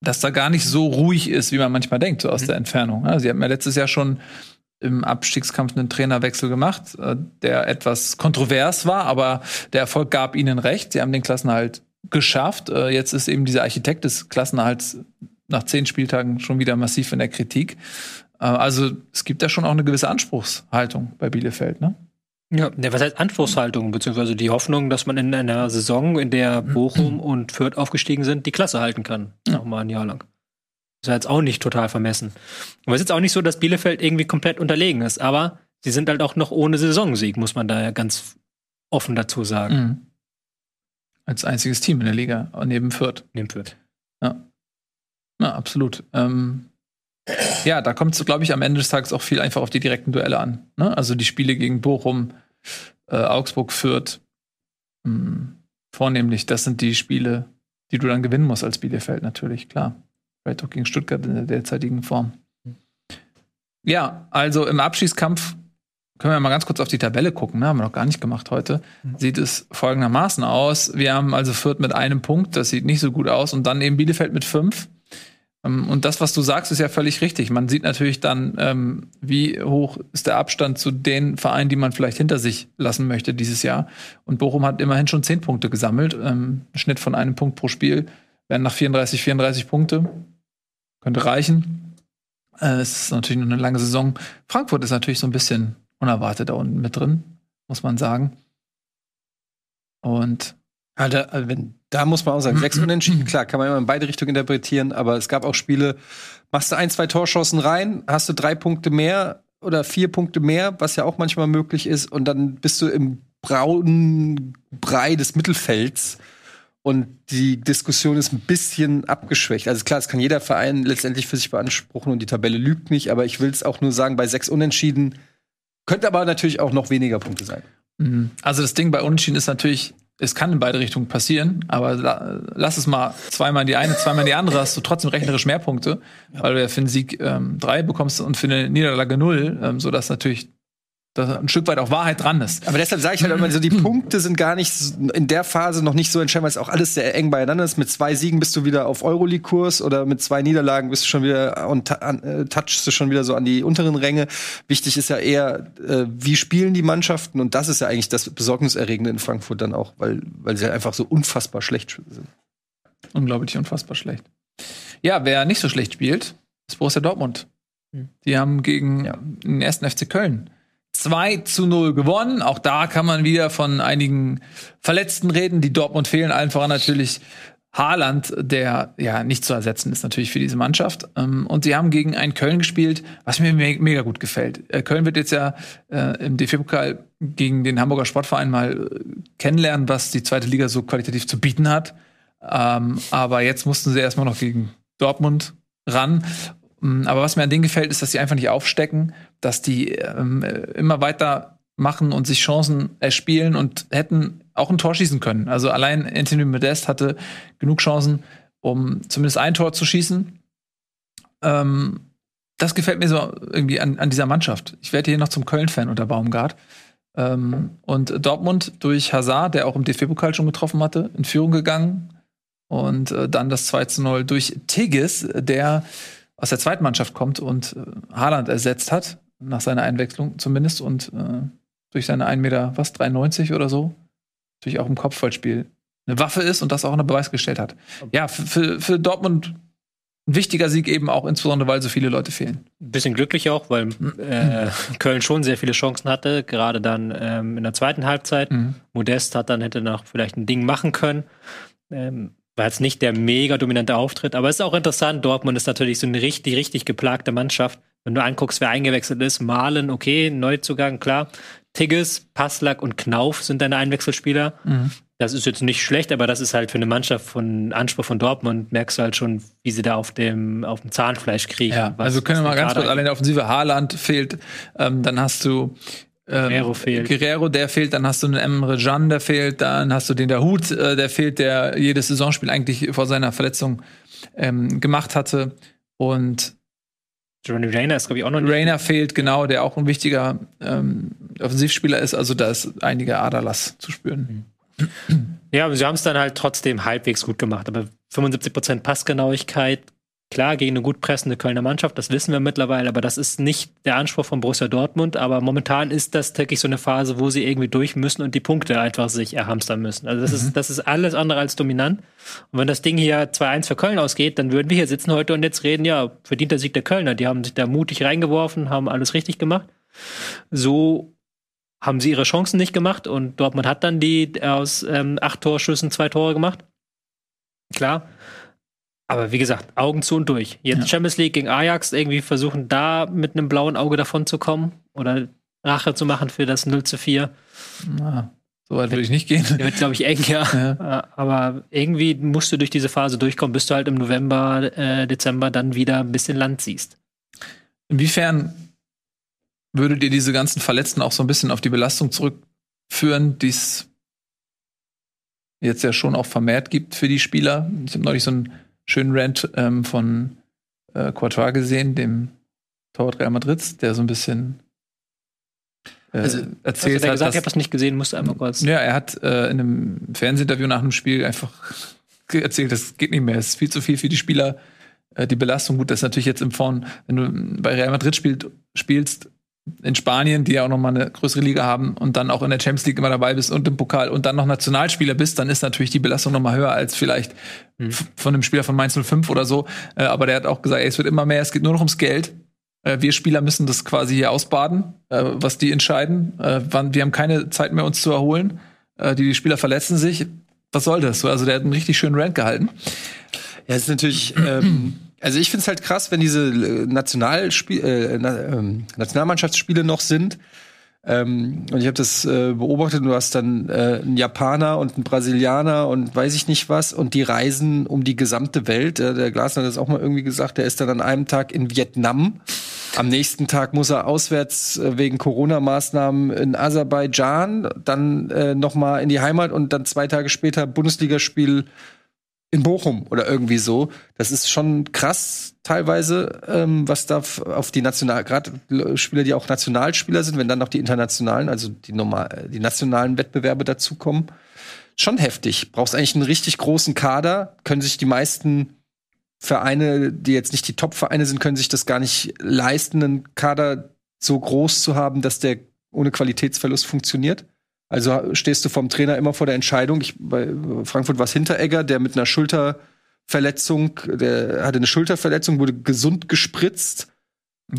dass da gar nicht so ruhig ist, wie man manchmal denkt, so aus der Entfernung. Ja, sie haben ja letztes Jahr schon im Abstiegskampf einen Trainerwechsel gemacht, äh, der etwas kontrovers war, aber der Erfolg gab ihnen recht. Sie haben den Klassenerhalt geschafft. Äh, jetzt ist eben dieser Architekt des Klassenerhalts nach zehn Spieltagen schon wieder massiv in der Kritik. Äh, also es gibt da schon auch eine gewisse Anspruchshaltung bei Bielefeld, ne? Ja, was heißt Anspruchshaltung, beziehungsweise die Hoffnung, dass man in einer Saison, in der Bochum [clears throat] und Fürth aufgestiegen sind, die Klasse halten kann. Noch mal ein Jahr lang. Ist ja jetzt auch nicht total vermessen. Aber es ist jetzt auch nicht so, dass Bielefeld irgendwie komplett unterlegen ist, aber sie sind halt auch noch ohne Saisonsieg, muss man da ja ganz offen dazu sagen. Mhm. Als einziges Team in der Liga, neben Fürth. Neben Fürth. Ja, absolut. Ähm, ja, da kommt es, glaube ich, am Ende des Tages auch viel einfach auf die direkten Duelle an. Ne? Also die Spiele gegen Bochum, äh, Augsburg, Fürth. Mh, vornehmlich, das sind die Spiele, die du dann gewinnen musst als Bielefeld, natürlich, klar. Vielleicht auch gegen Stuttgart in der derzeitigen Form. Ja, also im Abschießkampf können wir mal ganz kurz auf die Tabelle gucken, ne? haben wir noch gar nicht gemacht heute. Sieht es folgendermaßen aus. Wir haben also Fürth mit einem Punkt, das sieht nicht so gut aus, und dann eben Bielefeld mit fünf. Ähm, Und das, was du sagst, ist ja völlig richtig. Man sieht natürlich dann, ähm, wie hoch ist der Abstand zu den Vereinen, die man vielleicht hinter sich lassen möchte dieses Jahr. Und Bochum hat immerhin schon zehn Punkte gesammelt. Ähm, Schnitt von einem Punkt pro Spiel. Wären nach 34, 34 Punkte. Könnte reichen. Äh, es ist natürlich noch eine lange Saison. Frankfurt ist natürlich so ein bisschen unerwartet da unten mit drin, muss man sagen. Und Alter, also wenn, da muss man auch sagen, sechs [clears throat] Unentschieden, klar, kann man immer in beide Richtungen interpretieren, aber es gab auch Spiele, machst du ein, zwei Torschancen rein, hast du drei Punkte mehr oder vier Punkte mehr, was ja auch manchmal möglich ist, und dann bist du im braunen Brei des Mittelfelds. Und die Diskussion ist ein bisschen abgeschwächt. Also klar, es kann jeder Verein letztendlich für sich beanspruchen und die Tabelle lügt nicht, aber ich will es auch nur sagen, bei sechs Unentschieden könnte aber natürlich auch noch weniger Punkte sein. Mhm. Also das Ding bei Unentschieden ist natürlich, es kann in beide Richtungen passieren, aber la lass es mal zweimal in die eine, zweimal in die andere, hast du trotzdem rechnerisch mehr Punkte, weil du ja für einen Sieg ähm, drei bekommst und für eine Niederlage null, ähm, sodass natürlich da ein Stück weit auch Wahrheit dran ist. Aber deshalb sage ich halt immer so, die Punkte sind gar nicht in der Phase noch nicht so entscheidend, weil es auch alles sehr eng beieinander ist. Mit zwei Siegen bist du wieder auf Euroleague-Kurs oder mit zwei Niederlagen bist du schon wieder und äh, touchst du schon wieder so an die unteren Ränge. Wichtig ist ja eher, äh, wie spielen die Mannschaften und das ist ja eigentlich das Besorgniserregende in Frankfurt dann auch, weil, weil sie halt einfach so unfassbar schlecht sind. Unglaublich unfassbar schlecht. Ja, wer nicht so schlecht spielt, ist Borussia Dortmund. Die haben gegen Ja. den ersten FC Köln 2 zu 0 gewonnen. Auch da kann man wieder von einigen Verletzten reden, die Dortmund fehlen. Allen voran natürlich Haaland, der ja nicht zu ersetzen ist natürlich für diese Mannschaft. Ähm, Und sie haben gegen einen Köln gespielt, was mir me mega gut gefällt. Äh, Köln wird jetzt ja äh, im DFB-Pokal gegen den Hamburger Sportverein mal äh, kennenlernen, was die zweite Liga so qualitativ zu bieten hat. Ähm, aber jetzt mussten sie erstmal noch gegen Dortmund ran. Mm, Aber was mir an denen gefällt, ist, dass sie einfach nicht aufstecken, dass die ähm, äh, immer weiter machen und sich Chancen erspielen und hätten auch ein Tor schießen können. Also allein Anthony Modest hatte genug Chancen, um zumindest ein Tor zu schießen. Ähm, das gefällt mir so irgendwie an, an dieser Mannschaft. Ich werde hier noch zum Köln-Fan unter Baumgart. Ähm, und Dortmund durch Hazard, der auch im DFB-Pokal schon getroffen hatte, in Führung gegangen. Und äh, dann das 2 zu 0 durch Tigges, der aus der zweiten Mannschaft kommt und äh, Haaland ersetzt hat, nach seiner Einwechslung zumindest. Und äh, durch seine 1 Meter, was, 93 oder so, natürlich auch im Kopfballspiel eine Waffe ist und das auch unter Beweis gestellt hat. Ja, für, für, Dortmund ein wichtiger Sieg eben auch, insbesondere weil so viele Leute fehlen. Ein bisschen glücklich auch, weil äh, Köln schon sehr viele Chancen hatte, gerade dann ähm, in der zweiten Halbzeit. Mhm. Modest hat dann hätte noch vielleicht ein Ding machen können. Ähm, war jetzt nicht der mega dominante Auftritt, aber es ist auch interessant. Dortmund ist natürlich so eine richtig, richtig geplagte Mannschaft. Wenn du anguckst, wer eingewechselt ist, Malen, okay, Neuzugang, klar. Tigges, Passlack und Knauf sind deine Einwechselspieler. Mhm. Das ist jetzt nicht schlecht, aber das ist halt für eine Mannschaft von Anspruch von Dortmund, merkst du halt schon, wie sie da auf dem, auf dem Zahnfleisch kriegen. Ja, was- also können wir mal ganz kurz, allein der Offensive Haaland fehlt, ähm, dann hast du ähm, Guerrero fehlt. Guerrero, der fehlt, dann hast du einen Emre Can, der fehlt, dann hast du den Dahut, äh, der fehlt, der jedes Saisonspiel eigentlich vor seiner Verletzung ähm, gemacht hatte. Und Johnny Rayner ist, glaube ich, auch noch nicht. Rainer fehlt, genau, der auch ein wichtiger ähm, Offensivspieler ist. Also da ist einiger Aderlass zu spüren. Ja, aber sie haben es dann halt trotzdem halbwegs gut gemacht. Aber 75% Passgenauigkeit, klar, gegen eine gut pressende Kölner Mannschaft, das wissen wir mittlerweile, aber das ist nicht der Anspruch von Borussia Dortmund. Aber momentan ist das wirklich so eine Phase, wo sie irgendwie durch müssen und die Punkte einfach sich erhamstern müssen. Also das, ist, das ist alles andere als dominant. Und wenn das Ding hier 2-1 für Köln ausgeht, dann würden wir hier sitzen heute und jetzt reden, ja, verdienter Sieg der Kölner. Die haben sich da mutig reingeworfen, haben alles richtig gemacht. So haben sie ihre Chancen nicht gemacht und Dortmund hat dann die aus ähm, acht Torschüssen zwei Tore gemacht. Klar. Aber wie gesagt, Augen zu und durch. Jetzt Ja. Champions League gegen Ajax irgendwie versuchen, da mit einem blauen Auge davon zu kommen oder Rache zu machen für das 0 zu 4. Na, so weit würde ich nicht gehen. Der wird, glaube ich, eng, ja. Ja. Aber irgendwie musst du durch diese Phase durchkommen, bis du halt im November, äh, Dezember dann wieder ein bisschen Land siehst. Inwiefern würdet ihr diese ganzen Verletzten auch so ein bisschen auf die Belastung zurückführen, die es jetzt ja schon auch vermehrt gibt für die Spieler? Ich habe neulich so einen schönen Rant ähm, von äh, Courtois gesehen, dem Torwart Real Madrids, der so ein bisschen äh, Also, erzählt da hat, gesagt, ich dass, habe das nicht gesehen, musste einmal kurz. ja, er hat äh, in einem Fernsehinterview nach einem Spiel einfach [laughs] erzählt, das geht nicht mehr, es ist viel zu viel für die Spieler. Äh, die Belastung, gut, das ist natürlich jetzt im Vorn, wenn du bei Real Madrid spielt, spielst, in Spanien, die ja auch noch mal eine größere Liga haben und dann auch in der Champions League immer dabei bist und im Pokal und dann noch Nationalspieler bist, dann ist natürlich die Belastung noch mal höher als vielleicht f- von einem Spieler von Mainz 05 oder so. Äh, aber der hat auch gesagt, ey, es wird immer mehr, es geht nur noch ums Geld. Äh, wir Spieler müssen das quasi hier ausbaden, äh, was die entscheiden. Äh, wann, wir haben keine Zeit mehr, uns zu erholen. Äh, die Spieler verletzen sich. Was soll das? So, Also der hat einen richtig schönen Rant gehalten. Ja, es ist natürlich, ähm, also ich finde es halt krass, wenn diese äh, Nationalspiel, äh, na, ähm, Nationalmannschaftsspiele noch sind. Ähm, und ich habe das äh, beobachtet, du hast dann äh, einen Japaner und einen Brasilianer und weiß ich nicht was und die reisen um die gesamte Welt. Äh, der Glasner hat das auch mal irgendwie gesagt, der ist dann an einem Tag in Vietnam. Am nächsten Tag muss er auswärts äh, wegen Corona-Maßnahmen in Aserbaidschan, dann äh, noch mal in die Heimat und dann zwei Tage später Bundesligaspiel in Bochum oder irgendwie so. Das ist schon krass teilweise, ähm, was da auf die National, gerade Spieler, die auch Nationalspieler sind, wenn dann noch die internationalen, also die normal, die nationalen Wettbewerbe dazukommen, schon heftig. Brauchst eigentlich einen richtig großen Kader, können sich die meisten Vereine, die jetzt nicht die Top-Vereine sind, können sich das gar nicht leisten, einen Kader so groß zu haben, dass der ohne Qualitätsverlust funktioniert. Also stehst du vom Trainer immer vor der Entscheidung. Ich, bei Frankfurt war es Hinteregger, der mit einer Schulterverletzung, der hatte eine Schulterverletzung, wurde gesund gespritzt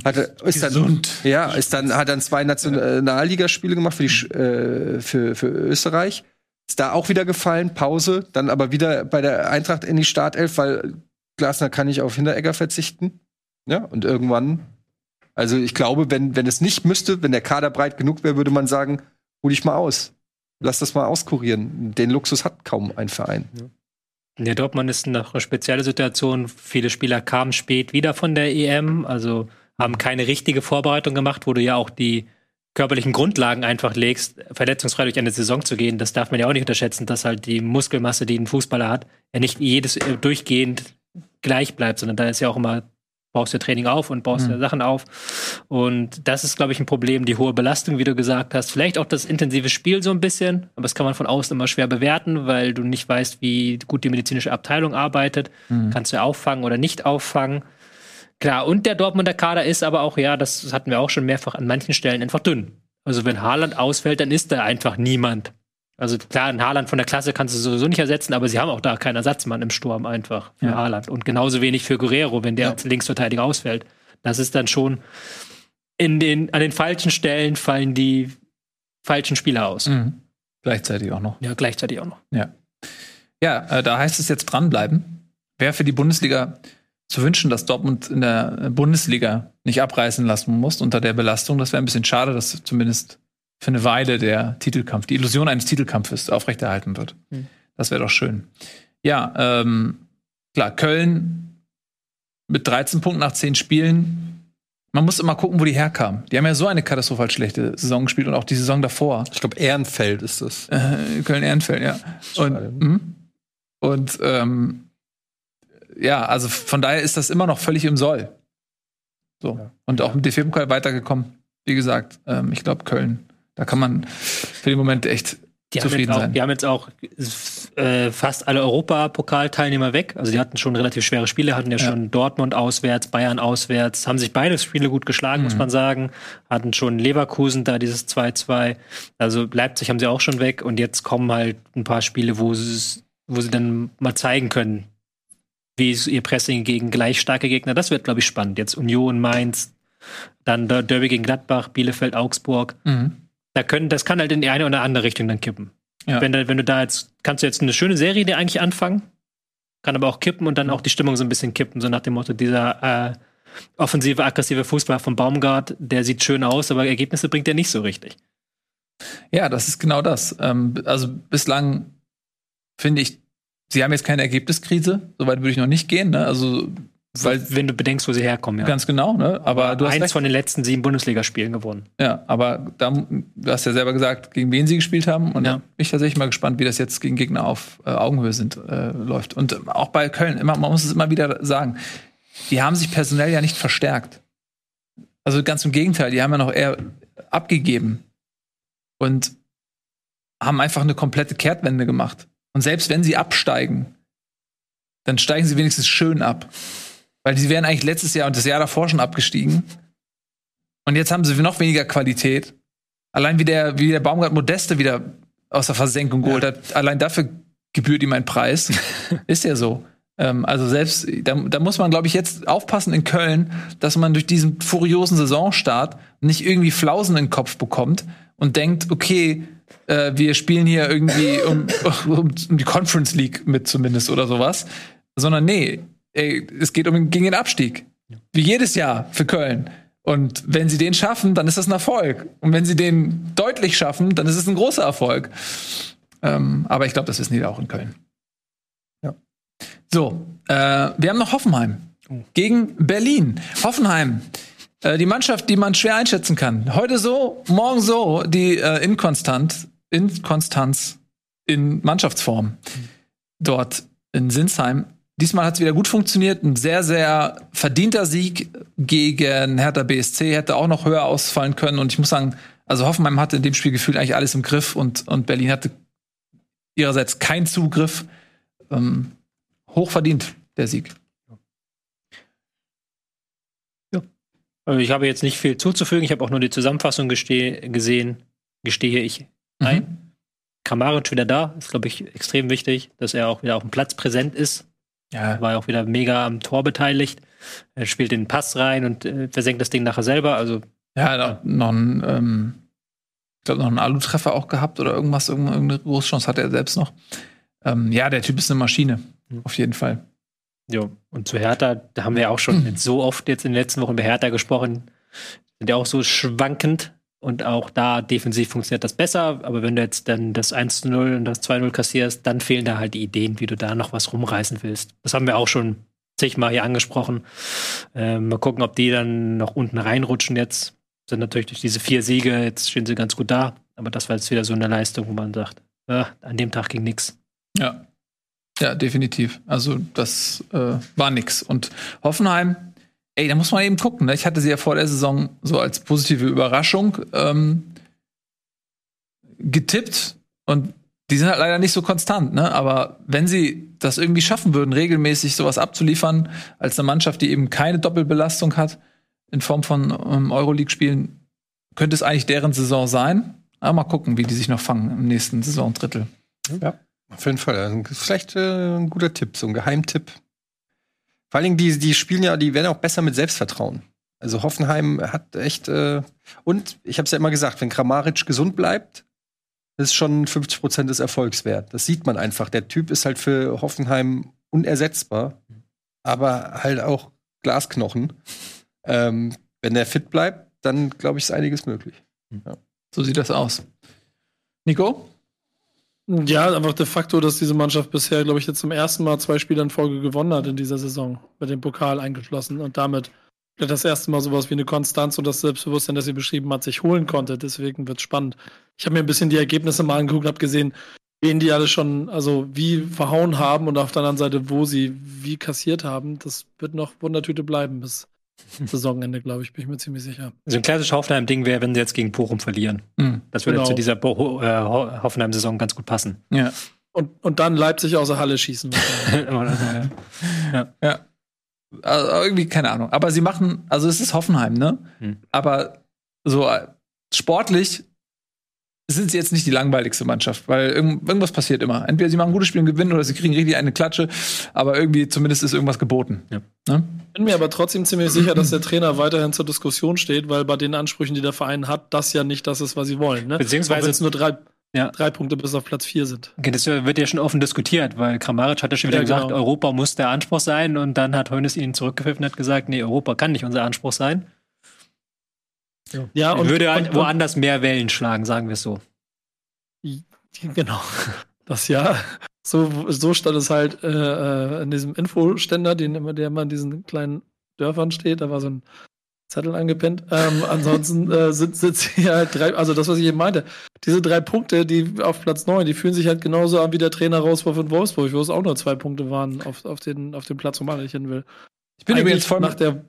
Hat er, ist dann, ja, ist dann, hat dann zwei Nationalligaspiele gemacht für, die, äh, für, für Österreich. Ist da auch wieder gefallen, Pause, dann aber wieder bei der Eintracht in die Startelf, weil Glasner kann nicht auf Hinteregger verzichten. Ja, und irgendwann, also ich glaube, wenn, wenn es nicht müsste, wenn der Kader breit genug wäre, würde man sagen, hol dich mal aus. Lass das mal auskurieren. Den Luxus hat kaum ein Verein. Der Dortmund ist noch eine spezielle Situation. Viele Spieler kamen spät wieder von der EM, also haben keine richtige Vorbereitung gemacht, wo du ja auch die körperlichen Grundlagen einfach legst, verletzungsfrei durch eine Saison zu gehen. Das darf man ja auch nicht unterschätzen, dass halt die Muskelmasse, die ein Fußballer hat, ja nicht jedes äh, durchgehend gleich bleibt, sondern da ist ja auch immer baust du Training auf und baust Mhm. ja Sachen auf. Und das ist, glaube ich, ein Problem, die hohe Belastung, wie du gesagt hast. Vielleicht auch das intensive Spiel so ein bisschen, aber das kann man von außen immer schwer bewerten, weil du nicht weißt, wie gut die medizinische Abteilung arbeitet. Mhm. Kannst du auffangen oder nicht auffangen. Klar, und der Dortmunder Kader ist aber auch, ja, das hatten wir auch schon mehrfach an manchen Stellen einfach dünn. Also wenn Haaland ausfällt, dann ist da einfach niemand. Also klar, ein Haaland von der Klasse kannst du sowieso nicht ersetzen, aber sie haben auch da keinen Ersatzmann im Sturm einfach für Ja. Haaland. Und genauso wenig für Guerrero, wenn der Ja. als Linksverteidiger ausfällt. Das ist dann schon in den, an den falschen Stellen fallen die falschen Spieler aus. Mhm. Gleichzeitig auch noch. Ja, gleichzeitig auch noch. Ja, äh, da heißt es jetzt dranbleiben. Wäre für die Bundesliga zu wünschen, dass Dortmund in der Bundesliga nicht abreißen lassen muss unter der Belastung. Das wäre ein bisschen schade, dass zumindest für eine Weile der Titelkampf, die Illusion eines Titelkampfes aufrechterhalten wird. Hm. Das wäre doch schön. Ja, ähm, klar, Köln mit 13 Punkten nach 10 Spielen. Man muss immer gucken, wo die herkamen. Die haben ja so eine katastrophal schlechte Saison gespielt und auch die Saison davor. Ich glaube, Ehrenfeld ist das. Äh, Köln-Ehrenfeld, ja. Und, mhm. und ähm, ja, also von daher ist das immer noch völlig im Soll. So. Und auch im DFB-Pokal weitergekommen. Wie gesagt, ähm, ich glaube, Köln, da kann man für den Moment echt Die zufrieden auch, sein. die haben jetzt auch äh, fast alle Europapokalteilnehmer weg. Also die hatten schon relativ schwere Spiele, hatten ja, Ja. schon Dortmund auswärts, Bayern auswärts, haben sich beide Spiele gut geschlagen, muss man sagen. Hatten schon Leverkusen da dieses 2-2. Also Leipzig haben sie auch schon weg und jetzt kommen halt ein paar Spiele, wo sie, wo sie dann mal zeigen können, wie ihr Pressing gegen gleich starke Gegner. Das wird, glaube ich, spannend. Jetzt Union, Mainz, dann der Derby gegen Gladbach, Bielefeld, Augsburg Mhm. Da können, das kann halt in die eine oder andere Richtung dann kippen. Ja. Wenn, da, wenn du da jetzt, kannst du jetzt eine schöne Serie dir eigentlich anfangen, kann aber auch kippen und dann auch die Stimmung so ein bisschen kippen, so nach dem Motto, dieser äh, offensive, aggressive Fußball von Baumgart, der sieht schön aus, aber Ergebnisse bringt er nicht so richtig. Ja, das ist genau das. Ähm, also bislang finde ich, sie haben jetzt keine Ergebniskrise. Soweit würde ich noch nicht gehen. Ne? Also, weil Wenn du bedenkst, wo sie herkommen, ja. ganz genau. Ne? Aber du hast Eins recht. von den letzten sieben Bundesligaspielen gewonnen. Ja, aber da, du hast ja selber gesagt, gegen wen sie gespielt haben. Und Ja. ich tatsächlich mal gespannt, wie das jetzt gegen Gegner auf äh, Augenhöhe sind, äh, läuft. Und auch bei Köln, immer, man muss es immer wieder sagen, die haben sich personell ja nicht verstärkt. Also ganz im Gegenteil, die haben ja noch eher abgegeben und haben einfach eine komplette Kehrtwende gemacht. Und selbst wenn sie absteigen, dann steigen sie wenigstens schön ab. Weil die wären eigentlich letztes Jahr und das Jahr davor schon abgestiegen. Und jetzt haben sie noch weniger Qualität. Allein wie der, wie der Baumgart Modeste wieder aus der Versenkung geholt hat, allein dafür gebührt ihm ein Preis. [laughs] Ist ja so. Ähm, also selbst, da, da muss man, glaube ich, jetzt aufpassen in Köln, dass man durch diesen furiosen Saisonstart nicht irgendwie Flausen in den Kopf bekommt und denkt, okay, äh, wir spielen hier irgendwie um, um, [laughs] um die Conference League mit zumindest oder sowas. Sondern nee, ey, es geht um gegen den Abstieg. Wie jedes Jahr für Köln. Und wenn sie den schaffen, dann ist das ein Erfolg. Und wenn sie den deutlich schaffen, dann ist es ein großer Erfolg. Ähm, aber ich glaube, das wissen die auch in Köln. Ja. So, äh, wir haben noch Hoffenheim gegen Berlin. Hoffenheim, äh, die Mannschaft, die man schwer einschätzen kann. Heute so, morgen so, die äh, Inkonstant, Inkonstanz in Mannschaftsform dort in Sinsheim. Diesmal hat es wieder gut funktioniert. Ein sehr, sehr verdienter Sieg gegen Hertha BSC hätte auch noch höher ausfallen können. Und ich muss sagen, also Hoffenheim hatte in dem Spiel gefühlt eigentlich alles im Griff und, und Berlin hatte ihrerseits keinen Zugriff. Ähm, hochverdient, der Sieg. Also ich habe jetzt nicht viel zuzufügen. Ich habe auch nur die Zusammenfassung gesehen. Gestehe ich Mhm. ein. Kramaric wieder da. Ist, glaube ich, extrem wichtig, dass er auch wieder auf dem Platz präsent ist. Ja, War ja auch wieder mega am Tor beteiligt. Er spielt den Pass rein und äh, versenkt das Ding nachher selber. Also ja, noch, noch ein, ähm, ich glaube, noch einen Alu-Treffer auch gehabt oder irgendwas, irgendeine, Großchance hatte er selbst noch. Ähm, ja, der Typ ist eine Maschine, Mhm. auf jeden Fall. Ja, und zu Hertha, da haben wir ja auch schon jetzt [clears throat] so oft jetzt in den letzten Wochen über Hertha gesprochen, sind ja auch so schwankend und auch da defensiv funktioniert das besser, aber wenn du jetzt dann das 1 zu 0 und das 2 0 kassierst, dann fehlen da halt die Ideen, wie du da noch was rumreißen willst. Das haben wir auch schon zigmal hier angesprochen. Ähm, mal gucken, ob die dann noch unten reinrutschen jetzt. Sind natürlich durch diese vier Siege, jetzt stehen sie ganz gut da, aber das war jetzt wieder so eine Leistung, wo man sagt, ah, an dem Tag ging nichts. Ja. Ja, definitiv. Also, das äh, war nix. Und Hoffenheim, ey, da muss man eben gucken. Ne? Ich hatte sie ja vor der Saison so als positive Überraschung ähm, getippt und die sind halt leider nicht so konstant, ne? Aber wenn sie das irgendwie schaffen würden, regelmäßig sowas abzuliefern, als eine Mannschaft, die eben keine Doppelbelastung hat, in Form von ähm, Euroleague-Spielen, könnte es eigentlich deren Saison sein. Aber mal gucken, wie die sich noch fangen im nächsten Saisondrittel. Auf jeden Fall. Vielleicht äh, ein guter Tipp, so ein Geheimtipp. Vor allen Dingen, die, die spielen ja, die werden auch besser mit Selbstvertrauen. Also Hoffenheim hat echt äh, und ich habe es ja immer gesagt, wenn Kramaric gesund bleibt, ist schon 50 Prozent des Erfolgs wert. Das sieht man einfach. Der Typ ist halt für Hoffenheim unersetzbar, aber halt auch Glasknochen. Ähm, wenn der fit bleibt, dann glaube ich, ist einiges möglich. So sieht das aus. Nico? Ja, einfach de facto, dass diese Mannschaft bisher, glaube ich, jetzt zum ersten Mal zwei Spiele in Folge gewonnen hat in dieser Saison, mit dem Pokal eingeschlossen und damit das erste Mal sowas wie eine Konstanz und das Selbstbewusstsein, das sie beschrieben hat, sich holen konnte. Deswegen wird's spannend. Ich habe mir ein bisschen die Ergebnisse mal angeguckt, habe gesehen, wen die alle schon, also wie verhauen haben und auf der anderen Seite, wo sie wie kassiert haben. Das wird noch Wundertüte bleiben bis Saisonende, glaube ich, bin ich mir ziemlich sicher. So ein klassisches Hoffenheim-Ding wäre, wenn sie jetzt gegen Bochum verlieren. Hm. Das würde Genau. zu dieser Bo äh, Ho- Hoffenheim-Saison ganz gut passen. Ja. Und, und dann Leipzig aus der Halle schießen. [laughs] Oder, Ja. Also irgendwie, keine Ahnung. Aber sie machen, also es ist Hoffenheim, ne? Hm. Aber so äh, sportlich sind sie jetzt nicht die langweiligste Mannschaft, weil irgend, irgendwas passiert immer. Entweder sie machen ein gutes Spiel und gewinnen oder sie kriegen richtig eine Klatsche, aber irgendwie zumindest ist irgendwas geboten. Ja. Ne? bin mir aber trotzdem ziemlich sicher, dass der Trainer weiterhin zur Diskussion steht, weil bei den Ansprüchen, die der Verein hat, das ja nicht das ist, was sie wollen. Ne? Beziehungsweise- es nur drei, Ja. drei Punkte bis auf Platz vier sind. Okay, das wird ja schon offen diskutiert, weil Kramaric hat ja schon wieder Ja, gesagt, genau. Europa muss der Anspruch sein und dann hat Hoeneß ihn zurückgepfiffen und hat gesagt, nee, Europa kann nicht unser Anspruch sein. Ja, Ich würde halt woanders mehr Wellen schlagen, sagen wir es so. Genau. [laughs] Das ja. So, so stand es halt äh, äh, in diesem Infoständer, den immer, der immer in diesen kleinen Dörfern steht. Da war so ein Zettel angepinnt. Ähm, ansonsten äh, sind, sind hier halt drei, also das, was ich eben meinte, diese drei Punkte, die auf Platz neun, die fühlen sich halt genauso an wie der Trainer Rauswurf in Wolfsburg, wo es auch nur zwei Punkte waren auf, auf, den, auf dem Platz, wo man nicht hin will. Ich bin Eigentlich übrigens voll nach der.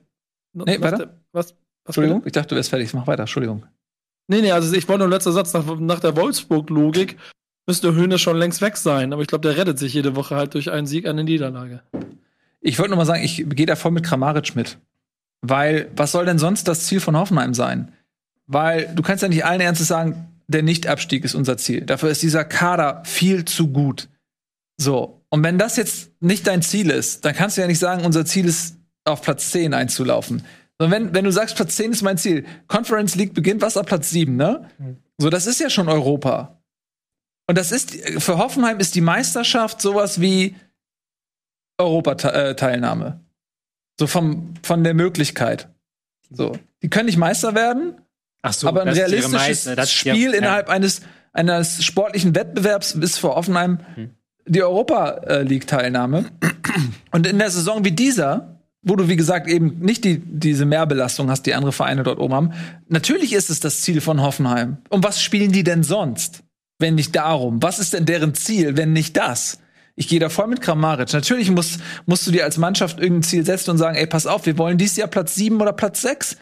Nee, nach weiter? der was? Entschuldigung, ich dachte, du wärst fertig. Mach weiter, Entschuldigung. Nee, nee, also ich wollte nur letzter Satz, nach, nach der Wolfsburg-Logik müsste Höhne schon längst weg sein, aber ich glaube, der rettet sich jede Woche halt durch einen Sieg, eine Niederlage. Ich wollte nur mal sagen, ich gehe da voll mit Kramaric mit. Weil, was soll denn sonst das Ziel von Hoffenheim sein? Weil du kannst ja nicht allen Ernstes sagen, der Nichtabstieg ist unser Ziel. Dafür ist dieser Kader viel zu gut. So. Und wenn das jetzt nicht dein Ziel ist, dann kannst du ja nicht sagen, unser Ziel ist, auf Platz 10 einzulaufen. Sondern wenn, wenn du sagst, Platz 10 ist mein Ziel, Conference League beginnt was ab Platz 7, ne? So, das ist ja schon Europa. Und das ist, für Hoffenheim ist die Meisterschaft sowas wie Europateilnahme. So vom, von der Möglichkeit. So. Die können nicht Meister werden, Ach so, aber ein das ist ihre realistisches Meister- das- Spiel ja, innerhalb eines, eines sportlichen Wettbewerbs ist für Offenheim Hm. die Europa äh. Und in der Saison wie dieser, wo du wie gesagt eben nicht die, diese Mehrbelastung hast, die andere Vereine dort oben haben, natürlich ist es das Ziel von Hoffenheim. Und was spielen die denn sonst, wenn nicht darum? Was ist denn deren Ziel, wenn nicht das? Ich gehe da voll mit Kramaric. Natürlich musst, musst du dir als Mannschaft irgendein Ziel setzen und sagen, ey, pass auf, wir wollen dieses Jahr Platz 7 oder Platz 6.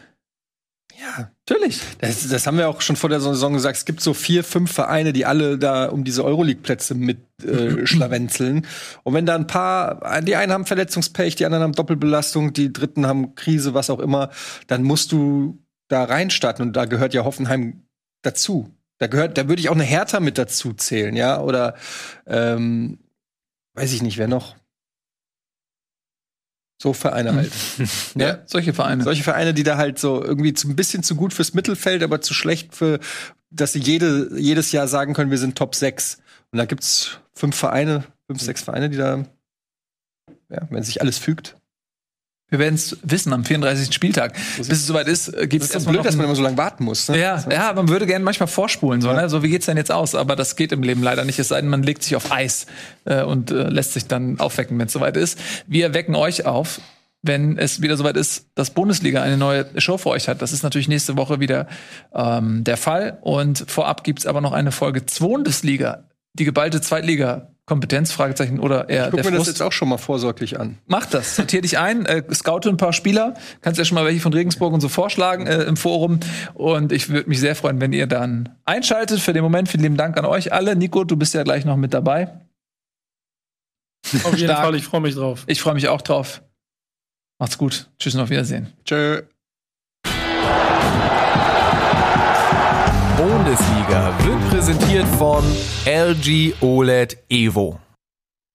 Ja, Natürlich. Das, das haben wir auch schon vor der Saison gesagt. Es gibt so vier, fünf Vereine, die alle da um diese Euroleague-Plätze mit äh, [laughs] schlawenzeln. Und wenn da ein paar, die einen haben Verletzungspech, die anderen haben Doppelbelastung, die dritten haben Krise, was auch immer, dann musst du da reinstarten. Und da gehört ja Hoffenheim dazu. Da gehört, da würde ich auch eine Hertha mit dazu zählen, ja. Oder ähm, weiß ich nicht, wer noch. So Vereine halt. [laughs] Ja, solche Vereine. Solche Vereine, die da halt so irgendwie ein bisschen zu gut fürs Mittelfeld, aber zu schlecht für, dass sie jede, jedes Jahr sagen können, wir sind Top 6. Und da gibt's fünf Vereine, fünf, sechs Vereine, die da, ja, wenn sich alles fügt. Wir werden es wissen am 34. Spieltag. Bis es soweit ist, gibt es Das ist blöd, dass man immer so lange warten muss. Ne? Ja, ja, man würde gerne manchmal vorspulen, so, ne? so wie geht's denn jetzt aus? Aber das geht im Leben leider nicht, es sei denn, man legt sich auf Eis äh, und äh, lässt sich dann aufwecken, wenn es soweit ist. Wir wecken euch auf, wenn es wieder soweit ist, dass Bundesliga eine neue Show für euch hat. Das ist natürlich nächste Woche wieder ähm, der Fall. Und vorab gibt's aber noch eine Folge Bundesliga, die geballte Fragezeichen, oder eher Guck der mir das Frust. jetzt auch schon mal vorsorglich an. Mach das, sortier dich ein, äh, scoute ein paar Spieler, kannst ja schon mal welche von Regensburg und so vorschlagen äh, im Forum. Und ich würde mich sehr freuen, wenn ihr dann einschaltet. Für den Moment vielen lieben Dank an euch alle. Nico, du bist ja gleich noch mit dabei. Auf jeden. Fall, ich freue mich drauf. Ich freue mich auch drauf. Macht's gut. Tschüss und auf Wiedersehen. Tschö. Bundesliga wird präsentiert von LG OLED Evo.